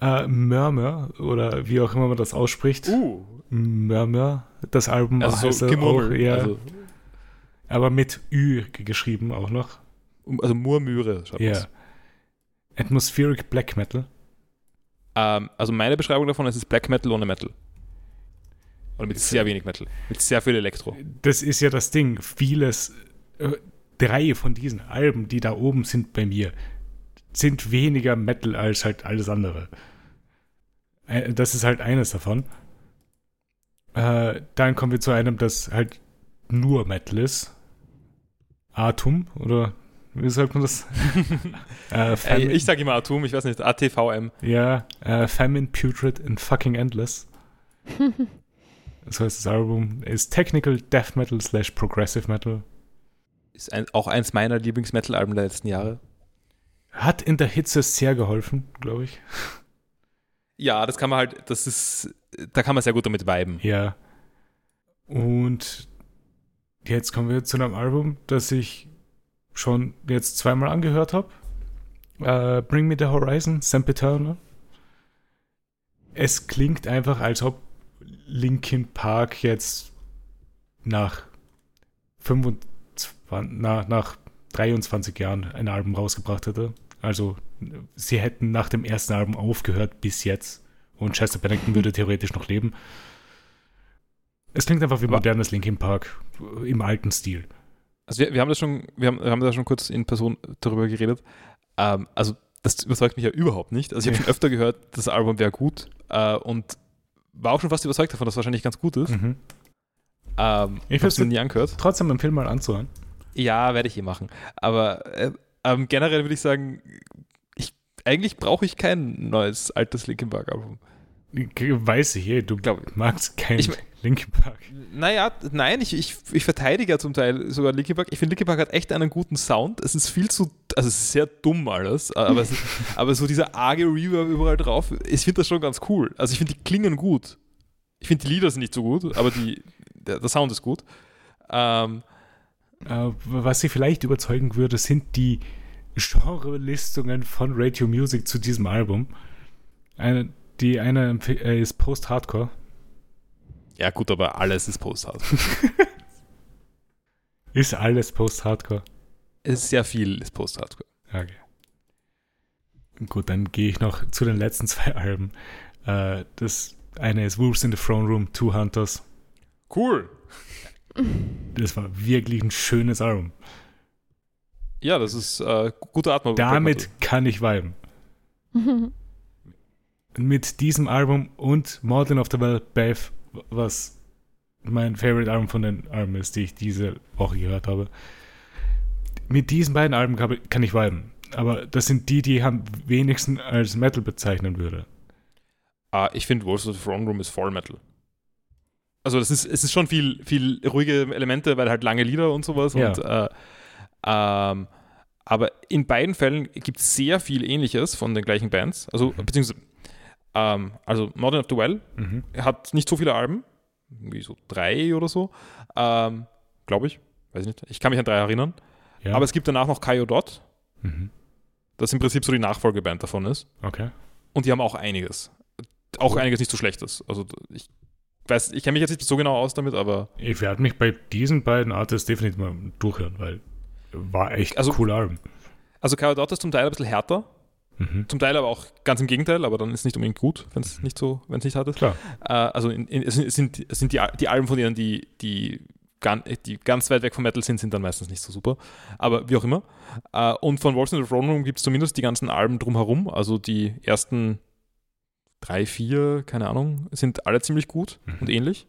Äh, Murmur oder wie auch immer man das ausspricht.
Uh,
Murmur, das Album
also
heißt
so
auch, ja,
Also,
aber mit Ü geschrieben auch noch.
also Murmüre. schreibt
Ja.
man's.
Atmospheric Black Metal.
Ähm, also meine Beschreibung davon ist, es ist Black Metal ohne Metal. Oder mit sehr wenig Metal. Mit sehr viel Elektro.
Das ist ja das Ding. Vieles, äh, drei von diesen Alben, die da oben sind bei mir, sind weniger Metal als halt alles andere. Äh, Das ist halt eines davon. Äh, dann kommen wir zu einem, das halt nur Metal ist. Atom, oder wie sagt man das? äh,
Ey,
Famine,
ich sage immer Atom, ich weiß nicht, ATVM.
ja, äh, Famine, Putrid and Fucking Endless. So heißt das Album. Ist Technical Death Metal slash Progressive Metal.
Ist ein, auch eins meiner Lieblings-Metal-Alben der letzten Jahre.
Hat in der Hitze sehr geholfen, glaube ich.
Ja, das kann man halt, das ist, da kann man sehr gut damit viben.
Ja. Und jetzt kommen wir zu einem Album, das ich schon jetzt zweimal angehört habe. Äh, Bring Me the Horizon, Sempiternal. Es klingt einfach, als ob Linkin Park jetzt nach 25, na, nach 23 Jahren ein Album rausgebracht hätte. Also sie hätten nach dem ersten Album aufgehört bis jetzt. Und Chester Bennington würde theoretisch noch leben. Es klingt einfach wie
Aber-
modernes Linkin Park im alten Stil.
Also wir, wir haben das schon, wir haben, wir haben da schon kurz in Person darüber geredet. Ähm, also das überzeugt mich ja überhaupt nicht. Also ich habe schon öfter gehört, das Album wäre gut äh, und war auch schon fast überzeugt davon, dass es wahrscheinlich ganz gut ist.
Mhm.
Ähm,
Ich
habe es nie angehört.
Trotzdem empfehle mal anzuhören.
Ja, werde ich eh machen. Aber äh, ähm, generell würde ich sagen, eigentlich brauche ich kein neues altes Linkin Park Album.
Weiß ich eh, du
Glaub-
magst kein
Ich-
Linkin Park.
Naja, nein, ich, ich, ich verteidige ja zum Teil sogar Linkin Park. Ich finde, Linkin Park hat echt einen guten Sound. Es ist viel zu, also es ist sehr dumm alles, aber, es aber so dieser arge Reverb überall drauf, ich finde das schon ganz cool. Also ich finde, die klingen gut. Ich finde, die Lieder sind nicht so gut, aber die, der, der Sound ist gut. Ähm,
Äh, was sie vielleicht überzeugen würde, sind die Genre-Listungen von Radio Music zu diesem Album. Eine, die eine äh, ist Post-Hardcore.
Ja, gut, aber alles ist Post-Hardcore.
ist alles Post-Hardcore?
Ist sehr viel ist Post-Hardcore.
Okay. Gut, dann gehe ich noch zu den letzten zwei Alben. Äh, das eine ist Wolves in the Throne Room, Two Hunters.
Cool.
Das war wirklich ein schönes Album.
Ja, das ist äh, gute Atmung.
Damit kann ich viben. Mit diesem Album und Modern of the Well, Beth, was mein Favorite Album von den Alben ist, die ich diese Woche gehört habe. Mit diesen beiden Alben kann ich viben. Aber das sind die, die ich am wenigsten als Metal bezeichnen würde.
Ah, ich finde Wolves of the Throne Room ist voll Metal. Also das ist, es ist schon viel, viel ruhige Elemente, weil halt lange Lieder und sowas. Ja. Und, äh, ähm, aber in beiden Fällen gibt es sehr viel Ähnliches von den gleichen Bands. Also, mhm. beziehungsweise, ähm, also Modern of the Well mhm. hat nicht so viele Alben, irgendwie so drei oder so, ähm, glaube ich. Weiß ich nicht. Ich kann mich an drei erinnern. Ja. Aber es gibt danach noch Kaio Dot, mhm. das im Prinzip so die Nachfolgeband davon ist.
Okay.
Und die haben auch einiges. Auch einiges nicht so Schlechtes. Also ich weiß, ich kenne mich jetzt nicht so genau aus damit, aber.
Ich werde mich bei diesen beiden Artists definitiv mal durchhören, weil war echt also, cool Album.
Also Karadot ist zum Teil ein bisschen härter, mhm. zum Teil aber auch ganz im Gegenteil, aber dann ist es nicht unbedingt gut, wenn es nicht so, wenn es nicht hart ist.
Klar.
Äh, also in, in, es sind, es sind die, die Alben von denen, die, die, die ganz weit weg vom Metal sind, sind dann meistens nicht so super. Aber wie auch immer. Äh, und von Wolves in the Throne Room gibt es zumindest die ganzen Alben drumherum, also die ersten drei, vier, keine Ahnung, sind alle ziemlich gut mhm. und ähnlich.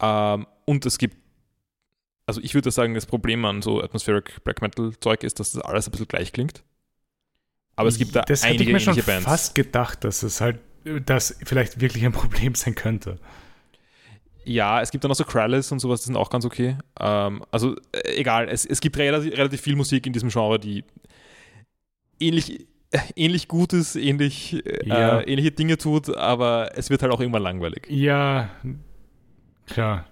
Ähm, und es gibt also ich würde sagen, das Problem an so Atmospheric Black Metal Zeug ist, dass das alles ein bisschen gleich klingt. Aber es gibt da
das
einige
hätte ich mir schon Bands. fast gedacht, dass es halt, das vielleicht wirklich ein Problem sein könnte.
Ja, es gibt dann auch so Krallis und sowas, die sind auch ganz okay. Ähm, also äh, egal, es, es gibt relativ, relativ, viel Musik in diesem Genre, die ähnlich, äh, ähnlich gut ist, ähnlich, äh, ja. äh, ähnliche Dinge tut, aber es wird halt auch irgendwann langweilig.
Ja, klar.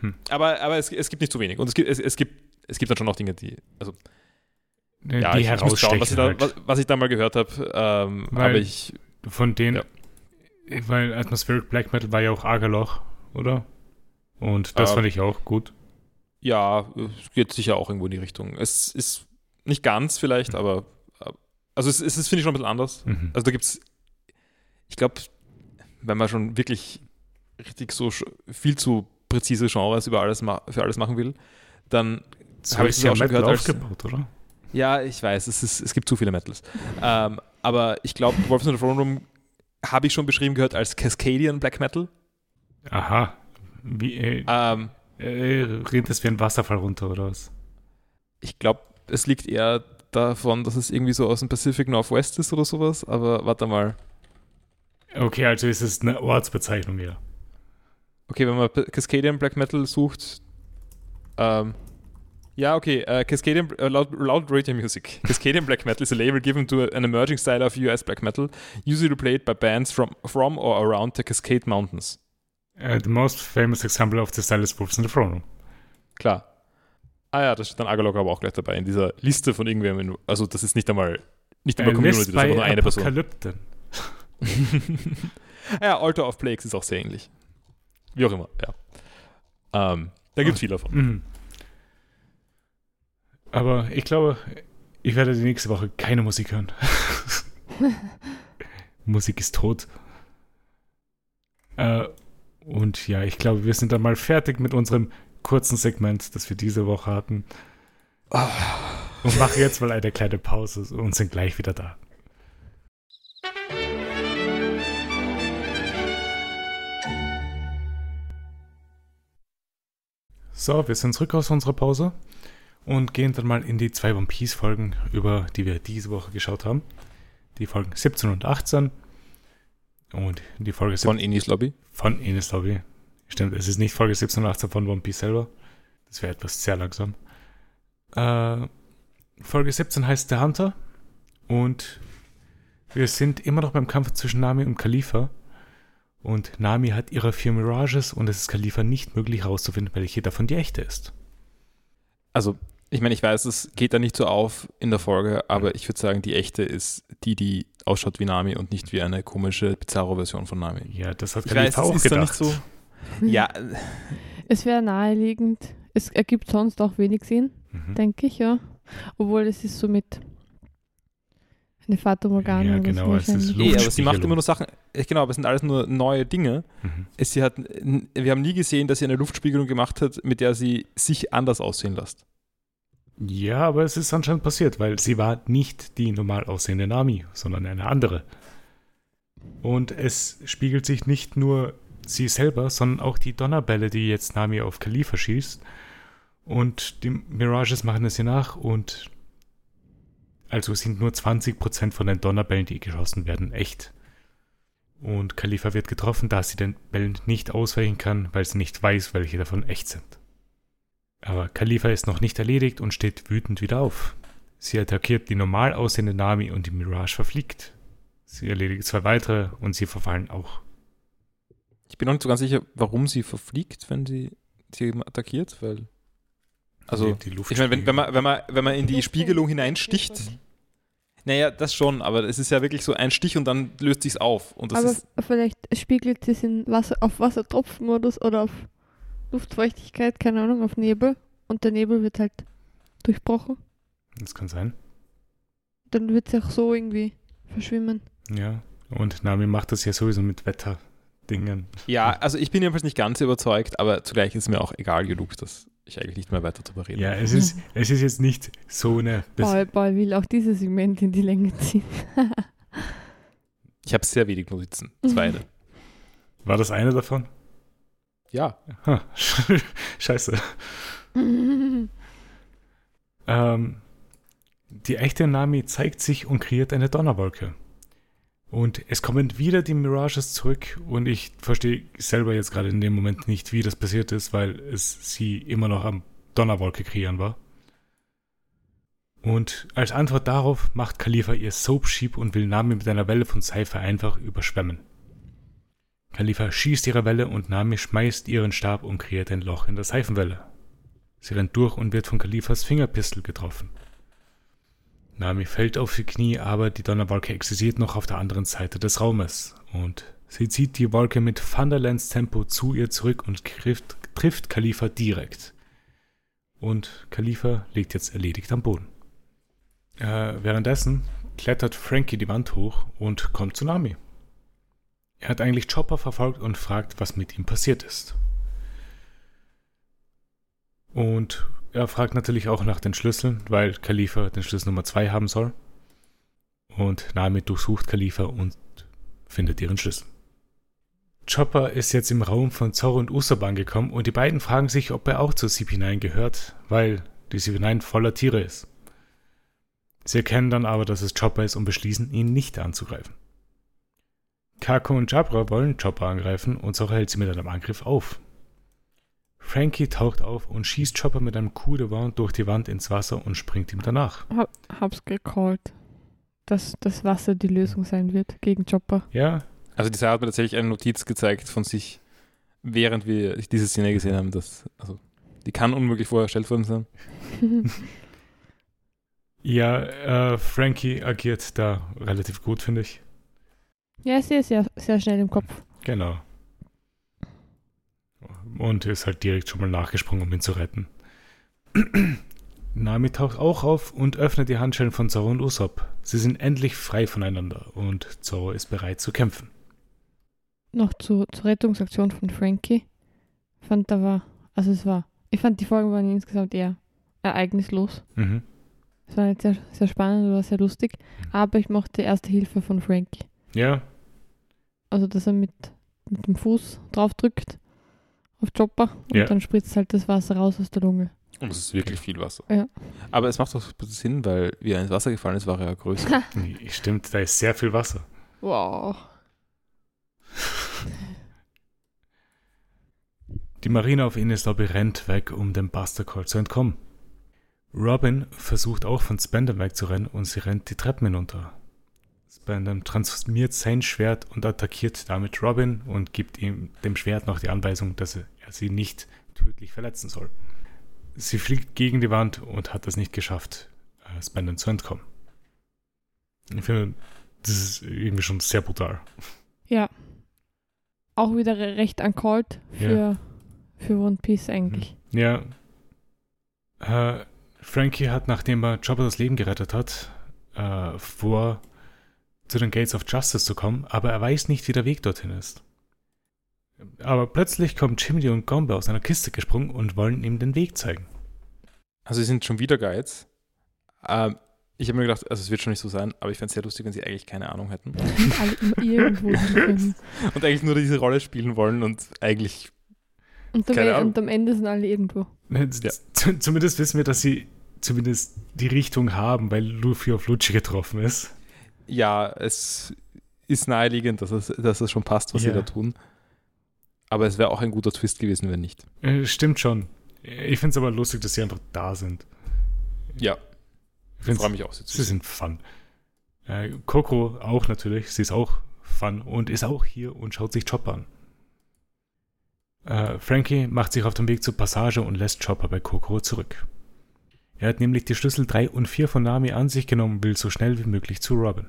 Hm. Aber, aber es, es gibt nicht zu wenig. Und es gibt, es, es, gibt, es gibt dann schon noch Dinge, die. Also,
die ja, ich, ich muss schauen,
was ich, da, halt. was, was ich da mal gehört habe. Ähm, aber ich.
Von denen. Ja. Weil Atmospheric Black Metal war ja auch Argerloch, oder? Und das ähm, fand ich auch gut.
Ja, es geht sicher auch irgendwo in die Richtung. Es ist nicht ganz vielleicht, mhm. aber. Also es, es ist, finde ich, schon ein bisschen anders. Mhm. Also da gibt es. Ich glaube, wenn man schon wirklich richtig so viel zu präzise Genres über alles für alles machen will, dann
so habe ich es ja auch schon gehört aufgebaut, als, oder?
Ja, ich weiß, es, ist, es gibt zu viele Metals. ähm, aber ich glaube, Wolves in the Throne Room habe ich schon beschrieben gehört als Cascadian Black Metal.
Aha. Wie, äh, ähm, äh, rennt es wie ein Wasserfall runter, oder was?
Ich glaube, es liegt eher davon, dass es irgendwie so aus dem Pacific Northwest ist oder sowas, aber warte mal.
Okay, also ist es eine Ortsbezeichnung, ja.
Okay, wenn man Cascadian Black Metal sucht, ähm, ja, okay. Uh, Cascadian uh, loud, loud, radio music. Cascadian black metal is a label given to an emerging style of US black metal, usually played by bands from, from or around the Cascade Mountains.
Uh, the most famous example of the style is Wolves in the Throne
Klar. Ah ja, da steht dann Agalog aber auch gleich dabei in dieser Liste von irgendwem. Also das ist nicht einmal nicht einmal
Community, das ist nur eine Person.
ja, Altar of Plagues ist auch sehr ähnlich. Wie auch immer, ja. Ähm, da gibt es viel davon. Mhm.
Aber ich glaube, ich werde die nächste Woche keine Musik hören. Musik ist tot. Äh, und ja, ich glaube, wir sind dann mal fertig mit unserem kurzen Segment, das wir diese Woche hatten. Oh. Und machen jetzt mal eine kleine Pause und sind gleich wieder da. So, wir sind zurück aus unserer Pause und gehen dann mal in die zwei One Piece Folgen, über die wir diese Woche geschaut haben. Die Folgen 17 und 18. Und die Folge
Von Enis Lobby?
Von Enis Lobby. Stimmt, es ist nicht Folge 17 und 18 von One Piece selber. Das wäre etwas sehr langsam. Äh, Folge 17 heißt Der Hunter. Und wir sind immer noch beim Kampf zwischen Nami und Khalifa. Und Nami hat ihre vier Mirages und es ist Khalifa nicht möglich herauszufinden, welche davon die echte ist.
Also, ich meine, ich weiß, es geht da nicht so auf in der Folge, aber ich würde sagen, die echte ist die, die ausschaut wie Nami und nicht wie eine komische, bizarre Version von Nami.
Ja, das hat
Ich weiß,
Khalifa
es
auch
ist da
gedacht.
nicht so. Ja,
Es wäre naheliegend. Es ergibt sonst auch wenig Sinn,
Mhm.
denke ich, ja. Obwohl es ist so mit eine Fata Morgana.
Ja, genau, es ist
eh, aber sie macht immer nur Sachen. äh, Genau, aber es sind alles nur neue Dinge.
Mhm.
Es, sie hat, wir haben nie gesehen, dass sie eine Luftspiegelung gemacht hat, mit der sie sich anders aussehen lässt.
Ja, aber es ist anscheinend passiert, weil sie war nicht die normal aussehende Nami, sondern eine andere. Und es spiegelt sich nicht nur sie selber, sondern auch die Donnerbälle, die jetzt Nami auf Khalifa schießt. Und die Mirages machen es ihr nach und also sind nur 20% von den Donnerbällen, die geschossen werden, echt. Und Khalifa wird getroffen, da sie den Bällen nicht ausweichen kann, weil sie nicht weiß, welche davon echt sind. Aber Khalifa ist noch nicht erledigt und steht wütend wieder auf. Sie attackiert die normal aussehende Nami und die Mirage verfliegt. Sie erledigt zwei weitere und sie verfallen auch.
Ich bin noch nicht so ganz sicher, warum sie verfliegt, wenn sie sie attackiert, weil. Also,
die, die
ich meine, wenn, wenn, man, wenn, man, wenn man in die Spiegelung hineinsticht. Naja, das schon, aber es ist ja wirklich so ein Stich und dann löst sich's auf. Und das
Aber
ist.
vielleicht spiegelt es in Wasser, auf Wassertropfenmodus oder auf Luftfeuchtigkeit, keine Ahnung, auf Nebel. Und der Nebel wird halt durchbrochen.
Das kann sein.
Dann wird es auch so irgendwie verschwimmen.
Ja. Und Nami macht das ja sowieso mit Wetterdingen.
Ja, also ich bin jedenfalls nicht ganz überzeugt, aber zugleich ist mir auch egal genug, dass ich eigentlich nicht mehr weiter darüber rede.
Ja, es ist, es ist jetzt nicht so eine.
Paul, Paul will auch dieses Segment in die Länge ziehen.
Ich habe sehr wenig Notizen. Zwei.
War das eine davon?
ja.
Ha, Scheiße. Ähm, die echte Nami zeigt sich und kreiert eine Donnerwolke. Und es kommen wieder die Mirages zurück und ich verstehe selber jetzt gerade in dem Moment nicht, wie das passiert ist, weil es sie immer noch am Donnerwolke kreieren war. Und als Antwort darauf macht Khalifa ihr Soap-Schieb und will Nami mit einer Welle von Seife einfach überschwemmen. Khalifa schießt ihre Welle und Nami schmeißt ihren Stab und kreiert ein Loch in der Seifenwelle. Sie rennt durch und wird von Khalifas Fingerpistel getroffen. Nami fällt auf die Knie, aber die Donnerwolke existiert noch auf der anderen Seite des Raumes. Und sie zieht die Wolke mit Thunderlands Tempo zu ihr zurück und trifft, trifft Khalifa direkt. Und Khalifa liegt jetzt erledigt am Boden. Äh, währenddessen klettert Frankie die Wand hoch und kommt zu Nami. Er hat eigentlich Chopper verfolgt und fragt, was mit ihm passiert ist. Und er fragt natürlich auch nach den Schlüsseln, weil Khalifa den Schlüssel Nummer 2 haben soll. Und Nami durchsucht Khalifa und findet ihren Schlüssel. Chopper ist jetzt im Raum von Zorro und Usopp angekommen und die beiden fragen sich, ob er auch zur CP9 gehört, weil die CP9 voller Tiere ist. Sie erkennen dann aber, dass es Chopper ist und beschließen, ihn nicht anzugreifen. Kako und Jabra wollen Chopper angreifen und Zorro hält sie mit einem Angriff auf. Frankie taucht auf und schießt Chopper mit einem Coup de Vent durch die Wand ins Wasser und springt ihm danach.
Hab, hab's gecallt, dass das Wasser die Lösung sein wird gegen Chopper.
Ja,
Also die Sarah hat mir tatsächlich eine Notiz gezeigt von sich, während wir diese Szene gesehen haben. Dass, also, die kann unmöglich vorher erstellt worden sein.
ja, äh, Frankie agiert da relativ gut, finde ich.
ja, ist sehr, sehr, sehr schnell im Kopf.
Genau. Und ist halt direkt schon mal nachgesprungen, um ihn zu retten. Nami taucht auch auf und öffnet die Handschellen von Zoro und Usopp. Sie sind endlich frei voneinander und Zoro ist bereit zu kämpfen.
Noch zu, zur Rettungsaktion von Frankie. Fand da war, also es war, ich fand die Folgen waren insgesamt eher ereignislos.
Mhm.
Es war nicht sehr, sehr spannend, war sehr lustig. Aber ich mochte erste Hilfe von Frankie.
Ja,
Also, dass er mit, mit dem Fuß drauf drückt auf Chopper und
Ja.
dann spritzt halt das Wasser raus aus der Lunge.
Und es ist wirklich viel Wasser.
Ja.
Aber es macht doch Sinn, weil wie er ins Wasser gefallen ist, war er ja größer.
stimmt, da ist sehr viel Wasser.
Wow.
Die Marine auf Ines Lobby rennt weg, um dem Buster Call zu entkommen. Robin versucht auch von Spandam wegzurennen und sie rennt die Treppen hinunter. Spandam transformiert sein Schwert und attackiert damit Robin und gibt ihm dem Schwert noch die Anweisung, dass er sie nicht tödlich verletzen soll. sie fliegt gegen die Wand und hat es nicht geschafft, äh, Spandon zu entkommen. Ich finde, das ist irgendwie schon sehr brutal.
Ja. Auch wieder re- recht uncalled für, für One Piece eigentlich.
Ja. Äh, Frankie hat, nachdem er Chopper das Leben gerettet hat, äh, vor, zu den Gates of Justice zu kommen, aber er weiß nicht, wie der Weg dorthin ist. Aber plötzlich kommen Jimmy und Gombe aus einer Kiste gesprungen und wollen ihm den Weg zeigen.
Also sie sind schon wieder Guides. Ähm, ich habe mir gedacht, also es wird schon nicht so sein, aber ich fände es sehr lustig, wenn sie eigentlich keine Ahnung hätten.
Alle irgendwo.
Und eigentlich nur diese Rolle spielen wollen und eigentlich.
Und am,
Keine
E-
Ahnung.
und am Ende sind alle irgendwo.
Ja.
Z- Zumindest wissen wir, dass sie zumindest die Richtung haben, weil Luffy auf Lucci getroffen ist.
Ja, es ist naheliegend, dass es, dass es schon passt, was
Ja.
sie da tun. Aber es wäre auch ein guter Twist gewesen, wenn nicht.
Äh, stimmt schon. Ich finde es aber lustig, dass sie einfach da sind.
Ja,
Ich
freue mich auch
Sie
sehen.
sind fun. Äh, Coco auch natürlich. Sie ist auch fun und ist auch hier und schaut sich Chopper an. Äh, Frankie macht sich auf den Weg zur Passage und lässt Chopper bei Coco zurück. Er hat nämlich die Schlüssel 3 und 4 von Nami an sich genommen und will so schnell wie möglich zu Robin.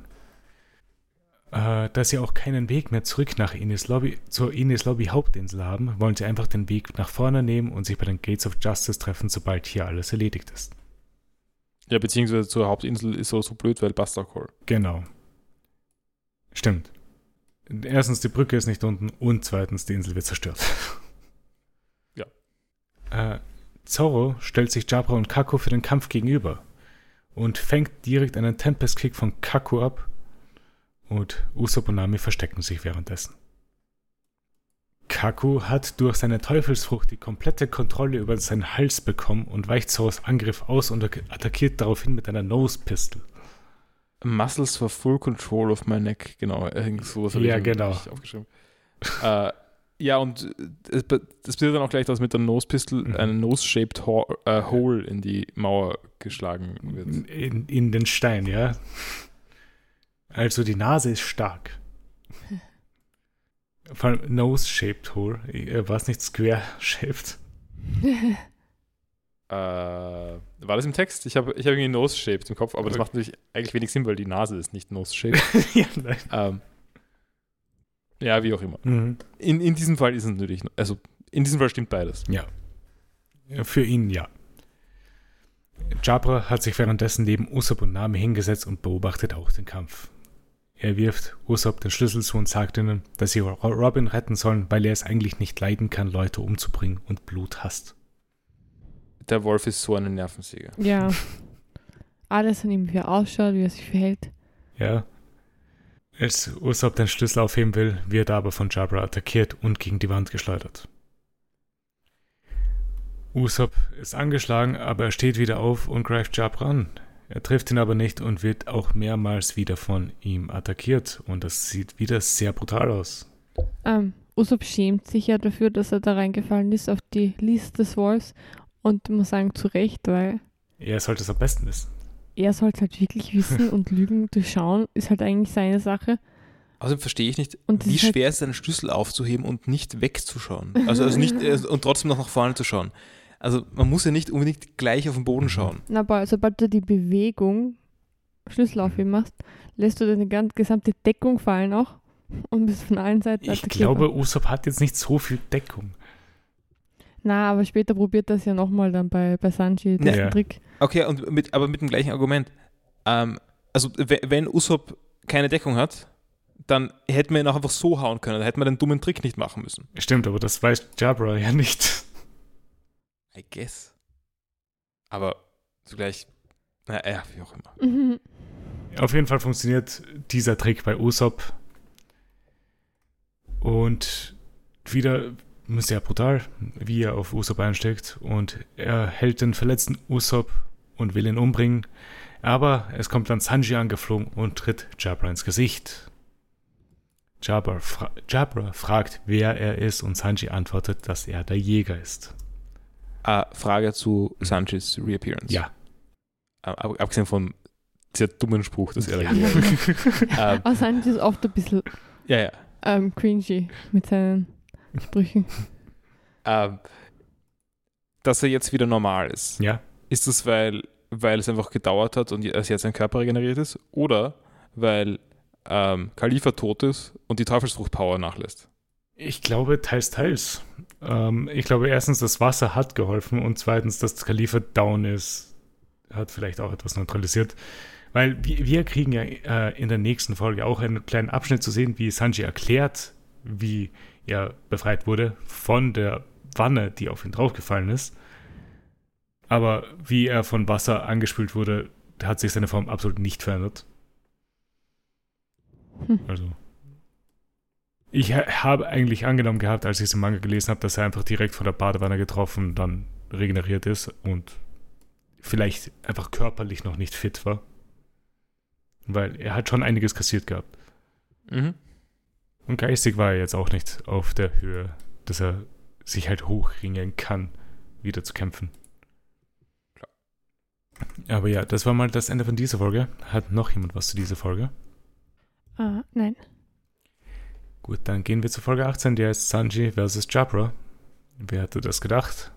Äh, da sie auch keinen Weg mehr zurück nach Ines Lobby, zur Ines Lobby Hauptinsel haben, wollen sie einfach den Weg nach vorne nehmen und sich bei den Gates of Justice treffen, sobald hier alles erledigt ist.
Ja, beziehungsweise zur Hauptinsel ist so, so blöd, weil Buster Call.
Genau. Stimmt. Erstens, die Brücke ist nicht unten und zweitens, die Insel wird zerstört.
Ja.
Äh, Zorro stellt sich Jabra und Kaku für den Kampf gegenüber und fängt direkt einen Tempest-Kick von Kaku ab und Usopp und Nami verstecken sich währenddessen. Kaku hat durch seine Teufelsfrucht die komplette Kontrolle über seinen Hals bekommen und weicht Zorros Angriff aus und attackiert daraufhin mit einer Nose Pistol.
Muscles for full control of my neck. Genau, irgend sowas
Ja,
ich,
genau.
aufgeschrieben. äh, ja, und äh, das bedeutet dann auch gleich, dass mit der Nose Pistol
Mhm.
ein Nose-shaped äh, Hole in die Mauer geschlagen wird.
In, in den Stein, ja. Also die Nase ist stark. Vor allem Nose-shaped hole. Äh, War es nicht square-shaped?
Äh, war das im Text? Ich habe ich hab irgendwie Nose-shaped im Kopf, aber das macht natürlich eigentlich wenig Sinn, weil die Nase ist nicht Nose-shaped.
ja, nein.
ähm, ja, wie auch immer.
Mhm.
In, in diesem Fall ist es natürlich, also in diesem Fall stimmt beides.
Ja. Für ihn ja. Jabra hat sich währenddessen neben Usopp und Nami hingesetzt und beobachtet auch den Kampf. Er wirft Usopp den Schlüssel zu und sagt ihnen, dass sie Ro- Robin retten sollen, weil er es eigentlich nicht leiden kann, Leute umzubringen und Blut hasst.
Der Wolf ist so eine Nervensäge.
Ja. Alles an ihm, wie er ausschaut, wie er sich verhält.
Ja. Als Usopp den Schlüssel aufheben will, wird er aber von Jabra attackiert und gegen die Wand geschleudert. Usopp ist angeschlagen, aber er steht wieder auf und greift Jabra an. Er trifft ihn aber nicht und wird auch mehrmals wieder von ihm attackiert und das sieht wieder sehr brutal aus.
Ähm, Usopp schämt sich ja dafür, dass er da reingefallen ist auf die Liste des Wolfs und muss sagen, zu Recht, weil
Er sollte es am besten wissen.
er sollte halt wirklich wissen und Lügen durchschauen, ist halt eigentlich seine Sache.
Außerdem verstehe ich nicht,
Und
wie
ist halt-
schwer es ist, einen Schlüssel aufzuheben und nicht wegzuschauen. Also, also nicht, äh, und trotzdem noch nach vorne zu schauen. Also man muss ja nicht unbedingt gleich auf den Boden schauen.
Na, aber sobald du die Bewegung Schlüssel aufheben machst, lässt du deine ganz gesamte Deckung fallen auch und bist von allen Seiten
Ich glaube, Usopp hat jetzt nicht so viel Deckung.
Na, aber später probiert das ja nochmal dann bei, bei Sanji, diesen
Ja.
Trick.
Okay, und mit, aber mit dem gleichen Argument. Ähm, also we- wenn Usopp keine Deckung hat, dann hätten wir ihn auch einfach so hauen können. Da hätten wir den dummen Trick nicht machen müssen.
Stimmt, aber das weiß Jabra ja nicht.
I guess. Aber zugleich, naja, wie auch immer.
Mhm.
Auf jeden Fall funktioniert dieser Trick bei Usopp. Und wieder sehr brutal, wie er auf Usopp einsteckt. Und er hält den verletzten Usopp und will ihn umbringen. Aber es kommt dann Sanji angeflogen und tritt Jabra ins Gesicht. Jabra, fra Jabra fragt, wer er ist, und Sanji antwortet, dass er der Jäger ist.
Äh, Frage zu Sanchis Reappearance.
Ja.
Äh, ab- abgesehen vom sehr dummen Spruch, dass er da
Ja.
ähm,
Aber Sanji ist oft ein bisschen
Ja, ja.
ähm, cringy mit seinen Sprüchen.
Ähm, dass er jetzt wieder normal ist.
Ja.
Ist das, weil, weil es einfach gedauert hat und es jetzt sein Körper regeneriert ist? Oder weil ähm, Khalifa tot ist und die Teufelsfrucht-Power nachlässt?
Ich glaube, teils, teils. Ähm, ich glaube, erstens, das Wasser hat geholfen und zweitens, dass Khalifa down ist, hat vielleicht auch etwas neutralisiert. Weil wir, wir kriegen ja äh, in der nächsten Folge auch einen kleinen Abschnitt zu sehen, wie Sanji erklärt, wie er befreit wurde von der Wanne, die auf ihn draufgefallen ist. Aber wie er von Wasser angespült wurde, hat sich seine Form absolut nicht verändert.
Hm.
Also. Ich ha- habe eigentlich angenommen gehabt, als ich es im Manga gelesen habe, dass er einfach direkt von der Badewanne getroffen, dann regeneriert ist und vielleicht einfach körperlich noch nicht fit war. Weil er hat schon einiges kassiert gehabt.
Mhm.
Und geistig war er jetzt auch nicht auf der Höhe, dass er sich halt hochringen kann, wieder zu kämpfen. Aber ja, das war mal das Ende von dieser Folge. Hat noch jemand was zu dieser Folge?
Ah, nein.
Gut, dann gehen wir zu Folge 18, die heißt Sanji vs. Jabra. Wer hätte das gedacht?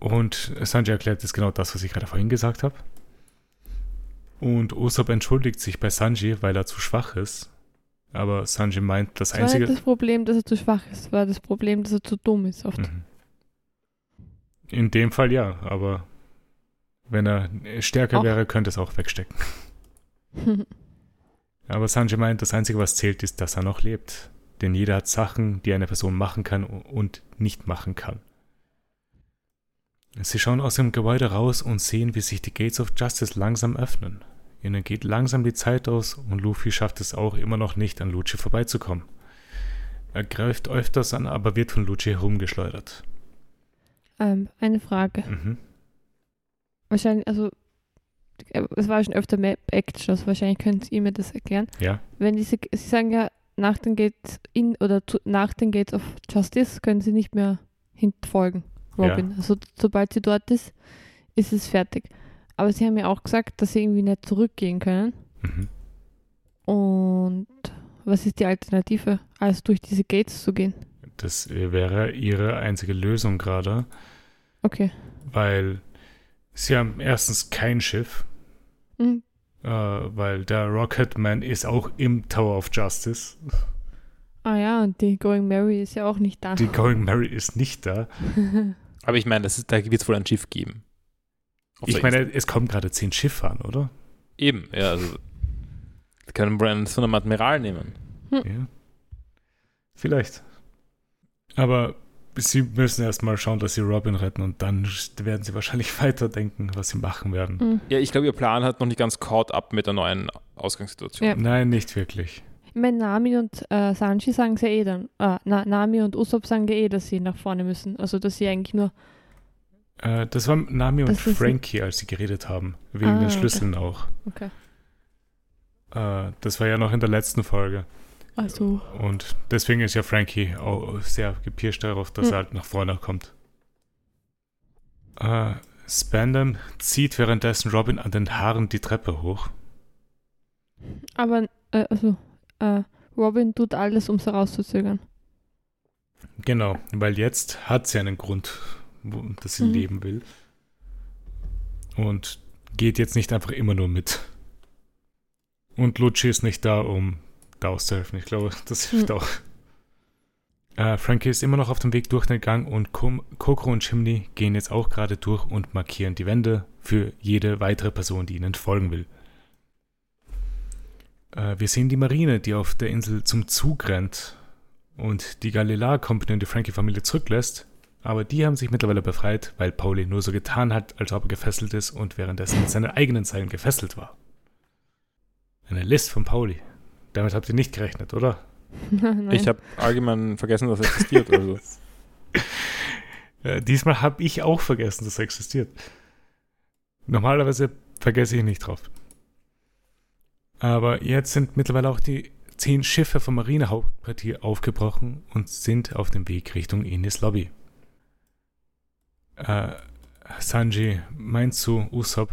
Und Sanji erklärt jetzt genau das, was ich gerade vorhin gesagt habe. Und Usopp entschuldigt sich bei Sanji, weil er zu schwach ist. Aber Sanji meint, das
war nicht
einzige.
das Problem, dass er zu schwach ist, war das Problem, dass er zu dumm ist oft.
Mhm. In dem Fall ja, aber wenn er stärker
Auch.
wäre, könnte es auch wegstecken. Aber Sanji meint, das Einzige, was zählt, ist, dass er noch lebt. Denn jeder hat Sachen, die eine Person machen kann und nicht machen kann. Sie schauen aus dem Gebäude raus und sehen, wie sich die Gates of Justice langsam öffnen. Ihnen geht langsam die Zeit aus und Luffy schafft es auch immer noch nicht, an Lucci vorbeizukommen. Er greift öfters an, aber wird von Lucci herumgeschleudert.
ähm, eine Frage.
Mhm.
Wahrscheinlich, also es war schon öfter Map-Action, also wahrscheinlich könnt ihr mir das erklären.
Ja.
Wenn diese, Sie sagen ja, nach den Gates in oder zu, nach den Gates of Justice können sie nicht mehr hinfolgen, Robin. Also sobald sie dort ist, ist es fertig. Aber sie haben ja auch gesagt, dass sie irgendwie nicht zurückgehen können.
Mhm.
Und was ist die Alternative, als durch diese Gates zu gehen?
Das äh, wäre ihre einzige Lösung gerade,
Okay.
weil sie haben erstens kein Schiff,
Hm.
äh, weil der Rocketman ist auch im Tower of Justice.
Ah ja, und die Going Mary ist ja auch nicht da.
Die Going Mary ist nicht da.
Aber ich meine, ist, da wird es wohl ein Schiff geben. Auf
Ich meine, es kommen gerade zehn Schiffe an, oder?
Eben, ja, also. Wir können Brandon von einem Admiral nehmen.
Ja. Vielleicht. Aber sie müssen erstmal schauen, dass sie Robin retten und dann werden sie wahrscheinlich weiterdenken, was sie machen werden.
Hm.
Ja, ich glaube, ihr Plan hat noch nicht ganz caught up mit der neuen Ausgangssituation.
Ja.
Nein, nicht wirklich.
Ich meine, Nami und äh, Sanji sagen ja eh dann. Ah, Na, Nami und Usopp sagen ja eh, dass sie nach vorne müssen. Also, dass sie eigentlich nur.
Äh, das war Nami und
Das
Frankie, als sie geredet haben. Wegen
Ah,
den
okay.
Schlüsseln auch.
Okay.
Äh, das war ja noch in der letzten Folge.
Also.
Und deswegen ist ja Frankie auch sehr gepirscht darauf, dass
Hm.
er halt nach vorne kommt. Äh, Spandam zieht währenddessen Robin an den Haaren die Treppe hoch.
Aber, äh, also, äh, Robin tut alles, um es herauszuzögern.
Genau, weil jetzt hat sie einen Grund, wo, dass sie
Mhm.
leben will. Und geht jetzt nicht einfach immer nur mit. Und Lucci ist nicht da, um da auszuhelfen. Ich glaube, das hilft
Mhm.
auch. Äh, Frankie ist immer noch auf dem Weg durch den Gang und Kum, Kokoro und Chimney gehen jetzt auch gerade durch und markieren die Wände für jede weitere Person, die ihnen folgen will. Äh, wir sehen die Marine, die auf der Insel zum Zug rennt und die Galilea Company und die Frankie-Familie zurücklässt. Aber die haben sich mittlerweile befreit, weil Pauli nur so getan hat, als ob er gefesselt ist und währenddessen mit seinen eigenen Zeilen gefesselt war. Eine List von Pauli. Damit habt ihr nicht gerechnet, oder?
Ich habe allgemein vergessen, dass er existiert. Also.
Äh, diesmal habe ich auch vergessen, dass er existiert. Normalerweise vergesse ich nicht drauf. Aber jetzt sind mittlerweile auch die zehn Schiffe vom Marinehauptquartier aufgebrochen und sind auf dem Weg Richtung Enis Lobby. Äh, Sanji meint zu Usopp,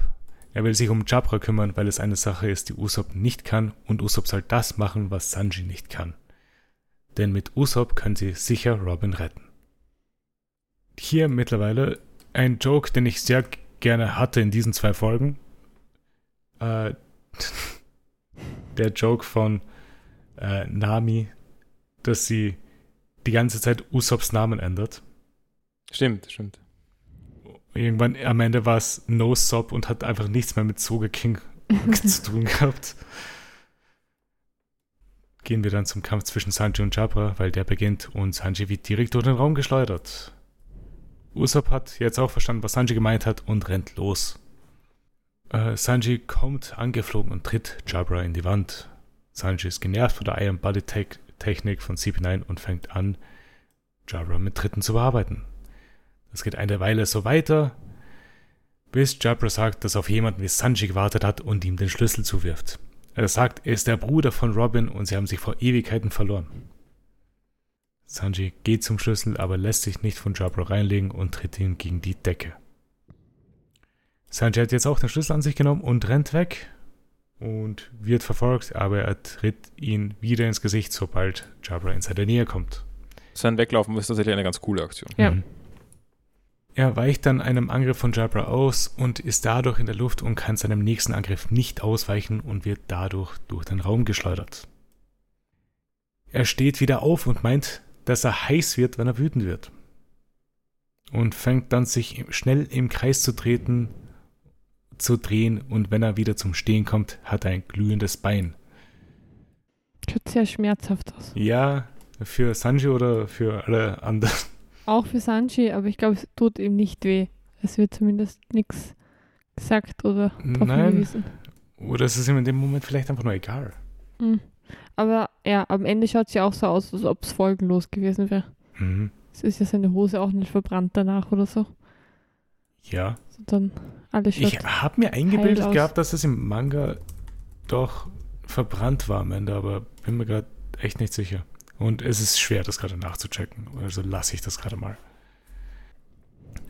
er will sich um Jabra kümmern, weil es eine Sache ist, die Usopp nicht kann und Usopp soll das machen, was Sanji nicht kann. Denn mit Usopp können sie sicher Robin retten. hier mittlerweile ein Joke, den ich sehr gerne hatte in diesen zwei Folgen. Äh, der Joke von äh, Nami, dass sie die ganze Zeit Usops Namen ändert.
Stimmt, stimmt.
Irgendwann am Ende war es No Sop und hat einfach nichts mehr mit Soge King zu tun gehabt. Gehen wir dann zum Kampf zwischen Sanji und Jabra, weil der beginnt und Sanji wird direkt durch den Raum geschleudert. Usopp hat jetzt auch verstanden, was Sanji gemeint hat und rennt los. Äh, Sanji kommt angeflogen und tritt Jabra in die Wand. Sanji ist genervt von der Iron Body Technik von CP9 und fängt an, Jabra mit Tritten zu bearbeiten. Das geht eine Weile so weiter, bis Jabra sagt, dass auf jemanden wie Sanji gewartet hat und ihm den Schlüssel zuwirft. Er sagt, er ist der Bruder von Robin und sie haben sich vor Ewigkeiten verloren. Sanji geht zum Schlüssel, aber lässt sich nicht von Jabra reinlegen und tritt ihn gegen die Decke. Sanji hat jetzt auch den Schlüssel an sich genommen und rennt weg und wird verfolgt, aber er tritt ihn wieder ins Gesicht, sobald Jabra in seine Nähe kommt.
Sein Weglaufen ist tatsächlich eine ganz coole Aktion.
Ja.
Mhm. Er weicht dann einem Angriff von Jabra aus und ist dadurch in der Luft und kann seinem nächsten Angriff nicht ausweichen und wird dadurch durch den Raum geschleudert. Er steht wieder auf und meint, dass er heiß wird, wenn er wütend wird. Und fängt dann sich schnell im Kreis zu treten, zu drehen und wenn er wieder zum Stehen kommt, hat er ein glühendes Bein.
Schaut sehr schmerzhaft aus.
Ja, für Sanji oder für alle anderen?
Auch für Sanji, aber ich glaube, es tut ihm nicht weh. Es wird zumindest nichts gesagt oder darauf hingewiesen.
Oder ist es ihm in dem Moment vielleicht einfach nur egal?
Mhm. Aber ja, am Ende schaut es ja auch so aus, als ob es folgenlos gewesen wäre.
Mhm.
Es ist ja seine Hose auch nicht verbrannt danach oder so.
Ja.
Sondern alles schaut.
Ich habe mir eingebildet gehabt, dass es im Manga doch verbrannt war am Ende, aber bin mir gerade echt nicht sicher. Und es ist schwer, das gerade nachzuchecken. Also lasse ich das gerade mal.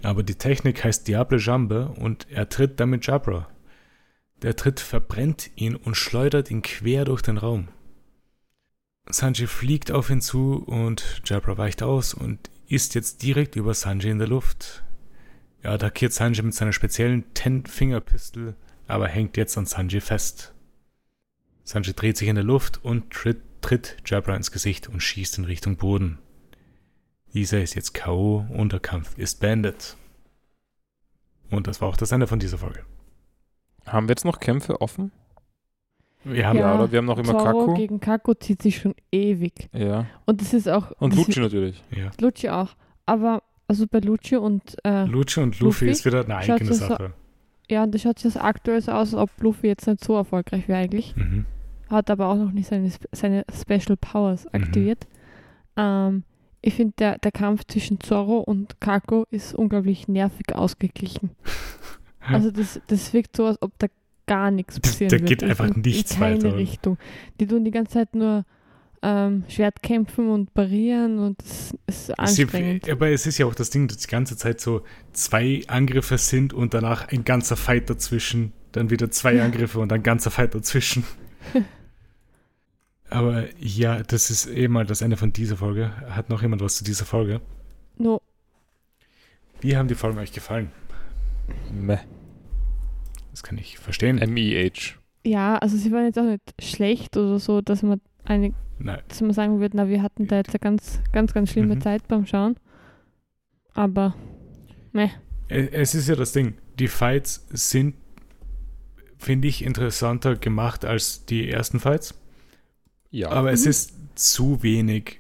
Aber die Technik heißt Diable Jambe und er tritt damit Jabra. Der Tritt verbrennt ihn und schleudert ihn quer durch den Raum. Sanji fliegt auf ihn zu und Jabra weicht aus und ist jetzt direkt über Sanji in der Luft. Er attackiert Sanji mit seiner speziellen Ten-Finger-Pistol, aber hängt jetzt an Sanji fest. Sanji dreht sich in der Luft und tritt, tritt Jabra ins Gesicht und schießt in Richtung Boden. Dieser ist jetzt K.O. und der Kampf ist beendet. Und das war auch das Ende von dieser Folge.
Haben wir jetzt noch Kämpfe offen?
Wir haben
Ja,
Ja,
oder wir haben noch immer
Zoro
Kaku.
gegen Kako zieht sich schon ewig.
Ja.
Und das ist auch.
Und
das
Lucci natürlich.
ja.
Lucci auch. Aber, also bei Lucci und, äh,
Luchi und Luffy,
Luffy?
ist wieder eine eigene
so so-
Sache.
ja, und das schaut jetzt aktuell so aus, als ob Luffy jetzt nicht so erfolgreich wäre eigentlich.
Mhm.
Hat aber auch noch nicht seine, seine Special Powers
Mhm.
aktiviert. Ähm, ich finde, der, der Kampf zwischen Zorro und Kako ist unglaublich nervig ausgeglichen. Also das, das wirkt so, als ob da gar nichts
Da-
passieren
da
wird.
geht
in-
einfach
in,
nichts
in keine
weiter.
Richtung. Die tun die ganze Zeit nur ähm, Schwert kämpfen und parieren und das ist anstrengend.
Sie, aber es ist ja auch das Ding, dass die ganze Zeit so zwei Angriffe sind und danach ein ganzer Fight dazwischen, dann wieder zwei Angriffe und ein ganzer Fight dazwischen. aber ja, das ist eh mal das Ende von dieser Folge. Hat noch jemand was zu dieser Folge?
Nur,
Wie haben die Folgen euch gefallen?
Meh.
Das kann ich verstehen.
M-E-H.
ja, also sie waren jetzt auch nicht schlecht oder so, dass man eine,
Nein.
dass man sagen würde, na, wir hatten da jetzt eine ganz, ganz, ganz schlimme
Mhm.
Zeit beim Schauen. Aber, meh.
E- Es ist ja das Ding. Die Fights sind, finde ich, interessanter gemacht als die ersten Fights.
Ja.
Aber es
Mhm.
ist zu wenig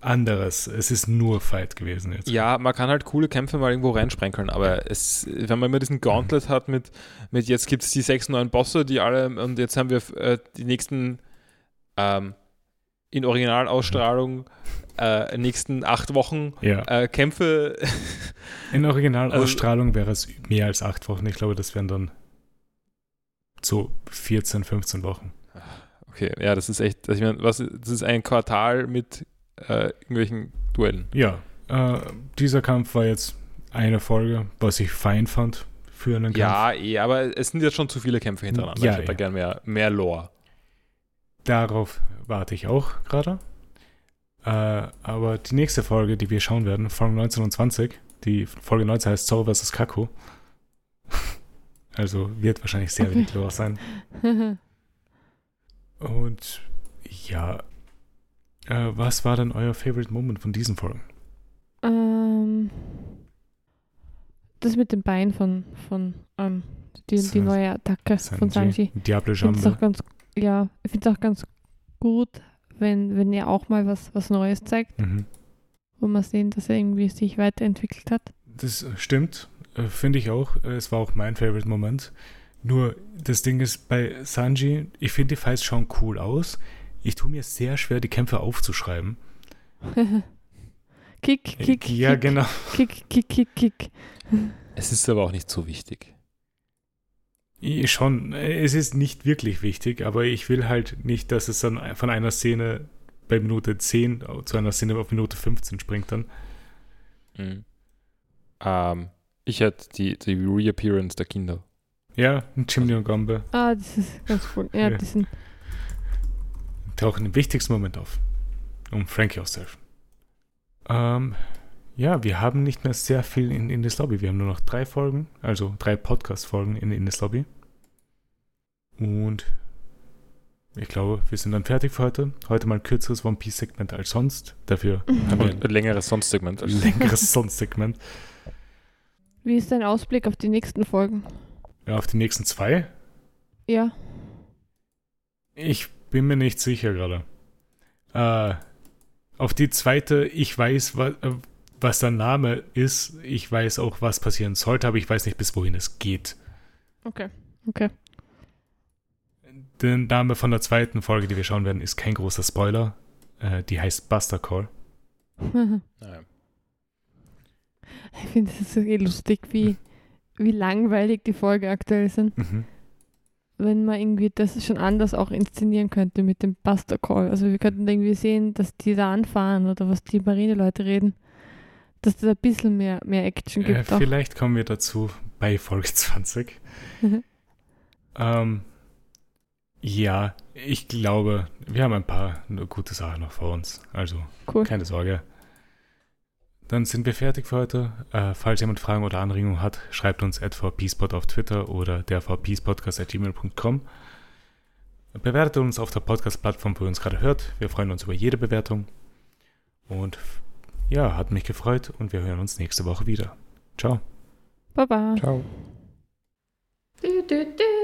anderes. Es ist nur Fight gewesen jetzt.
Ja, man kann halt coole Kämpfe mal irgendwo reinsprenkeln, aber es, wenn man immer diesen Gauntlet hat mit, mit jetzt gibt es die sechs neuen Bosse, die alle, und jetzt haben wir äh, die nächsten ähm, in Originalausstrahlung äh, nächsten acht Wochen
Ja.
äh, Kämpfe.
In Originalausstrahlung wäre es mehr als acht Wochen. Ich glaube, das wären dann so 14, 15 Wochen.
Okay, ja, das ist echt, also ich meine, was, das ist ein Quartal mit äh, irgendwelchen Duellen.
Ja, äh, dieser Kampf war jetzt eine Folge, was ich fein fand für einen Kampf.
Ja, eh, aber es sind jetzt schon zu viele Kämpfe hintereinander.
Ja,
ich hätte da
ja.
gern mehr, mehr Lore.
Darauf warte ich auch gerade. Äh, aber die nächste Folge, die wir schauen werden, Folge 19 und 20, Die Folge 19 heißt Zorro vs. Kaku. Also wird wahrscheinlich sehr wenig los sein. Und ja, äh, was war denn euer Favorite Moment von diesen Folgen?
ähm, das mit dem Bein von, von ähm, die, die neue Attacke von Sanji.
Diablo
Ich finde es auch
Jambe.
ganz, ja, ich finde es auch ganz gut, wenn, wenn er auch mal was, was Neues zeigt,
Mhm.
wo man sehen, dass er irgendwie sich weiterentwickelt hat.
Das stimmt, äh, finde ich auch. Äh, Es war auch mein Favorite Moment. Nur das Ding ist, bei Sanji, ich finde die Fights schauen cool aus. Ich tue mir sehr schwer, die Kämpfe aufzuschreiben.
kick, kick,
ja,
kick,
genau.
kick, kick, kick, kick.
Es ist aber auch nicht so wichtig.
Ich- Schon, es ist nicht wirklich wichtig, aber ich will halt nicht, dass es dann von einer Szene bei Minute 10 zu einer Szene auf Minute 15 springt dann.
Mhm. Ähm, ich hätte die, die Reappearance der Kinder.
Ja, ein Chimney und Gombe
Ah, das ist ganz cool. Ja,
Ja.
die sind,
tauchen im wichtigsten Moment auf, um Frankie auszuhelfen. Ähm, ja, wir haben nicht mehr sehr viel in Indes Lobby. Wir haben nur noch drei Folgen, also drei Podcast-Folgen in Indes Lobby. Und ich glaube, wir sind dann fertig für heute. Heute mal ein kürzeres One Piece-Segment als sonst. Dafür haben wir
ein längeres Sonstsegment.
ein längeres Sonst-Segment.
wie ist dein Ausblick auf die nächsten Folgen?
Ja, auf die nächsten zwei.
Ja,
Ich bin mir nicht sicher gerade. Äh, auf die zweite, ich weiß, was, was der Name ist. Ich weiß auch, was passieren sollte, aber ich weiß nicht, bis wohin es geht.
okay. Okay.
Der Name von der zweiten Folge, die wir schauen werden, ist kein großer Spoiler. Äh, die heißt Buster Call.
Naja.
Ich finde es eh lustig, wie, wie langweilig die Folge aktuell sind.
Mhm.
Wenn man irgendwie das schon anders auch inszenieren könnte mit dem Buster Call. Also wir könnten irgendwie sehen, dass die da anfahren oder was die Marineleute reden. Dass da ein bisschen mehr, mehr Action
Äh,
gibt. auch.
vielleicht kommen wir dazu bei Folge 20.
Mhm.
Ähm, ja, ich glaube, wir haben ein paar gute Sachen noch vor uns. Also
Cool.
keine Sorge. Dann sind wir fertig für heute. Äh, falls jemand Fragen oder Anregungen hat, schreibt uns at vpspot auf Twitter oder der gmail.com. Bewertet uns auf der Podcast-Plattform, wo ihr uns gerade hört. Wir freuen uns über jede Bewertung. Und ja, hat mich gefreut und wir hören uns nächste Woche wieder. Ciao.
Baba.
Ciao.
Du, du, du,